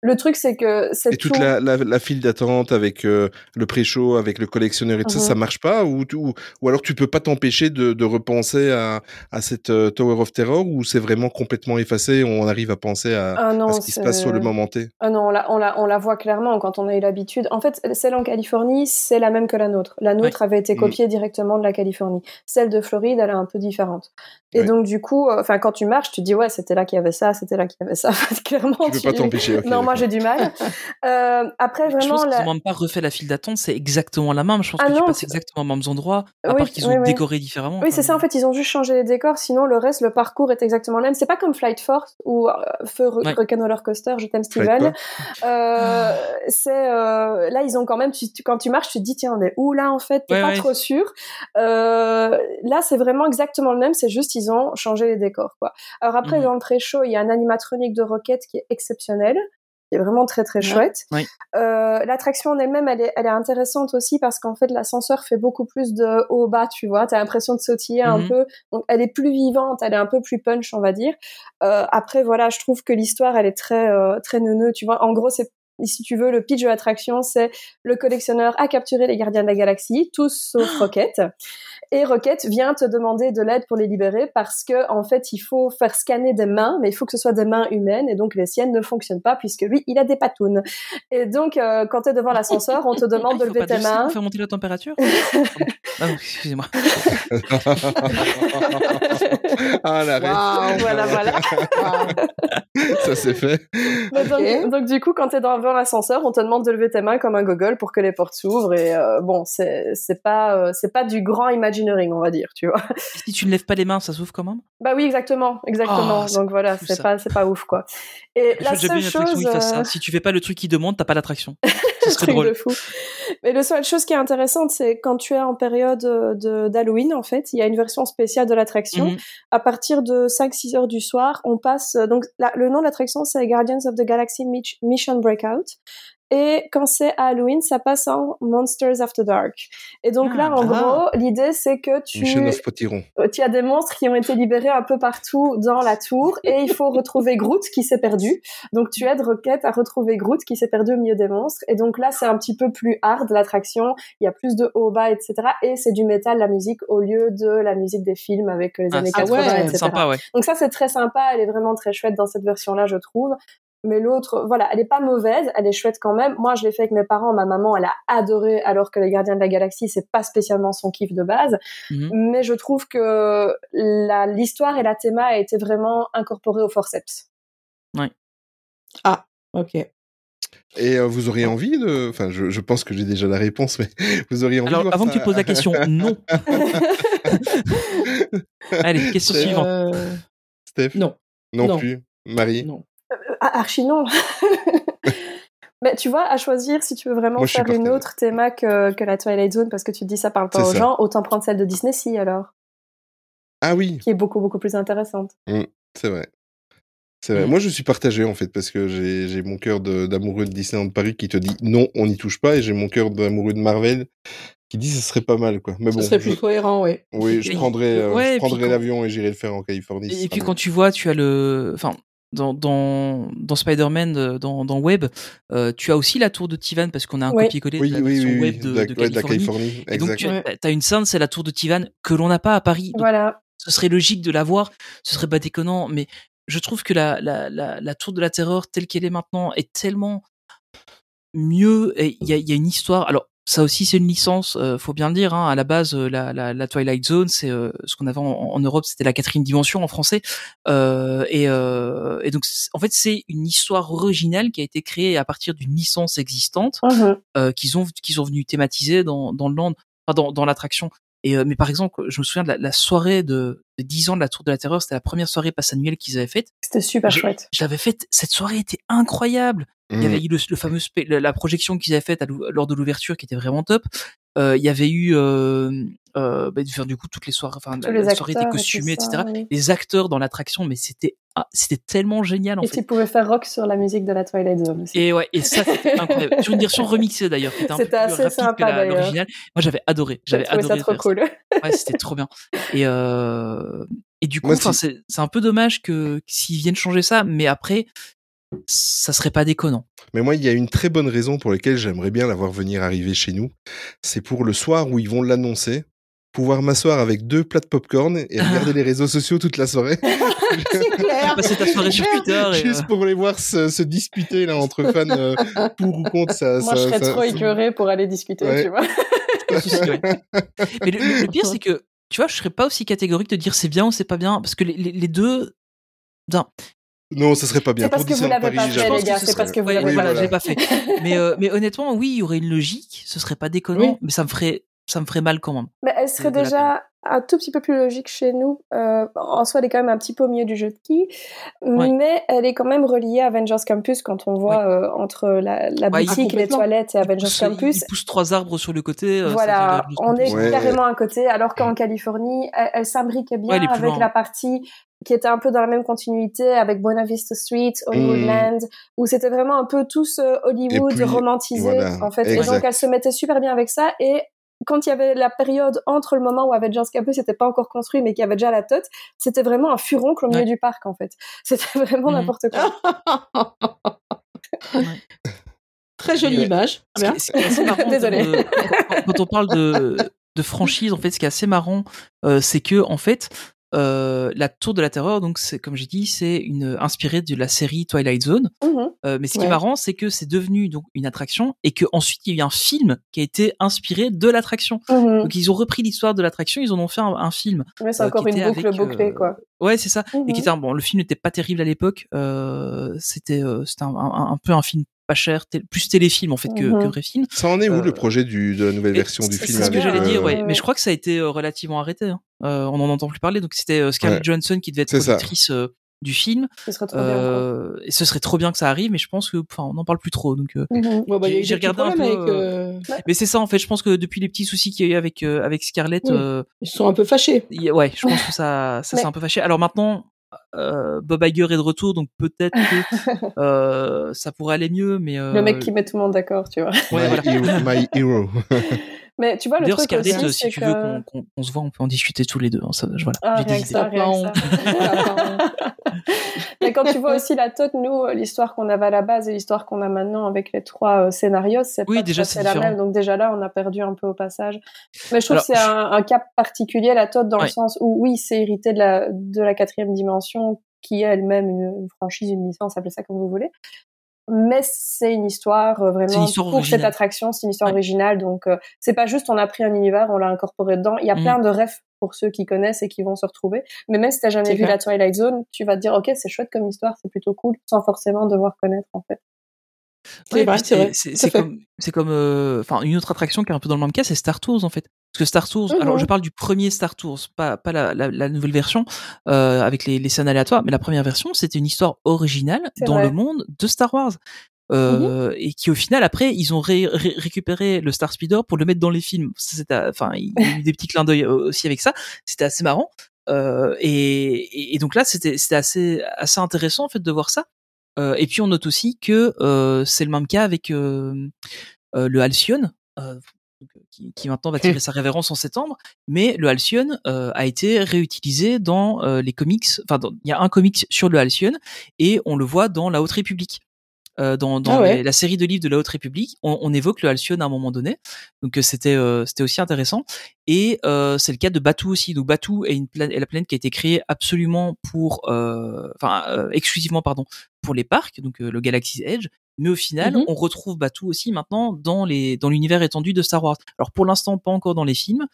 Le truc c'est que c'est Et toute la, la, la file d'attente avec euh, le pré-show, avec le collectionneur et tout ça, Mhm. ça marche pas? Ou, tu- ou, ou alors tu peux pas t'empêcher de, de repenser à, à cette euh, Tower of Terror ou c'est vraiment complètement effacé on arrive à penser à, Ah non, à ce qui se passe sur le moment T? Ah non, on la, on, la, on la voit clairement quand on a eu l'habitude. En fait, celle en Californie, c'est la même que la nôtre. La nôtre avait été Mm. copiée directement de la Californie. Celle de Floride, elle est un peu différente. Et Ouais. donc, du coup, euh, enfin, quand tu marches, tu te dis, ouais, c'était là qu'il y avait ça, c'était là qu'il y avait ça. *laughs* clairement, Tu peux pas t'empêcher, ok, non, moi, j'ai du mal. *laughs* Euh, après, Je vraiment, pense la... qu'ils n'ont même pas refait la file d'attente, c'est exactement la même. Je pense Ah que non, tu passes c'est- exactement aux mêmes endroits, à Oui, part qu'ils ont oui, oui. décoré différemment. Oui, c'est ça. En fait, ils ont juste changé les décors. Sinon, le reste, le parcours est exactement le même. C'est pas comme Flight Force ou euh, Feu Ouais. Roller Coaster. Je t'aime, Steven. Euh, c'est euh, là, ils ont quand même. Tu, tu- quand tu marches, tu te dis tiens, on est où là en fait? T'es Ouais, pas ouais. trop sûr. Euh, là, c'est vraiment exactement le même. C'est juste ils ont changé les décors, quoi. Alors après, Mhm. dans le pré-show, il y a un animatronique de Rocket qui est exceptionnel qui est vraiment très très Ouais. chouette. Euh, L'attraction en elle-même, elle est, elle est intéressante aussi parce qu'en fait, l'ascenseur fait beaucoup plus de haut-bas, tu vois. T'as l'impression de sautiller un Mhm. peu. Donc, elle est plus vivante, elle est un peu plus punch, on va dire. Euh, après, voilà, je trouve que l'histoire, elle est très euh, très neuneux, tu vois. En gros, c'est si tu veux, le pitch de l'attraction, c'est le collectionneur a capturé les gardiens de la galaxie, tous sauf *gasps* Rocket. Et Rocket vient te demander de l'aide pour les libérer parce que, en fait, il faut faire scanner des mains, mais il faut que ce soit des mains humaines, et donc les siennes ne fonctionnent pas puisque lui, il a des patounes. Et donc, euh, quand tu es devant l'ascenseur, on te *laughs* demande de lever tes mains. faire monter la température *laughs* Ah non, excusez-moi. *laughs* ah la. Waouh. Voilà, voilà. Waouh. ça c'est fait donc, donc, du coup, quand t'es devant l'ascenseur, on te demande de lever tes mains comme un gogol pour que les portes s'ouvrent. Et euh, bon, c'est c'est pas euh, c'est pas du grand Imagineering, on va dire, tu vois. si tu ne lèves pas les mains, ça s'ouvre quand même? Bah oui, exactement, exactement. Oh, donc voilà, c'est ça. pas c'est pas ouf quoi. Et la seule chose, fassent euh, ça. Si tu fais pas le truc qu'ils demandent, t'as pas l'attraction. *laughs* Truc drôle. de fou. Mais la seule chose qui est intéressante, c'est quand tu es en période euh, de d'Halloween, en fait, il y a une version spéciale de l'attraction. Mhm. À partir de 5-6 heures du soir, on passe. euh, Donc, la- le nom de l'attraction, c'est Guardians of the Galaxy Mission Breakout. Et quand c'est à Halloween, ça passe en Monsters After Dark. Et donc Ah, là, en ah. gros, l'idée, c'est que tu euh, tu as des monstres qui ont été libérés un peu partout dans la tour *laughs* et il faut retrouver Groot qui s'est perdu. Donc tu aides Rocket à retrouver Groot qui s'est perdu au milieu des monstres. Et donc là, c'est un petit peu plus hard l'attraction. Il y a plus de haut bas, etc. Et c'est du métal la musique au lieu de la musique des films avec les Ah, années ça, 80, ouais, etc. C'est sympa, ouais. Donc ça, c'est très sympa. Elle est vraiment très chouette dans cette version-là, je trouve. Mais l'autre, voilà, elle est pas mauvaise, elle est chouette quand même. Moi, je l'ai fait avec mes parents. Ma maman, elle a adoré, alors que les Gardiens de la Galaxie, c'est pas spécialement son kiff de base. Mhm. Mais je trouve que la- l'histoire et la théma a été vraiment incorporée au forceps. Ah, ok. et euh, vous auriez envie de enfin je, je pense que j'ai déjà la réponse mais *laughs* vous auriez envie de Alors, voir avant ça que tu poses la question, *laughs* non. *laughs* Allez, question C'est- suivante. Euh, Steph? non, non, non. plus Marie? Non. Ah, archi non *laughs* Mais tu vois, à choisir, si tu veux vraiment Moi, faire une autre théma que, que la Twilight Zone, parce que tu te dis ça parle pas aux ça. gens, autant prendre celle de Disney, si alors, ah oui qui est beaucoup, beaucoup plus intéressante. C'est vrai. C'est vrai. Mm. Moi, je suis partagé, en fait, parce que j'ai j'ai mon cœur de- d'amoureux de, Disneyland Paris qui te dit non, on n'y touche pas, et j'ai mon cœur d'amoureux de Marvel qui dit ce serait pas mal, quoi. Mais Ce bon. serait plus je- cohérent, oui. Oui, je Et- prendrai, euh, ouais, je et puis prendrai quand- l'avion et j'irai le faire en Californie. Et, sera puis mieux. quand tu vois, tu as le, enfin, dans dans, dans Spider-Man, euh, dans, dans Web, euh, tu as aussi la tour de Tivan parce qu'on a un copier-coller Oui, de la oui, version oui, Web de, de, Californie. Californie. Et donc tu as, une scène, c'est la tour de Tivan que l'on n'a pas à Paris. Donc, Voilà. ce serait logique de la voir, ce serait pas déconnant, mais je trouve que la, la, la, la tour de la terreur telle qu'elle est maintenant est tellement mieux et il y a, il y a une histoire. Alors ça aussi c'est une licence, euh, faut bien le dire. Hein, à la base, euh, la, la, la Twilight Zone, c'est euh, ce qu'on avait en, en Europe, c'était la quatrième dimension en français. Euh, et, euh, et donc en fait, c'est une histoire originale qui a été créée à partir d'une licence existante euh, qu'ils ont qu'ils ont venu thématiser dans dans le land, enfin, dans dans l'attraction. Et euh, mais par exemple, je me souviens de la, la soirée de, de 10 ans de la Tour de la Terreur, c'était la première soirée passe annuelle qu'ils avaient faite. C'était super chouette. Je l'avais faite, cette soirée était incroyable. Il y avait eu le, le fameux la projection qu'ils avaient faite lors de l'ouverture qui était vraiment top. Euh, il y avait eu euh, euh, bah, enfin, du coup toutes les soirées, enfin Tous la, les la soirée était et costumée, ça, etc. oui. Les acteurs dans l'attraction, mais c'était ah, c'était tellement génial en Et fait. tu pouvais faire rock sur la musique de la Twilight Zone aussi. Et ouais, et ça c'était *laughs* incroyable. Sur une version remixée d'ailleurs, qui était un peu C'était plus assez rapide sympa, que l'original. Moi j'avais adoré, j'avais trouvé adoré ça trop ça. cool. Ouais, c'était trop bien. Et euh, et du coup, c'est un peu dommage que s'ils viennent changer ça, mais après ça serait pas déconnant. Mais moi, il y a une très bonne raison pour laquelle j'aimerais bien la voir venir arriver chez nous. C'est pour le soir où ils vont l'annoncer, pouvoir m'asseoir avec deux plats de popcorn et *laughs* regarder les réseaux sociaux toute la soirée. *laughs* C'est *laughs* clair. Passer ta soirée sur Twitter et, Juste euh, pour les voir se, se disputer là entre fans euh, pour ou contre ça. Moi, ça- je serais ça- trop ça- écœurée pour aller discuter, Ouais. tu vois. Mais le, le- le pire, c'est que, tu vois, je serais pas aussi catégorique de dire c'est bien ou c'est pas bien, parce que les, les, les deux. Non, Non, ça serait pas bien. C'est parce Pour que vous l'avez pas fait, les gars. ce C'est serait- parce que vous l'avez oui, pas fait. pas fait. *laughs* Mais, euh, mais honnêtement, oui, il y aurait une logique, ce serait pas déconnant, Oui. mais ça me ferait, ça me ferait mal quand même. Mais elle serait déjà un tout petit peu plus logique chez nous. Euh, en soi, elle est quand même un petit peu au milieu du jeu de qui, Ouais. mais elle est quand même reliée à Avengers Campus quand on voit euh, entre la, la Ouais, il- boutique, les toilettes et Avengers pousse, Campus. Il pousse trois arbres sur le côté. euh, Voilà, on est Ouais. carrément à côté, alors qu'en Californie, elle, elle s'imbriquait bien avec loin. la partie qui était un peu dans la même continuité avec Buena Vista Street, Hollywoodland, où c'était vraiment un peu tout ce Hollywood Mm. puis, romantisé, voilà, en fait. Et donc, elle se mettait super bien avec ça. Et quand il y avait la période entre le moment où Avengers Campus n'était pas encore construit, mais qu'il y avait déjà la tote, c'était vraiment un furoncle au milieu Ouais. du parc, en fait. *laughs* C'était vraiment Mhm. n'importe quoi. *laughs* Très jolie Ouais. image. *laughs* Désolée. quand, quand on parle de, de franchise, en fait, ce qui est assez marrant, euh, c'est que en fait, euh, la Tour de la Terreur, donc c'est comme j'ai dit, c'est une inspirée de la série Twilight Zone. Mhm. Euh, mais ce qui Ouais. est marrant, c'est que c'est devenu donc une attraction et que ensuite il y a eu un film qui a été inspiré de l'attraction. Mhm. Donc ils ont repris l'histoire de l'attraction, ils en ont fait un, un film. Mais c'est euh, encore une était boucle avec, bouclée, quoi. Ouais, c'est ça. Et qui était un, bon, le film n'était pas terrible à l'époque. C'était c'était un, un- un peu un film pas cher, plus téléfilm en fait que, Mhm. que vrai film. Ça en est où Euh, le projet du, de la nouvelle version du film C'est ce que j'allais dire, euh, ouais. ouais. Mais je crois que ça a été euh, relativement arrêté. hein. Euh, on en entend plus parler. Donc c'était euh, Scarlett Ouais. Johansson qui devait être productrice euh, du film. Ce serait trop bien. Euh, et ce serait trop bien que ça arrive, mais je pense que, enfin, on n'en parle plus trop. Donc, euh, Mhm. Bah, J'ai regardé un peu, avec, euh, mais c'est ça en fait. Je pense que depuis les petits soucis qu'il y a eu avec euh, avec Scarlett, Oui. euh, Ils sont un peu fâchés. y ouais, je pense que ça, ça Mais- s'est un peu fâché. Alors maintenant, euh, Bob Iger est de retour, donc peut-être que *laughs* euh, ça pourrait aller mieux, mais euh, Le mec qui met tout le monde d'accord, tu vois. ouais, my, voilà. hero, my hero. *laughs* Mais tu vois, le D'ailleurs, truc Scarlett, aussi, euh, si tu que... veux qu'on qu'on- qu'on se voit, on peut en discuter tous les deux. hein, ça, je- voilà, Ah, j'ai rien que ça, rien que ça. *laughs* Mais quand tu vois aussi la tote, nous, l'histoire qu'on avait à la base et l'histoire qu'on a maintenant avec les trois euh, scénarios, c'est Oui, pas déjà, c'est la différent. même. Donc déjà là, on a perdu un peu au passage. Mais je trouve Alors, que c'est un, un cap particulier, la tote, dans Ouais. le sens où, oui, c'est hérité de la, de la quatrième dimension, qui est elle-même une, une franchise, une licence, appelez ça comme vous voulez. Mais c'est une histoire euh, une vraiment histoire pour cette attraction, c'est une histoire Ouais. originale. Donc euh, c'est pas juste on a pris un univers, on l'a incorporé dedans. Il y a Mhm. plein de rêves pour ceux qui connaissent et qui vont se retrouver. Mais même si t'as jamais vu clair. la Twilight Zone, tu vas te dire ok c'est chouette comme histoire, c'est plutôt cool, sans forcément devoir connaître en fait. C'est Ouais, comme, euh, une autre attraction qui est un peu dans le même cas, c'est Star Tours en fait. Parce que Star Tours, alors je parle du premier Star Tours, pas pas la, la, la nouvelle version euh, avec les, les scènes aléatoires, mais la première version, c'était une histoire originale dans vrai. le monde de Star Wars. Euh, et qui au final après ils ont ré- ré- récupéré le Star Speeder pour le mettre dans les films enfin il y a eu des petits clins d'œil aussi avec ça c'était assez marrant euh, et, donc là c'était assez assez intéressant en fait de voir ça et puis on note aussi que euh, c'est le même cas avec euh, euh, le Halcyon, euh, euh, qui, qui maintenant va tirer *laughs* sa révérence en septembre, mais le Halcyon euh, a été réutilisé dans euh, les comics. Enfin, il y a un comics sur le Halcyon et on le voit dans la Haute République. Euh, dans dans Ah ouais. les- la série de livres de la Haute République, on, on évoque le Halcyon à un moment donné, donc euh, c'était euh, c'était aussi intéressant. Et euh, c'est le cas de Batuu aussi. Donc Batuu est une planète, est la planète qui a été créée absolument pour, euh, enfin euh, exclusivement pardon pour les parcs, donc le Galaxy's Edge. Mais au final, Mhm. on retrouve Batuu aussi maintenant dans les dans l'univers étendu de Star Wars. Alors pour l'instant, pas encore dans les films,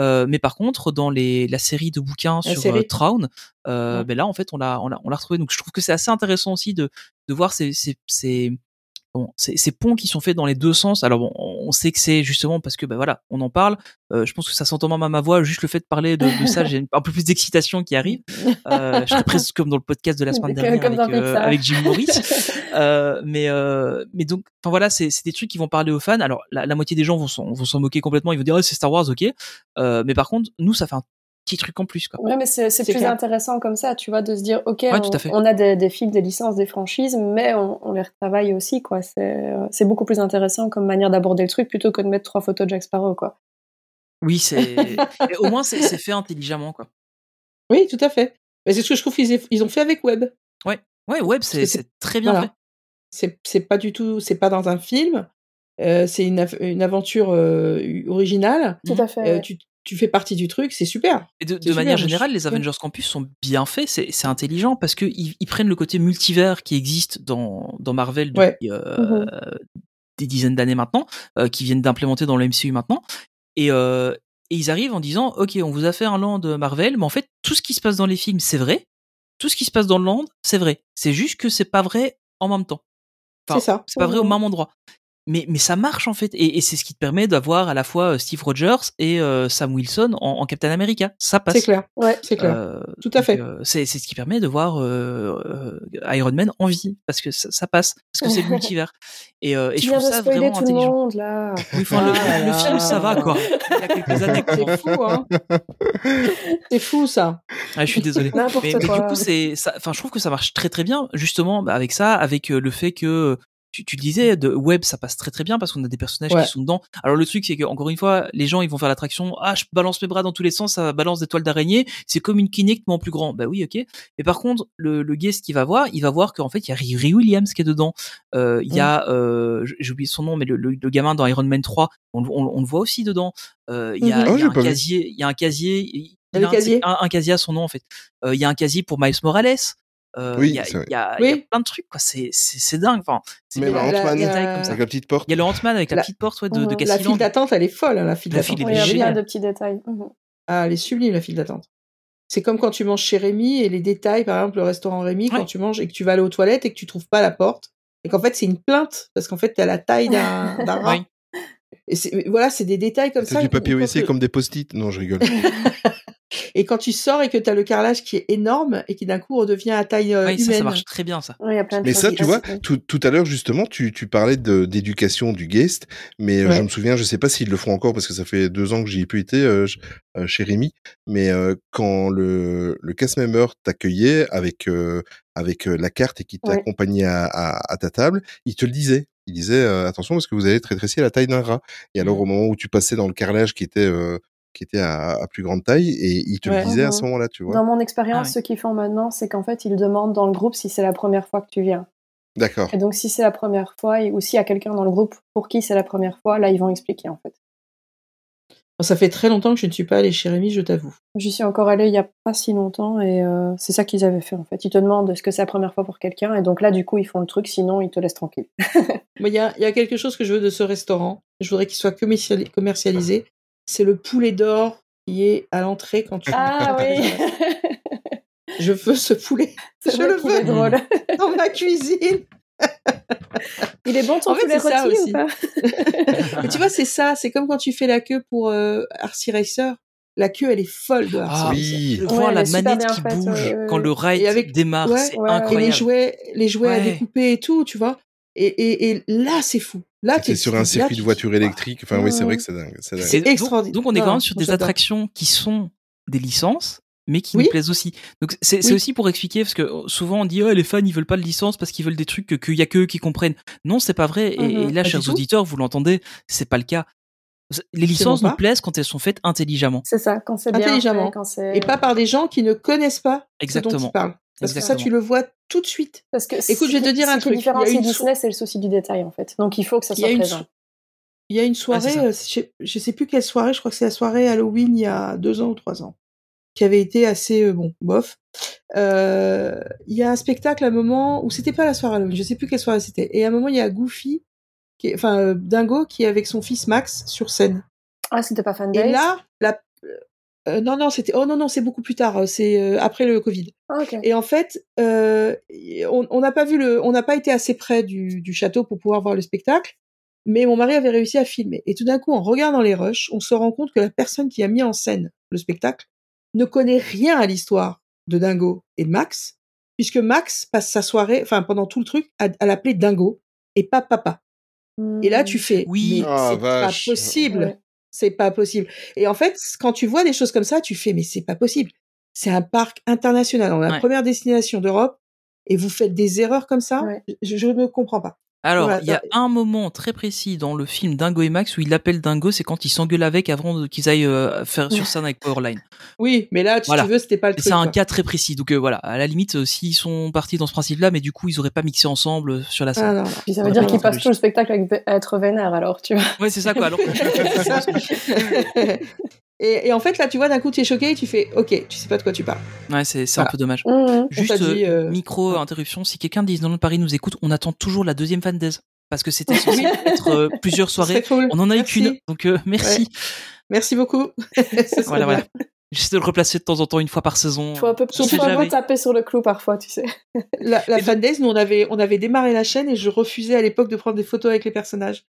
euh, mais par contre dans les la série de bouquins La sur euh, euh, Ouais. ben là en fait on l'a on l'a on l'a retrouvé. Donc je trouve que c'est assez intéressant aussi de de voir ces ces ces Bon, ces, ponts qui sont faits dans les deux sens. Alors bon, on sait que c'est justement parce que ben voilà, on en parle. Euh, je pense que ça s'entend même à ma voix. Juste le fait de parler de, de ça, j'ai un peu plus d'excitation qui arrive. Euh, je serais presque comme dans le podcast de la semaine dernière avec, euh, avec Jim Morris. *laughs* Mais mais donc, enfin voilà, c'est des trucs qui vont parler aux fans. Alors la, la moitié des gens vont s'en moquer complètement. Ils vont dire oh, c'est Star Wars, ok. Mais par contre, nous, ça fait un petit truc en plus. Quoi. Ouais, mais c'est plus clair. intéressant comme ça, tu vois, de se dire, ok, Ouais, on, tout à fait. on a des, des films, des licences, des franchises, mais on, on les retravaille aussi, quoi. C'est c'est beaucoup plus intéressant comme manière d'aborder le truc plutôt que de mettre trois photos de Jack Sparrow, quoi. Oui, c'est *laughs* au moins c'est c'est fait intelligemment quoi. Oui, tout à fait. Mais c'est ce que je trouve qu'ils ont fait avec Web. Ouais, Web, c'est très bien voilà. fait. C'est c'est pas du tout, c'est pas dans un film. euh, c'est une, une aventure euh, originale. Tout à fait. Euh, ouais. tu, tu fais partie du truc, c'est super. Et de, C'est de super, manière générale, les. Avengers Campus sont bien faits, c'est intelligent parce que ils, prennent le côté multivers qui existe dans, dans Marvel depuis Ouais. euh, Mhm. des dizaines d'années maintenant, euh, qui viennent d'implémenter dans le MCU maintenant, et, euh, et ils arrivent en disant ok, on vous a fait un land Marvel, mais en fait tout ce qui se passe dans les films c'est vrai, tout ce qui se passe dans le land c'est vrai, c'est juste que c'est pas vrai en même temps. Enfin, C'est ça. c'est pas vrai au Mhm. même endroit. Mais, mais ça marche en fait, et, et c'est ce qui te permet d'avoir à la fois euh, Steve Rogers et euh, Sam Wilson en, en Captain America. Ça passe. C'est clair. Ouais. C'est clair. Euh, Tout à fait. c'est c'est ce qui permet de voir Iron Man en vie parce que ça, ça passe parce que c'est le multivers et, euh, et je trouve ça vraiment tout le intelligent. monde, là. Oui, enfin, le, Ah le là film ça va quoi. Il y a quelques années. C'est fou, hein. c'est fou, ça. Ah, je suis désolé. Mais, mais du coup, c'est, ça, enfin, je trouve que ça marche très très bien, justement, bah, avec ça, avec le fait que tu, tu le disais, de web, ça passe très très bien parce qu'on a des personnages Ouais. qui sont dedans. Alors le truc, c'est que encore une fois, les gens ils vont faire l'attraction. Ah, je balance mes bras dans tous les sens, ça balance des toiles d'araignée. C'est comme une Kinect mais en plus grand. Bah oui, ok. Mais par contre, le, le guest qui va voir, il va voir qu'en fait il y a Riri Williams qui est dedans. Euh, Il y a, euh, j'ai oublié son nom, mais le, le, le gamin dans Iron Man 3, on, le- on, on le voit aussi dedans. Euh, Il y a, Mhm. Ah, y a un casier, il y a un casier. Il y a un, un, un casier à son nom en fait. Euh, Il y a un casier pour Miles Morales. Euh, Oui, il y a, c'est y plein de trucs quoi. C'est c'est c'est dingue. Enfin, c'est Même la- la- ça. avec la petite porte. Il y a le Ant-Man avec la La- petite porte ouais, de, de Mhm. La file d'attente, elle est folle, hein, la file d'attente. il y a plein de petits détails. Mhm. Ah, elle est sublime, la file d'attente. C'est comme quand tu manges chez Rémi et les détails, par exemple, le restaurant Rémi, quand tu manges et que tu vas aller aux toilettes et que tu trouves pas la porte, et qu'en fait, c'est une plainte, parce qu'en fait, t'as la taille d'un *laughs* d'un rat. Oui. Et c'est- voilà, c'est des détails comme C'est ça. du papier WC comme des post-it. Non, je rigole. *laughs* Et quand tu sors et que t'as le carrelage qui est énorme et qui d'un coup redevient à taille euh, Oui, ça, humaine. ça marche très bien ça. Oui, il y a plein de Mais ça, tu vois, tout, tout à l'heure, justement, tu, tu parlais de- d'éducation du guest, mais euh, Ouais. je me souviens, je sais pas s'ils le font encore parce que ça fait deux ans que j'y ai plus été euh, euh, chez Rémi, mais euh, quand le, le cast member t'accueillait avec, euh, avec euh, la carte et qui Ouais. t'accompagnait à, à, à ta table, il te le disait. Il disait euh, attention parce que vous allez être rétréci à la taille d'un rat. Et alors au moment où tu passais dans le carrelage qui était euh, qui était à, à plus grande taille et il te Ouais. le disait à Mhm. ce moment-là, tu vois. Dans mon expérience, Ah ce qu'ils font maintenant, c'est qu'en fait, ils demandent dans le groupe si c'est la première fois que tu viens. D'accord. Et donc, si c'est la première fois, et- ou s'il y a quelqu'un dans le groupe pour qui c'est la première fois, là, ils vont expliquer, en fait. Ça fait très longtemps que je ne suis pas allée chez Rémi, je t'avoue. J'y suis encore allée il y a pas si longtemps, et euh, c'est ça qu'ils avaient fait, en fait. Ils te demandent est-ce que c'est la première fois pour quelqu'un, et donc là, du coup, ils font le truc, sinon, ils te laissent tranquille. *laughs* Mais il y a, il y a quelque chose que je veux de ce restaurant. Je voudrais qu'il soit commerciali- commercialisé. C'est le poulet d'or qui est à l'entrée quand tu. Ah oui *laughs* Je veux ce poulet. Je le veux drôle. *laughs* dans ma cuisine. Il est bon ton En fait, poulet c'est ça rôti aussi. ou pas? *laughs* Mais tu vois, c'est ça. C'est comme quand tu fais la queue pour euh, RC Racer. La queue, elle est folle de RC Ah, Racer. oui. Voir la manette qui bouge quand le ride Et avec- démarre, ouais, c'est ouais, ouais. Et incroyable. les jouets, les jouets à découper et tout, tu vois. Et, et, et là, c'est fou. Là, C'était t'es sur un circuit tu de voiture électrique. Enfin, oui, c'est vrai que c'est dingue. C'est donc- extraordinaire. Donc, on est quand même sur des attractions qui sont des licences, mais qui Oui. nous plaisent aussi. Donc c'est Oui. aussi pour expliquer parce que euh, souvent on dit oh, les fans ils veulent pas de licence parce qu'ils veulent des trucs que- qu'il y a que eux qui comprennent. Non, c'est pas vrai. Et, Mhm. et là, Pas chers auditeurs, vous l'entendez, c'est pas le cas. Les licences nous plaisent quand elles sont faites intelligemment. C'est ça, quand c'est bien Intelligemment. fait, quand. Et pas par des gens qui ne connaissent pas ce dont Exactement. ils parlent. Parce que ça, tu le vois tout de suite. Parce que Écoute, je vais te ce- dire un ce qui truc. Y a différencie une Disney, c'est le souci du détail, en fait. Donc, il faut que ça soit présent. so- Il y a une soirée, ça. euh, je, sais- je sais plus quelle soirée, je crois que c'est la soirée Halloween il y a deux ans ou trois ans. qui avait été assez euh, bon, bof. Euh, Il y a un spectacle à un moment où c'était pas la soirée Halloween, je sais plus quelle soirée c'était. Et à un moment, il y a Goofy, qui est, enfin Dingo, qui est avec son fils Max sur scène. Ah, c'était pas Fan Et Days? là, la, euh, non non, c'était oh non non, c'est beaucoup plus tard, euh, c'est euh, après le Covid. Ah, ok. Et en fait, euh, on on n'a pas vu le, on n'a pas été assez près du, du château pour pouvoir voir le spectacle. Mais mon mari avait réussi à filmer. Et tout d'un coup, en regardant les rushs, on se rend compte que la personne qui a mis en scène le spectacle ne connaît rien à l'histoire de Dingo et de Max, puisque Max passe sa soirée, enfin pendant tout le truc, à, à l'appeler Dingo et pas papa. Et là, tu fais, Oui. Ah, c'est pas possible. Ouais. C'est pas possible. Et en fait, quand tu vois des choses comme ça, tu fais, mais c'est pas possible. C'est un parc international, on est la Ouais. première destination d'Europe, et vous faites des erreurs comme ça. Ouais. Je, je ne comprends pas. Alors, il y a dans- un moment très précis dans le film Dingo et Max où il l'appelle Dingo, c'est quand il s'engueule avec avant qu'ils aillent euh, faire sur scène avec Powerline. Oui, mais là, si Voilà. tu veux, c'était pas le Et truc. c'est un quoi. cas très précis. Donc euh, voilà, à la limite, euh, s'ils sont partis dans ce principe-là, mais du coup, ils auraient pas mixé ensemble sur la Ah, scène. non, non. Puis ça veut dire ouais, qu'il c'est passe logique. tout le spectacle à être vénère, alors, tu vois. Ouais, c'est ça quoi. Alors, *laughs* *laughs* *laughs* et, et en fait, là, tu vois, d'un coup, tu es choqué et tu fais, ok, tu sais pas de quoi tu parles. ouais, c'est un peu dommage. Mhm. Juste t'a dit, euh, euh, micro interruption. Si quelqu'un de Disneyland Paris nous écoute, on attend toujours la deuxième fan days parce que c'était *laughs* censé être euh, plusieurs soirées. cool. On en a eu Merci. qu'une, donc euh, merci. Merci beaucoup. *laughs* Voilà, bien. voilà. J'essaie de le replacer de temps en temps, une fois par saison. Faut un peu, faut un peu jamais. taper sur le clou parfois, tu sais. La, la Et fan days, nous, on avait, on avait démarré la chaîne et je refusais à l'époque de prendre des photos avec les personnages.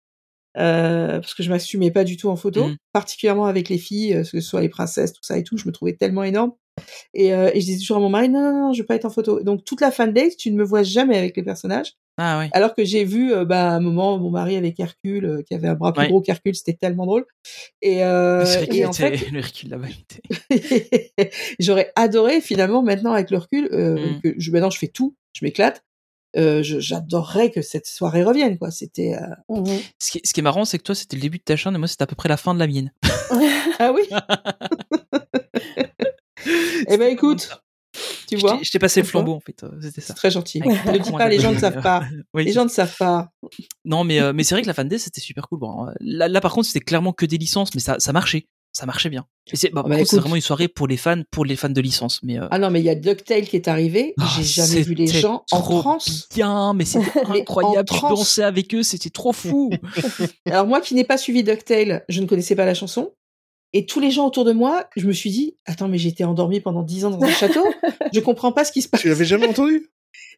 Euh, parce que je m'assumais pas du tout en photo, Mhm. particulièrement avec les filles, euh, que ce soit les princesses, tout ça et tout, je me trouvais tellement énorme. Et, euh, et je disais toujours à mon mari, non, non, non, je veux pas être en photo. Donc toute la fan days, tu ne me vois jamais avec les personnages. Ah ouais. Alors que j'ai vu euh, bah, à un moment mon mari avec Hercule, euh, qui avait un bras plus Ouais. gros qu'Hercule, c'était tellement drôle. Et, euh, et en fait, *laughs* le recul la vanité. *laughs* j'aurais adoré finalement maintenant avec le recul euh, Mm. que je maintenant je fais tout, je m'éclate. Euh, J'adorerais que cette soirée revienne quoi. C'était euh, Mhm. Ce qui, ce qui est marrant, c'est que toi, c'était le début de ta chaîne et moi, c'était à peu près la fin de la mienne. *laughs* ah oui? *laughs* Eh ben écoute, tu vois, je t'ai passé le flambeau, en fait. euh, C'était c'est ça. très gentil. Ne dis beaucoup pas, les gens ne savent pas. Oui, Les gens ne savent pas. Non, mais, euh, mais c'est vrai que la fan day, c'était super cool. Bon, là, là, par contre, c'était clairement que des licences, mais ça, ça marchait. Ça marchait bien. C'est, bah, par bah, vraiment une soirée pour les fans, pour les fans de licence. Mais, euh, Ah non, mais il y a DuckTale qui est arrivé. ah, J'ai jamais vu les gens en transe. bien, mais c'était *laughs* incroyable. en Tu dansais avec eux, c'était trop fou. *laughs* Alors moi qui n'ai pas suivi DuckTale, je ne connaissais pas la chanson. Et tous les gens autour de moi, je me suis dit, attends, mais j'étais endormie pendant dix ans dans un *laughs* château. Je comprends pas ce qui se passe. Tu l'avais jamais entendu?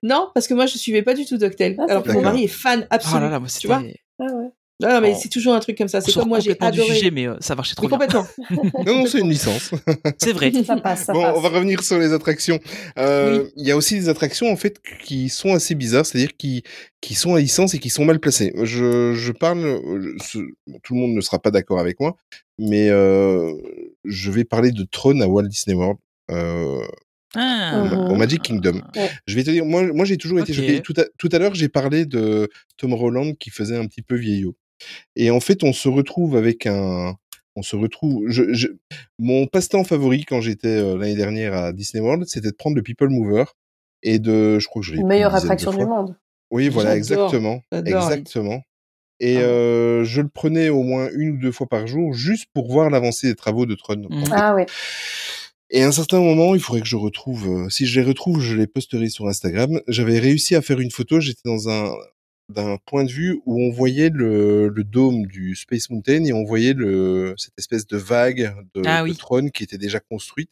Non, parce que moi, je suivais pas du tout DuckTale. Ah, alors que mon mari est fan absolu. Ah là là, moi, tu vois Ah ouais. Non, non, mais Oh. c'est toujours un truc comme ça. C'est comme moi, j'ai du adoré. sujet, mais euh, ça marchait trop Mais bien. complètement. *laughs* Non, non, c'est une licence. *laughs* C'est vrai. Ça passe, ça Bon, passe. on va revenir sur les attractions. Euh, Il y a aussi des attractions en fait qui sont assez bizarres, c'est-à-dire qui qui sont à licence et qui sont mal placées. Je, je parle, euh, tout le monde ne sera pas d'accord avec moi, mais euh, je vais parler de Tron à Walt Disney World. Euh, Ah. Au Magic Kingdom. Ouais. Je vais te dire, moi, moi j'ai toujours été choqué. Tout à, tout à l'heure, j'ai parlé de Tom Holland qui faisait un petit peu vieillot. Et en fait, on se retrouve avec un, on se retrouve. Je, je, mon passe-temps favori quand j'étais euh, l'année dernière à Disney World, c'était de prendre le People Mover et de, je crois que je l'ai Meilleure attraction du monde. Oui, voilà, exactement, exactement. Et Ah euh, je le prenais au moins une ou deux fois par jour, juste pour voir l'avancée des travaux de Tron. En fait. Ah oui. Et à un certain moment, il faudrait que je retrouve. euh, si je les retrouve, je les posterai sur Instagram. J'avais réussi à faire une photo. J'étais dans un d'un point de vue où on voyait le, le dôme du Space Mountain et on voyait le cette espèce de vague de, Ah de oui. trône qui était déjà construite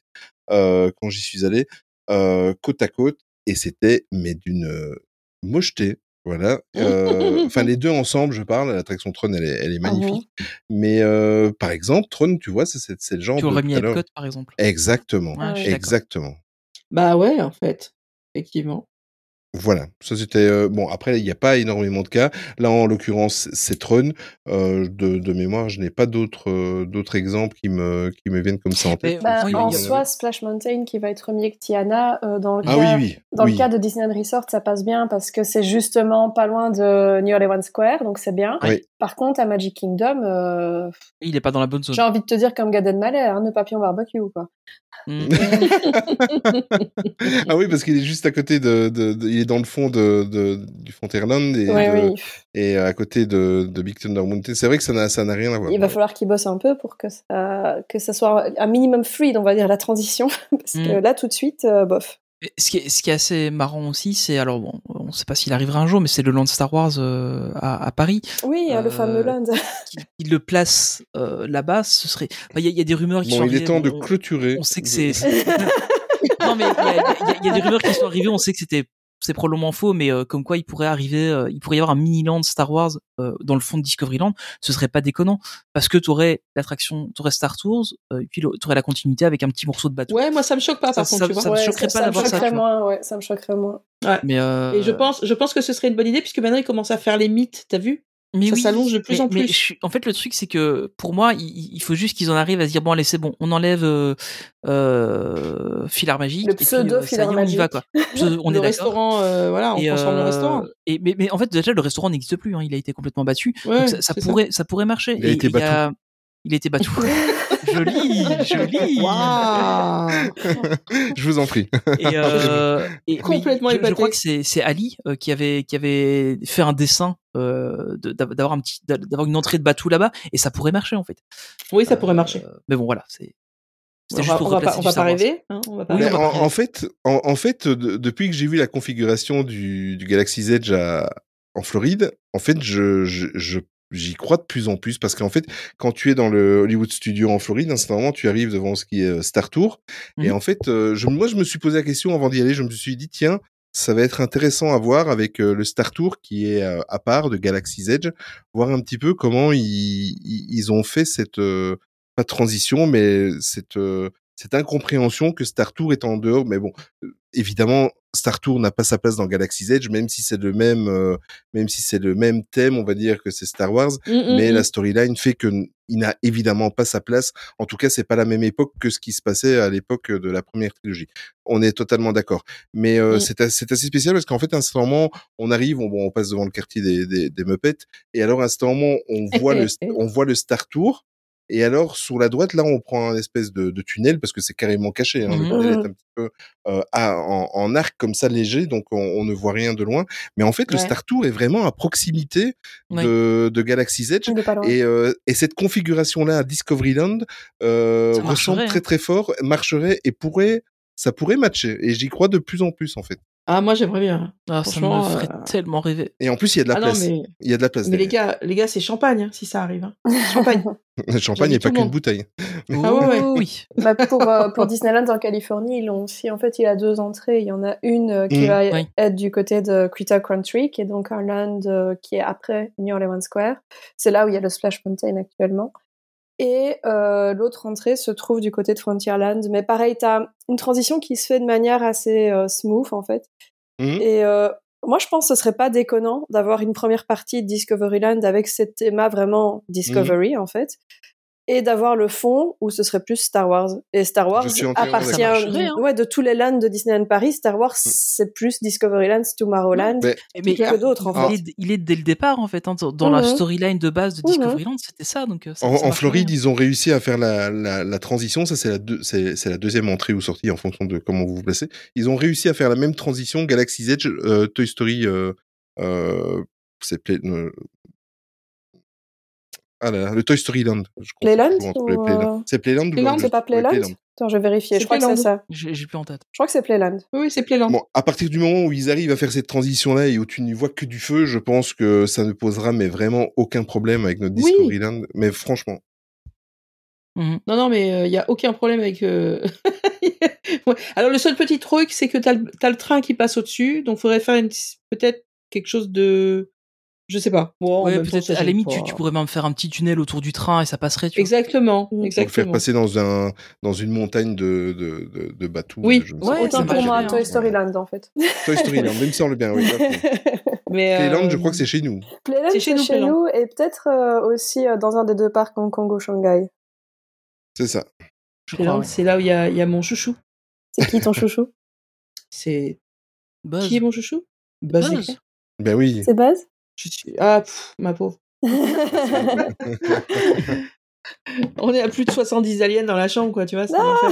euh, quand j'y suis allé euh, côte à côte et c'était mais d'une euh, mocheté. Voilà. Euh, Enfin, les *laughs* deux ensemble, je parle. L'attraction Tron, elle est, elle est magnifique. Mais euh, par exemple, Tron, tu vois, c'est c'est le genre Tu de aurais mis à l'heure- Epcot, par exemple. Exactement. Ouais. Exactement. Bah ouais, en fait. Effectivement. Voilà, ça c'était euh, bon. Après, il n'y a pas énormément de cas. Là, en l'occurrence, c'est Tron. Euh, de, de mémoire, je n'ai pas d'autres euh, d'autres exemples qui me qui me viennent comme ça en tête. Bah, en a- soi, Splash Mountain qui va être remis avec Tiana, euh, dans le ah cas, oui, oui, dans oui. le cas de Disneyland Resort, ça passe bien parce que c'est justement pas loin de New Orleans Square, donc c'est bien. Oui. Par contre, à Magic Kingdom, euh, Il est pas dans la bonne zone. j'ai envie de te dire comme Garden Malais, hein, ne papillon barbecue, quoi. Mm. *laughs* ah oui, parce qu'il est juste à côté de, de, de- il est est dans le fond de, de du Frontierland et, Ouais, de- oui. et à côté de, de Big Thunder Mountain. C'est vrai que ça n'a ça n'a rien à voir. Il va falloir qu'il bosse un peu pour que ça, que ça soit un minimum fluide, on va dire, la transition. *laughs* Parce que Mm. là, tout de suite, euh, bof. Ce qui, est, ce qui est assez marrant aussi, c'est alors bon, on sait pas s'il arrivera un jour, mais c'est le land Star Wars euh, à, à Paris. Oui, Euh, le fameux land. qui, qui le place euh, là-bas, ce serait. enfin, Il y, a- il y a des rumeurs qui Bon, sont il est arrivées, temps de clôturer. On sait que c'est. *laughs* non, mais y, y il y a des rumeurs qui sont arrivées. On sait que c'était c'est probablement faux, mais euh, comme quoi il pourrait arriver, euh, il pourrait y avoir un mini land Star Wars euh, dans le fond de Discoveryland. Ce serait pas déconnant parce que t'aurais l'attraction, t'aurais Star Tours, euh, et puis le- t'aurais la continuité avec un petit morceau de bateau. Ouais, moi ça me choque pas par Ça- contre, ça- tu vois. ça me choquerait pas d'avoir ça, choquerait tu moins, ouais, ça me choquerait moins. Ouais. Mais euh, Et je pense, je pense que ce serait une bonne idée puisque maintenant il commence à faire les mythes, t'as vu? Mais ça oui, s'allonge de plus mais- en mais plus. je suis- en fait, le truc, c'est que pour moi, il, il faut juste qu'ils en arrivent à se dire bon, allez, c'est bon, on enlève euh, euh, Filard Magique. Le et puis, pseudo euh, ça y est, Filard on y va Magique. quoi. *laughs* On le est d'accord. restaurant, euh, voilà, on Et, transforme le euh, restaurant. Et, mais, mais en fait, déjà, le restaurant n'existe plus. Hein, il a été complètement battu. Ouais, Donc ça, ça c'est ça. pourrait, ça. pourrait marcher. Il a Et été a- Il a été battu. joli, joli. *laughs* Je vous en prie. Et, euh, et- Complètement je, crois que c'est Ali euh, qui avait qui avait fait un dessin euh, de- d'avoir un petit d'avoir une entrée de bateau là-bas et ça pourrait marcher en fait. Oui, ça pourrait marcher. Mais bon voilà, c'est On c'était juste va, on va pas, on va rêver. Hein, on va pas Oui, Mais on va en, fait, en, en fait, de- depuis que j'ai vu la configuration du, du Galaxy's Edge à, en Floride, en fait, je, je, je- j'y crois de plus en plus parce qu'en fait, quand tu es dans le Hollywood Studio en Floride, à un certain moment, tu arrives devant ce qui est euh, Star Tour, et Mhm. en fait, euh, je, moi, je me suis posé la question avant d'y aller. Je me suis dit, tiens, ça va être intéressant à voir avec euh, le Star Tour qui est à part de Galaxy's Edge, voir un petit peu comment ils, ils, ont fait cette pas de transition, mais cette cette incompréhension que Star Tour est en dehors. Mais bon, euh, évidemment, Star Tour n'a pas sa place dans Galaxy's Edge, même si c'est le même, euh, même si c'est le même thème, on va dire que c'est Star Wars. Mm, mm, mais mm. la storyline fait que il n'a évidemment pas sa place. En tout cas, c'est pas la même époque que ce qui se passait à l'époque de la première trilogie. On est totalement d'accord. Mais euh, Mm. c'est as- c'est assez spécial parce qu'en fait, à un certain moment, on arrive, on, bon, on passe devant le quartier des, des, des Muppets, et alors à un certain moment, on voit le, *laughs* on voit le Star Tour. Et alors, sur la droite, là, on prend un espèce de, de tunnel, parce que c'est carrément caché. Hein. Le tunnel est un petit peu euh, à- en, en arc comme ça, léger, donc on, on ne voit rien de loin. Mais en fait, le. Star Tour est vraiment à proximité Ouais. de, de Galaxy's Edge. Et, euh, et cette configuration-là à Discoveryland euh, ressemble très hein. très fort, marcherait et pourrait, ça pourrait matcher. Et j'y crois de plus en plus en fait. Ah, moi j'aimerais bien. Ah, ça me ferait euh, tellement rêver. Et en plus, il y a de la Ah non, place. mais, Il y a de la place. mais les gars, les gars, c'est champagne hein, si ça arrive. hein. Champagne. *laughs* Le champagne n'est pas qu'une bouteille. Ah ouais, ouais. Oui. *laughs* Bah, pour, euh, pour Disneyland en Californie, ils l'ont aussi. En fait, il a deux entrées. Il y en a une euh, qui Mm. va Oui. être du côté de Critter Country, qui est donc un land euh, qui est après New Orleans Square. C'est là où il y a le Splash Mountain actuellement. Et euh, l'autre entrée se trouve du côté de Frontierland. Mais pareil, tu as une transition qui se fait de manière assez euh, smooth, en fait. Mhm. Et euh, moi, je pense que ce serait pas déconnant d'avoir une première partie de Discoveryland avec cet thème vraiment Discovery, en fait. Et d'avoir le fond où ce serait plus Star Wars. Et Star Wars appartient hein. ouais, de tous les lands de Disneyland Paris. Star Wars, Mm. c'est plus Discoveryland, Tomorrowland Mais- Mais que d'autres, en il, fait. est, il est dès le départ en fait. hein, dans dans la Mhm. storyline de base de Mhm. Discoveryland, c'était ça. Donc euh, ça, En, ça en marcherait Floride, bien. ils ont réussi à faire la, la, la transition. Ça, c'est la, deux- deuxième entrée ou sortie en fonction de comment vous vous placez. Ils ont réussi à faire la même transition Galaxy's Edge, euh, Toy Story. Euh, euh, c'est ah là là, le Toy Story Land. Je Playland ou, euh, C'est Playland ou Playland, Land C'est pas Ouais, Playland Attends, je vais vérifier. Je crois que c'est Playland. ça. J'ai plus en tête. Je crois que c'est Playland. Oui, c'est Playland. Bon, à partir du moment où ils arrivent à faire cette transition-là et où tu n'y vois que du feu, je pense que ça ne posera mais vraiment aucun problème avec notre Oui. Discoveryland. Mais franchement, Mhm. Non, non, mais il n'y a aucun problème avec. euh, *laughs* ouais. Alors, le seul petit truc, c'est que tu as, le train qui passe au-dessus, donc il faudrait faire une- peut-être quelque chose de. Je sais pas. Bon, Ouais, même peut-être à la limite, tu, tu pourrais même faire un petit tunnel autour du train et ça passerait. Tu vois. Exactement, pour le faire exactement. passer dans un dans une montagne de de de, de bateaux. Oui. je Ouais, Autant pour moi. Toy Storyland, en fait. Toy Story Land, il me semble bien. Oui. *laughs* Mais, Playland, euh, je crois que c'est chez nous. Playland, C'est c'est chez chez, nous, Playland. nous, et peut-être euh, aussi euh, dans un des deux parcs Hong Kong ou Shanghai. C'est ça. Je Playland, crois. ouais. c'est là où il y a, il y a mon chouchou. C'est qui ton *laughs* chouchou? C'est. Buzz. Qui est mon chouchou? Buzz Buzz. Ben oui. C'est Buzz? Je suis... Ah, pff, ma pauvre. *laughs* On est à plus de 70 aliens dans la chambre, quoi, tu vois. l'enfer.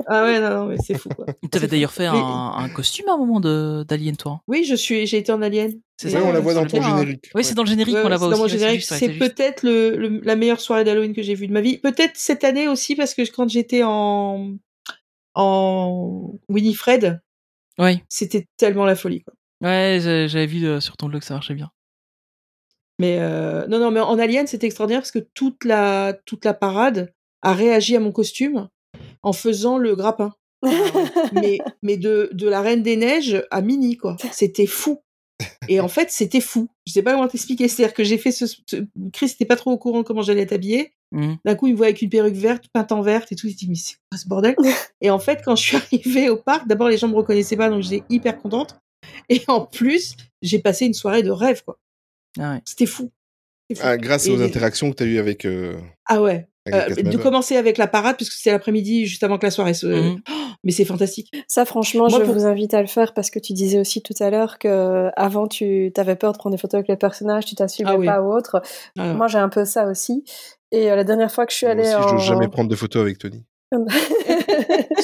*laughs* ah ouais, non, non, mais c'est fou, quoi. Tu avais d'ailleurs fait Mais- un, un costume à un moment d'Alien, toi. Oui, je suis, j'ai été en alien. C'est ça, Ouais, on la voit dans ton générique. Oui, c'est dans le générique Ouais, qu'on la voit c'est aussi. dans mon générique. C'est peut-être le, le- la meilleure soirée d'Halloween que j'ai vue de ma vie. Peut-être cette année aussi parce que quand j'étais en en Winifred, Ouais, c'était tellement la folie. Quoi. ouais, j'avais vu euh, sur ton blog, ça marchait bien. Mais euh, non, non, mais en Alien, c'était extraordinaire parce que toute la toute la parade a réagi à mon costume en faisant le grappin. *laughs* mais mais de de la Reine des Neiges à Mini quoi. C'était fou. Et en fait, c'était fou. Je sais pas comment t'expliquer. C'est-à-dire que j'ai fait ce, ce... Chris n'était pas trop au courant de comment j'allais être habillée. Mhm. D'un coup, il me voit avec une perruque verte, peinte en verte et tout. Il se dit, mais c'est quoi ce bordel? Et en fait, quand je suis *laughs* arrivée au parc, d'abord, les gens me reconnaissaient pas, donc j'étais hyper contente. Et en plus, j'ai passé une soirée de rêve, quoi. Ah ouais. C'était fou. Ah, grâce Et aux les- interactions que tu as eues avec, euh, Ah ouais. avec Euh, de commencer avec la parade, puisque c'était l'après-midi, juste avant que la soirée se... Mhm. *gasps* Oh, mais c'est fantastique. Ça, franchement, Moi, je pour- vous invite à le faire parce que tu disais aussi tout à l'heure que avant tu avais peur de prendre des photos avec les personnages, tu t'assumais Ah oui. pas ou autre. Ah. Moi, j'ai un peu ça aussi. Et euh, la dernière fois que je suis allée aussi, en... je n'ose jamais prendre de photos avec Tony.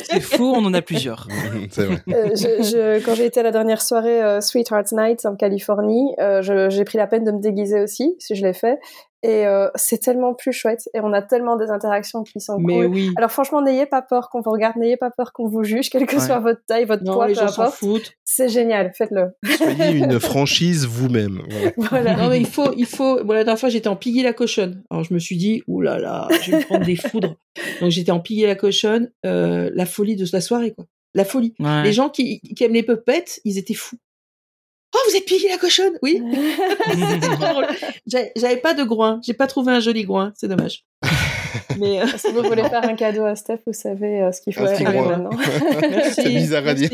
C'est faux, on en a plusieurs. *laughs* c'est vrai. Euh, je, je- quand j'ai été à la dernière soirée euh, Sweethearts Night en Californie, euh, je- j'ai pris la peine de me déguiser aussi, si je l'ai fait. Et euh, c'est tellement plus chouette. Et on a tellement des interactions qui sont Mais cool. oui. Alors franchement, n'ayez pas peur qu'on vous regarde, n'ayez pas peur qu'on vous juge, quelle que Ouais. soit votre taille, votre Non, poids, les peu gens s'en importe. foutent. C'est génial, faites-le. Soyez *laughs* une franchise vous-même. Voilà. *laughs* Voilà. Non, mais il faut, il faut. Bon, la dernière fois, j'étais en Piggy la cochonne. Alors, je me suis dit, là là, je vais me prendre des foudres. Donc, j'étais en Piggy la cochonne, euh, la folie de la soirée, quoi. La folie. Ouais. Les gens qui, qui aiment les puppets, ils étaient fous. Oh, vous êtes Piggy la cochonne Oui. *laughs* C'était trop drôle. J'avais pas de groin. J'ai pas trouvé un joli groin. C'est dommage. *laughs* Mais euh, Si vous voulez faire un cadeau à Steph, vous savez euh, ce qu'il faut faire maintenant. *laughs* C'est bizarre à dire.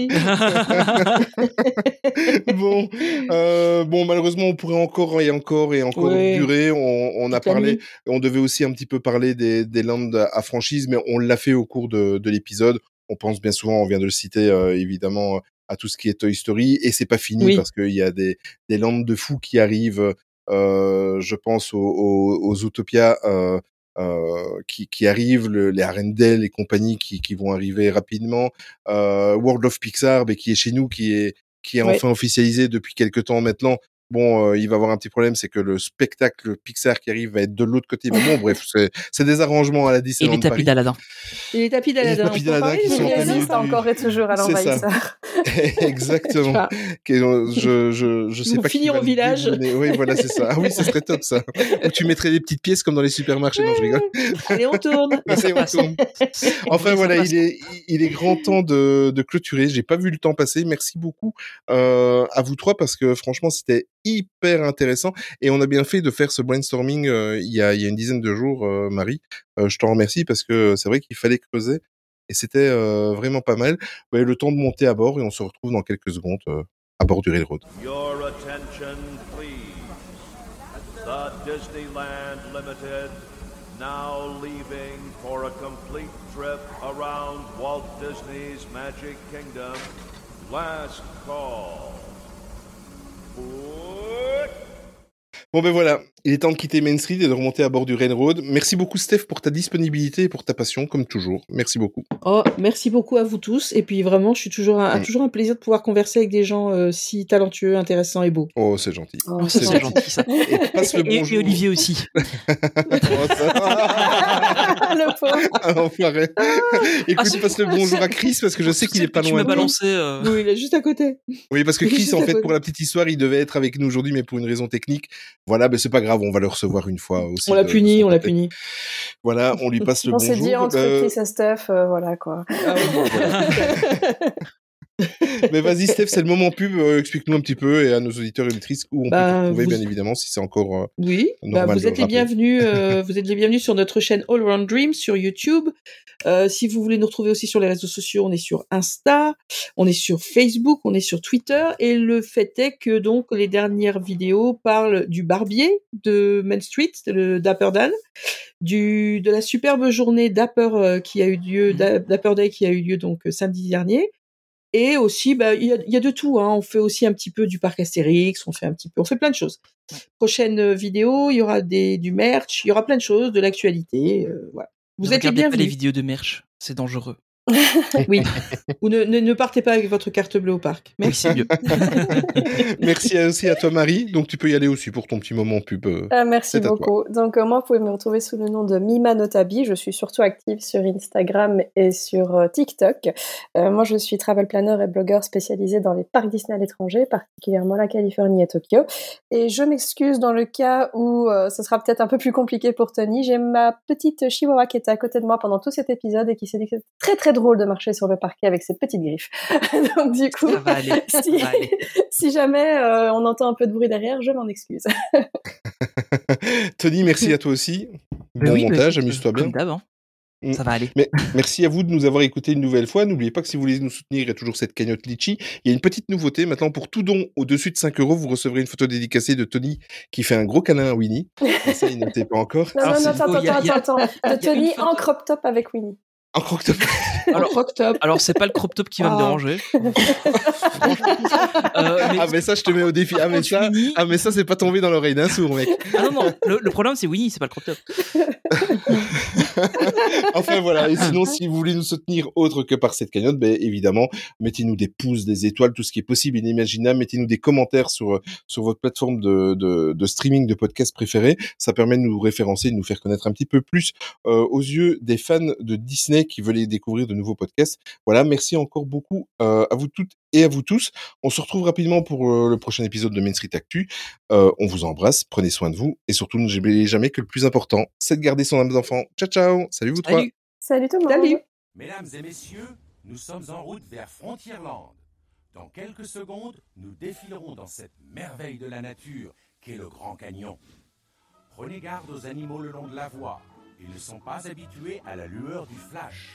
bon, euh, bon, malheureusement, on pourrait encore et encore et encore durer. On, on a parlé, nuit. on devait aussi un petit peu parler des, des landes à franchise, mais on l'a fait au cours de, de l'épisode. On pense bien souvent, on vient de le citer, euh, évidemment, à tout ce qui est Toy Story, et c'est pas fini Oui. parce qu'il y a des, des landes de fous qui arrivent. Euh, je pense aux, aux, aux Zootopia. Euh, euh, qui, qui arrivent, le, les Arendelle et compagnie qui, qui vont arriver rapidement, euh, World of Pixar, mais qui est chez nous, qui est qui est Ouais. enfin officialisé depuis quelques temps maintenant. Bon, euh, il va avoir un petit problème, c'est que le spectacle Pixar qui arrive va être de l'autre côté. Mais bon, bref, c'est c'est des arrangements à la Et Disneyland les tapis d'Aladin. Et les tapis les d'Aladin. tapis peut en d'Aladin qui les sont tapis du- encore et toujours à l'envahisseur. *laughs* *laughs* Exactement. Que- Je, je, je sais Nous pas finir au village. Oui, voilà, c'est ça. Ah oui, ce serait top, ça. Où tu mettrais des petites pièces comme dans les supermarchés. Non, je rigole. *laughs* Allez, on tourne. Allez, on tourne. Enfin voilà, il est, il est grand temps de, de clôturer. J'ai pas vu le temps passer. Merci beaucoup euh, à vous trois parce que franchement c'était hyper intéressant et on a bien fait de faire ce brainstorming euh, il y a une dizaine de jours, euh, Marie. Euh, je t'en remercie parce que c'est vrai qu'il fallait creuser et c'était vraiment pas mal. Vous avez le temps de monter à bord et on se retrouve dans quelques secondes à bord du railroad. Your attention, please. The Disneyland Limited now leaving for a complete trip around Walt Disney's Magic Kingdom. Last call. Bon ben voilà, il est temps de quitter Main Street et de remonter à bord du railroad. Merci beaucoup Steph pour ta disponibilité et pour ta passion comme toujours. Merci beaucoup. Oh, merci beaucoup à vous tous. Et puis vraiment, je suis toujours un, Mm. toujours un plaisir de pouvoir converser avec des gens euh, si talentueux, intéressants et beaux. Oh c'est gentil. Oh, c'est c'est gentil, ça. Et passe le Et, bonjour. et Olivier aussi. *laughs* Oh, ça- *laughs* le pauvre. Ah, l'enfoiré. Écoute, Ah, passe le bonjour à Chris parce que je sais qu'il est pas que Tu loin. m'as balancé. euh, Oui, il est juste à côté. Oui, parce que Chris, en fait, pour la petite histoire, il devait être avec nous aujourd'hui, mais pour une raison technique. Voilà, ben c'est pas grave, on va le recevoir une fois aussi. On l'a de puni, on l'a puni. Voilà, on lui passe le On s'est bonjour. dit entre Euh, Chris et Steph, euh, voilà quoi. Ah. *laughs* *laughs* mais vas-y, Steph, c'est le moment pub. euh, Explique-nous un petit peu et à nos auditeurs et auditrices où on Bah, peut te retrouver, vous- bien évidemment, si c'est encore. euh, Oui, bah, vous êtes les bienvenus. euh, *laughs* vous êtes les bienvenus sur notre chaîne All Around Dreams sur YouTube. Si vous voulez nous retrouver aussi sur les réseaux sociaux, on est sur Insta, on est sur Facebook, on est sur Twitter. Et le fait est que donc les dernières vidéos parlent du barbier de Main Street, le Dapper Dan, du de la superbe journée Dapper qui a eu lieu, Da- Dapper Day qui a eu lieu donc samedi dernier. Et aussi, bah, il y, a, y a de tout. Hein. On fait aussi un petit peu du parc Astérix, on fait un petit peu, on fait plein de choses. Prochaine euh, vidéo, il y aura des, du merch, il y aura plein de choses, de l'actualité. euh, voilà. Vous Ne êtes les regardez pas les bienvenus. vidéos de merch, c'est dangereux. *laughs* Oui. Ou ne, ne, ne partez pas avec votre carte bleue au parc. Merci. *laughs* Merci aussi à toi Marie. Donc tu peux y aller aussi pour ton petit moment pub. euh. Ah, merci beaucoup. Donc, euh, moi, vous pouvez me retrouver sous le nom de Mima Notabi. Je suis surtout active sur Instagram et sur euh, TikTok. Euh, moi, je suis travel planner et blogueur spécialisé dans les parcs Disney à l'étranger, particulièrement la Californie et Tokyo. Et je m'excuse dans le cas où euh, ce sera peut-être un peu plus compliqué pour Tony. J'ai ma petite chihuahua qui était à côté de moi pendant tout cet épisode et qui s'est dit que c'était très très drôle de marcher sur le parquet avec ses petites griffes. *laughs* Donc, du coup, Ça va aller. *laughs* Ça si, va aller. *laughs* si jamais euh, on entend un peu de bruit derrière, je m'en excuse. Tony, merci à toi aussi. Bon oui, montage, amuse-toi bien. Hein. Mm. Ça va aller. Mais merci à vous de nous avoir écoutés une nouvelle fois. N'oubliez pas que si vous voulez nous soutenir, il y a toujours cette cagnotte Litchi. Il y a une petite nouveauté. Maintenant, pour tout don au-dessus de 5 euros, vous recevrez une photo dédicacée de Tony qui fait un gros câlin à Winnie. Ça, il notez pas encore. Non, Alors, non, non, attends, attends, attends. De Tony en crop top avec Winnie. Croque top. *laughs* Alors, crop top. Alors, c'est pas le crop top qui va me Ah. déranger. *laughs* Euh, mais- Ah, mais ça, je te mets au défi. Ah, mais ça, ah, mais ça, c'est pas tombé dans l'oreille d'un sourd, mec. Ah non, non, le, le problème c'est Winnie, c'est pas le crop top. *laughs* *laughs* enfin voilà, et sinon si vous voulez nous soutenir autre que par cette cagnotte, ben évidemment, mettez-nous des pouces, des étoiles, tout ce qui est possible, inimaginable, mettez-nous des commentaires sur sur votre plateforme de, de, de streaming de podcast préférée, ça permet de nous référencer, de nous faire connaître un petit peu plus euh, aux yeux des fans de Disney qui veulent découvrir de nouveaux podcasts. Voilà, merci encore beaucoup euh, à vous toutes et à vous tous. On se retrouve rapidement pour euh, le prochain épisode de Main Street Actu. Euh, on vous embrasse, prenez soin de vous et surtout n'oubliez jamais que le plus important, c'est de garder son âme d'enfant. Ciao ciao, salut vous trois. Salut. Salut tout le monde. Salut. Mesdames et messieurs, nous sommes en route vers Frontierland. Dans quelques secondes, nous défilerons dans cette merveille de la nature qu'est le Grand Canyon. Prenez garde aux animaux le long de la voie. Ils ne sont pas habitués à la lueur du flash.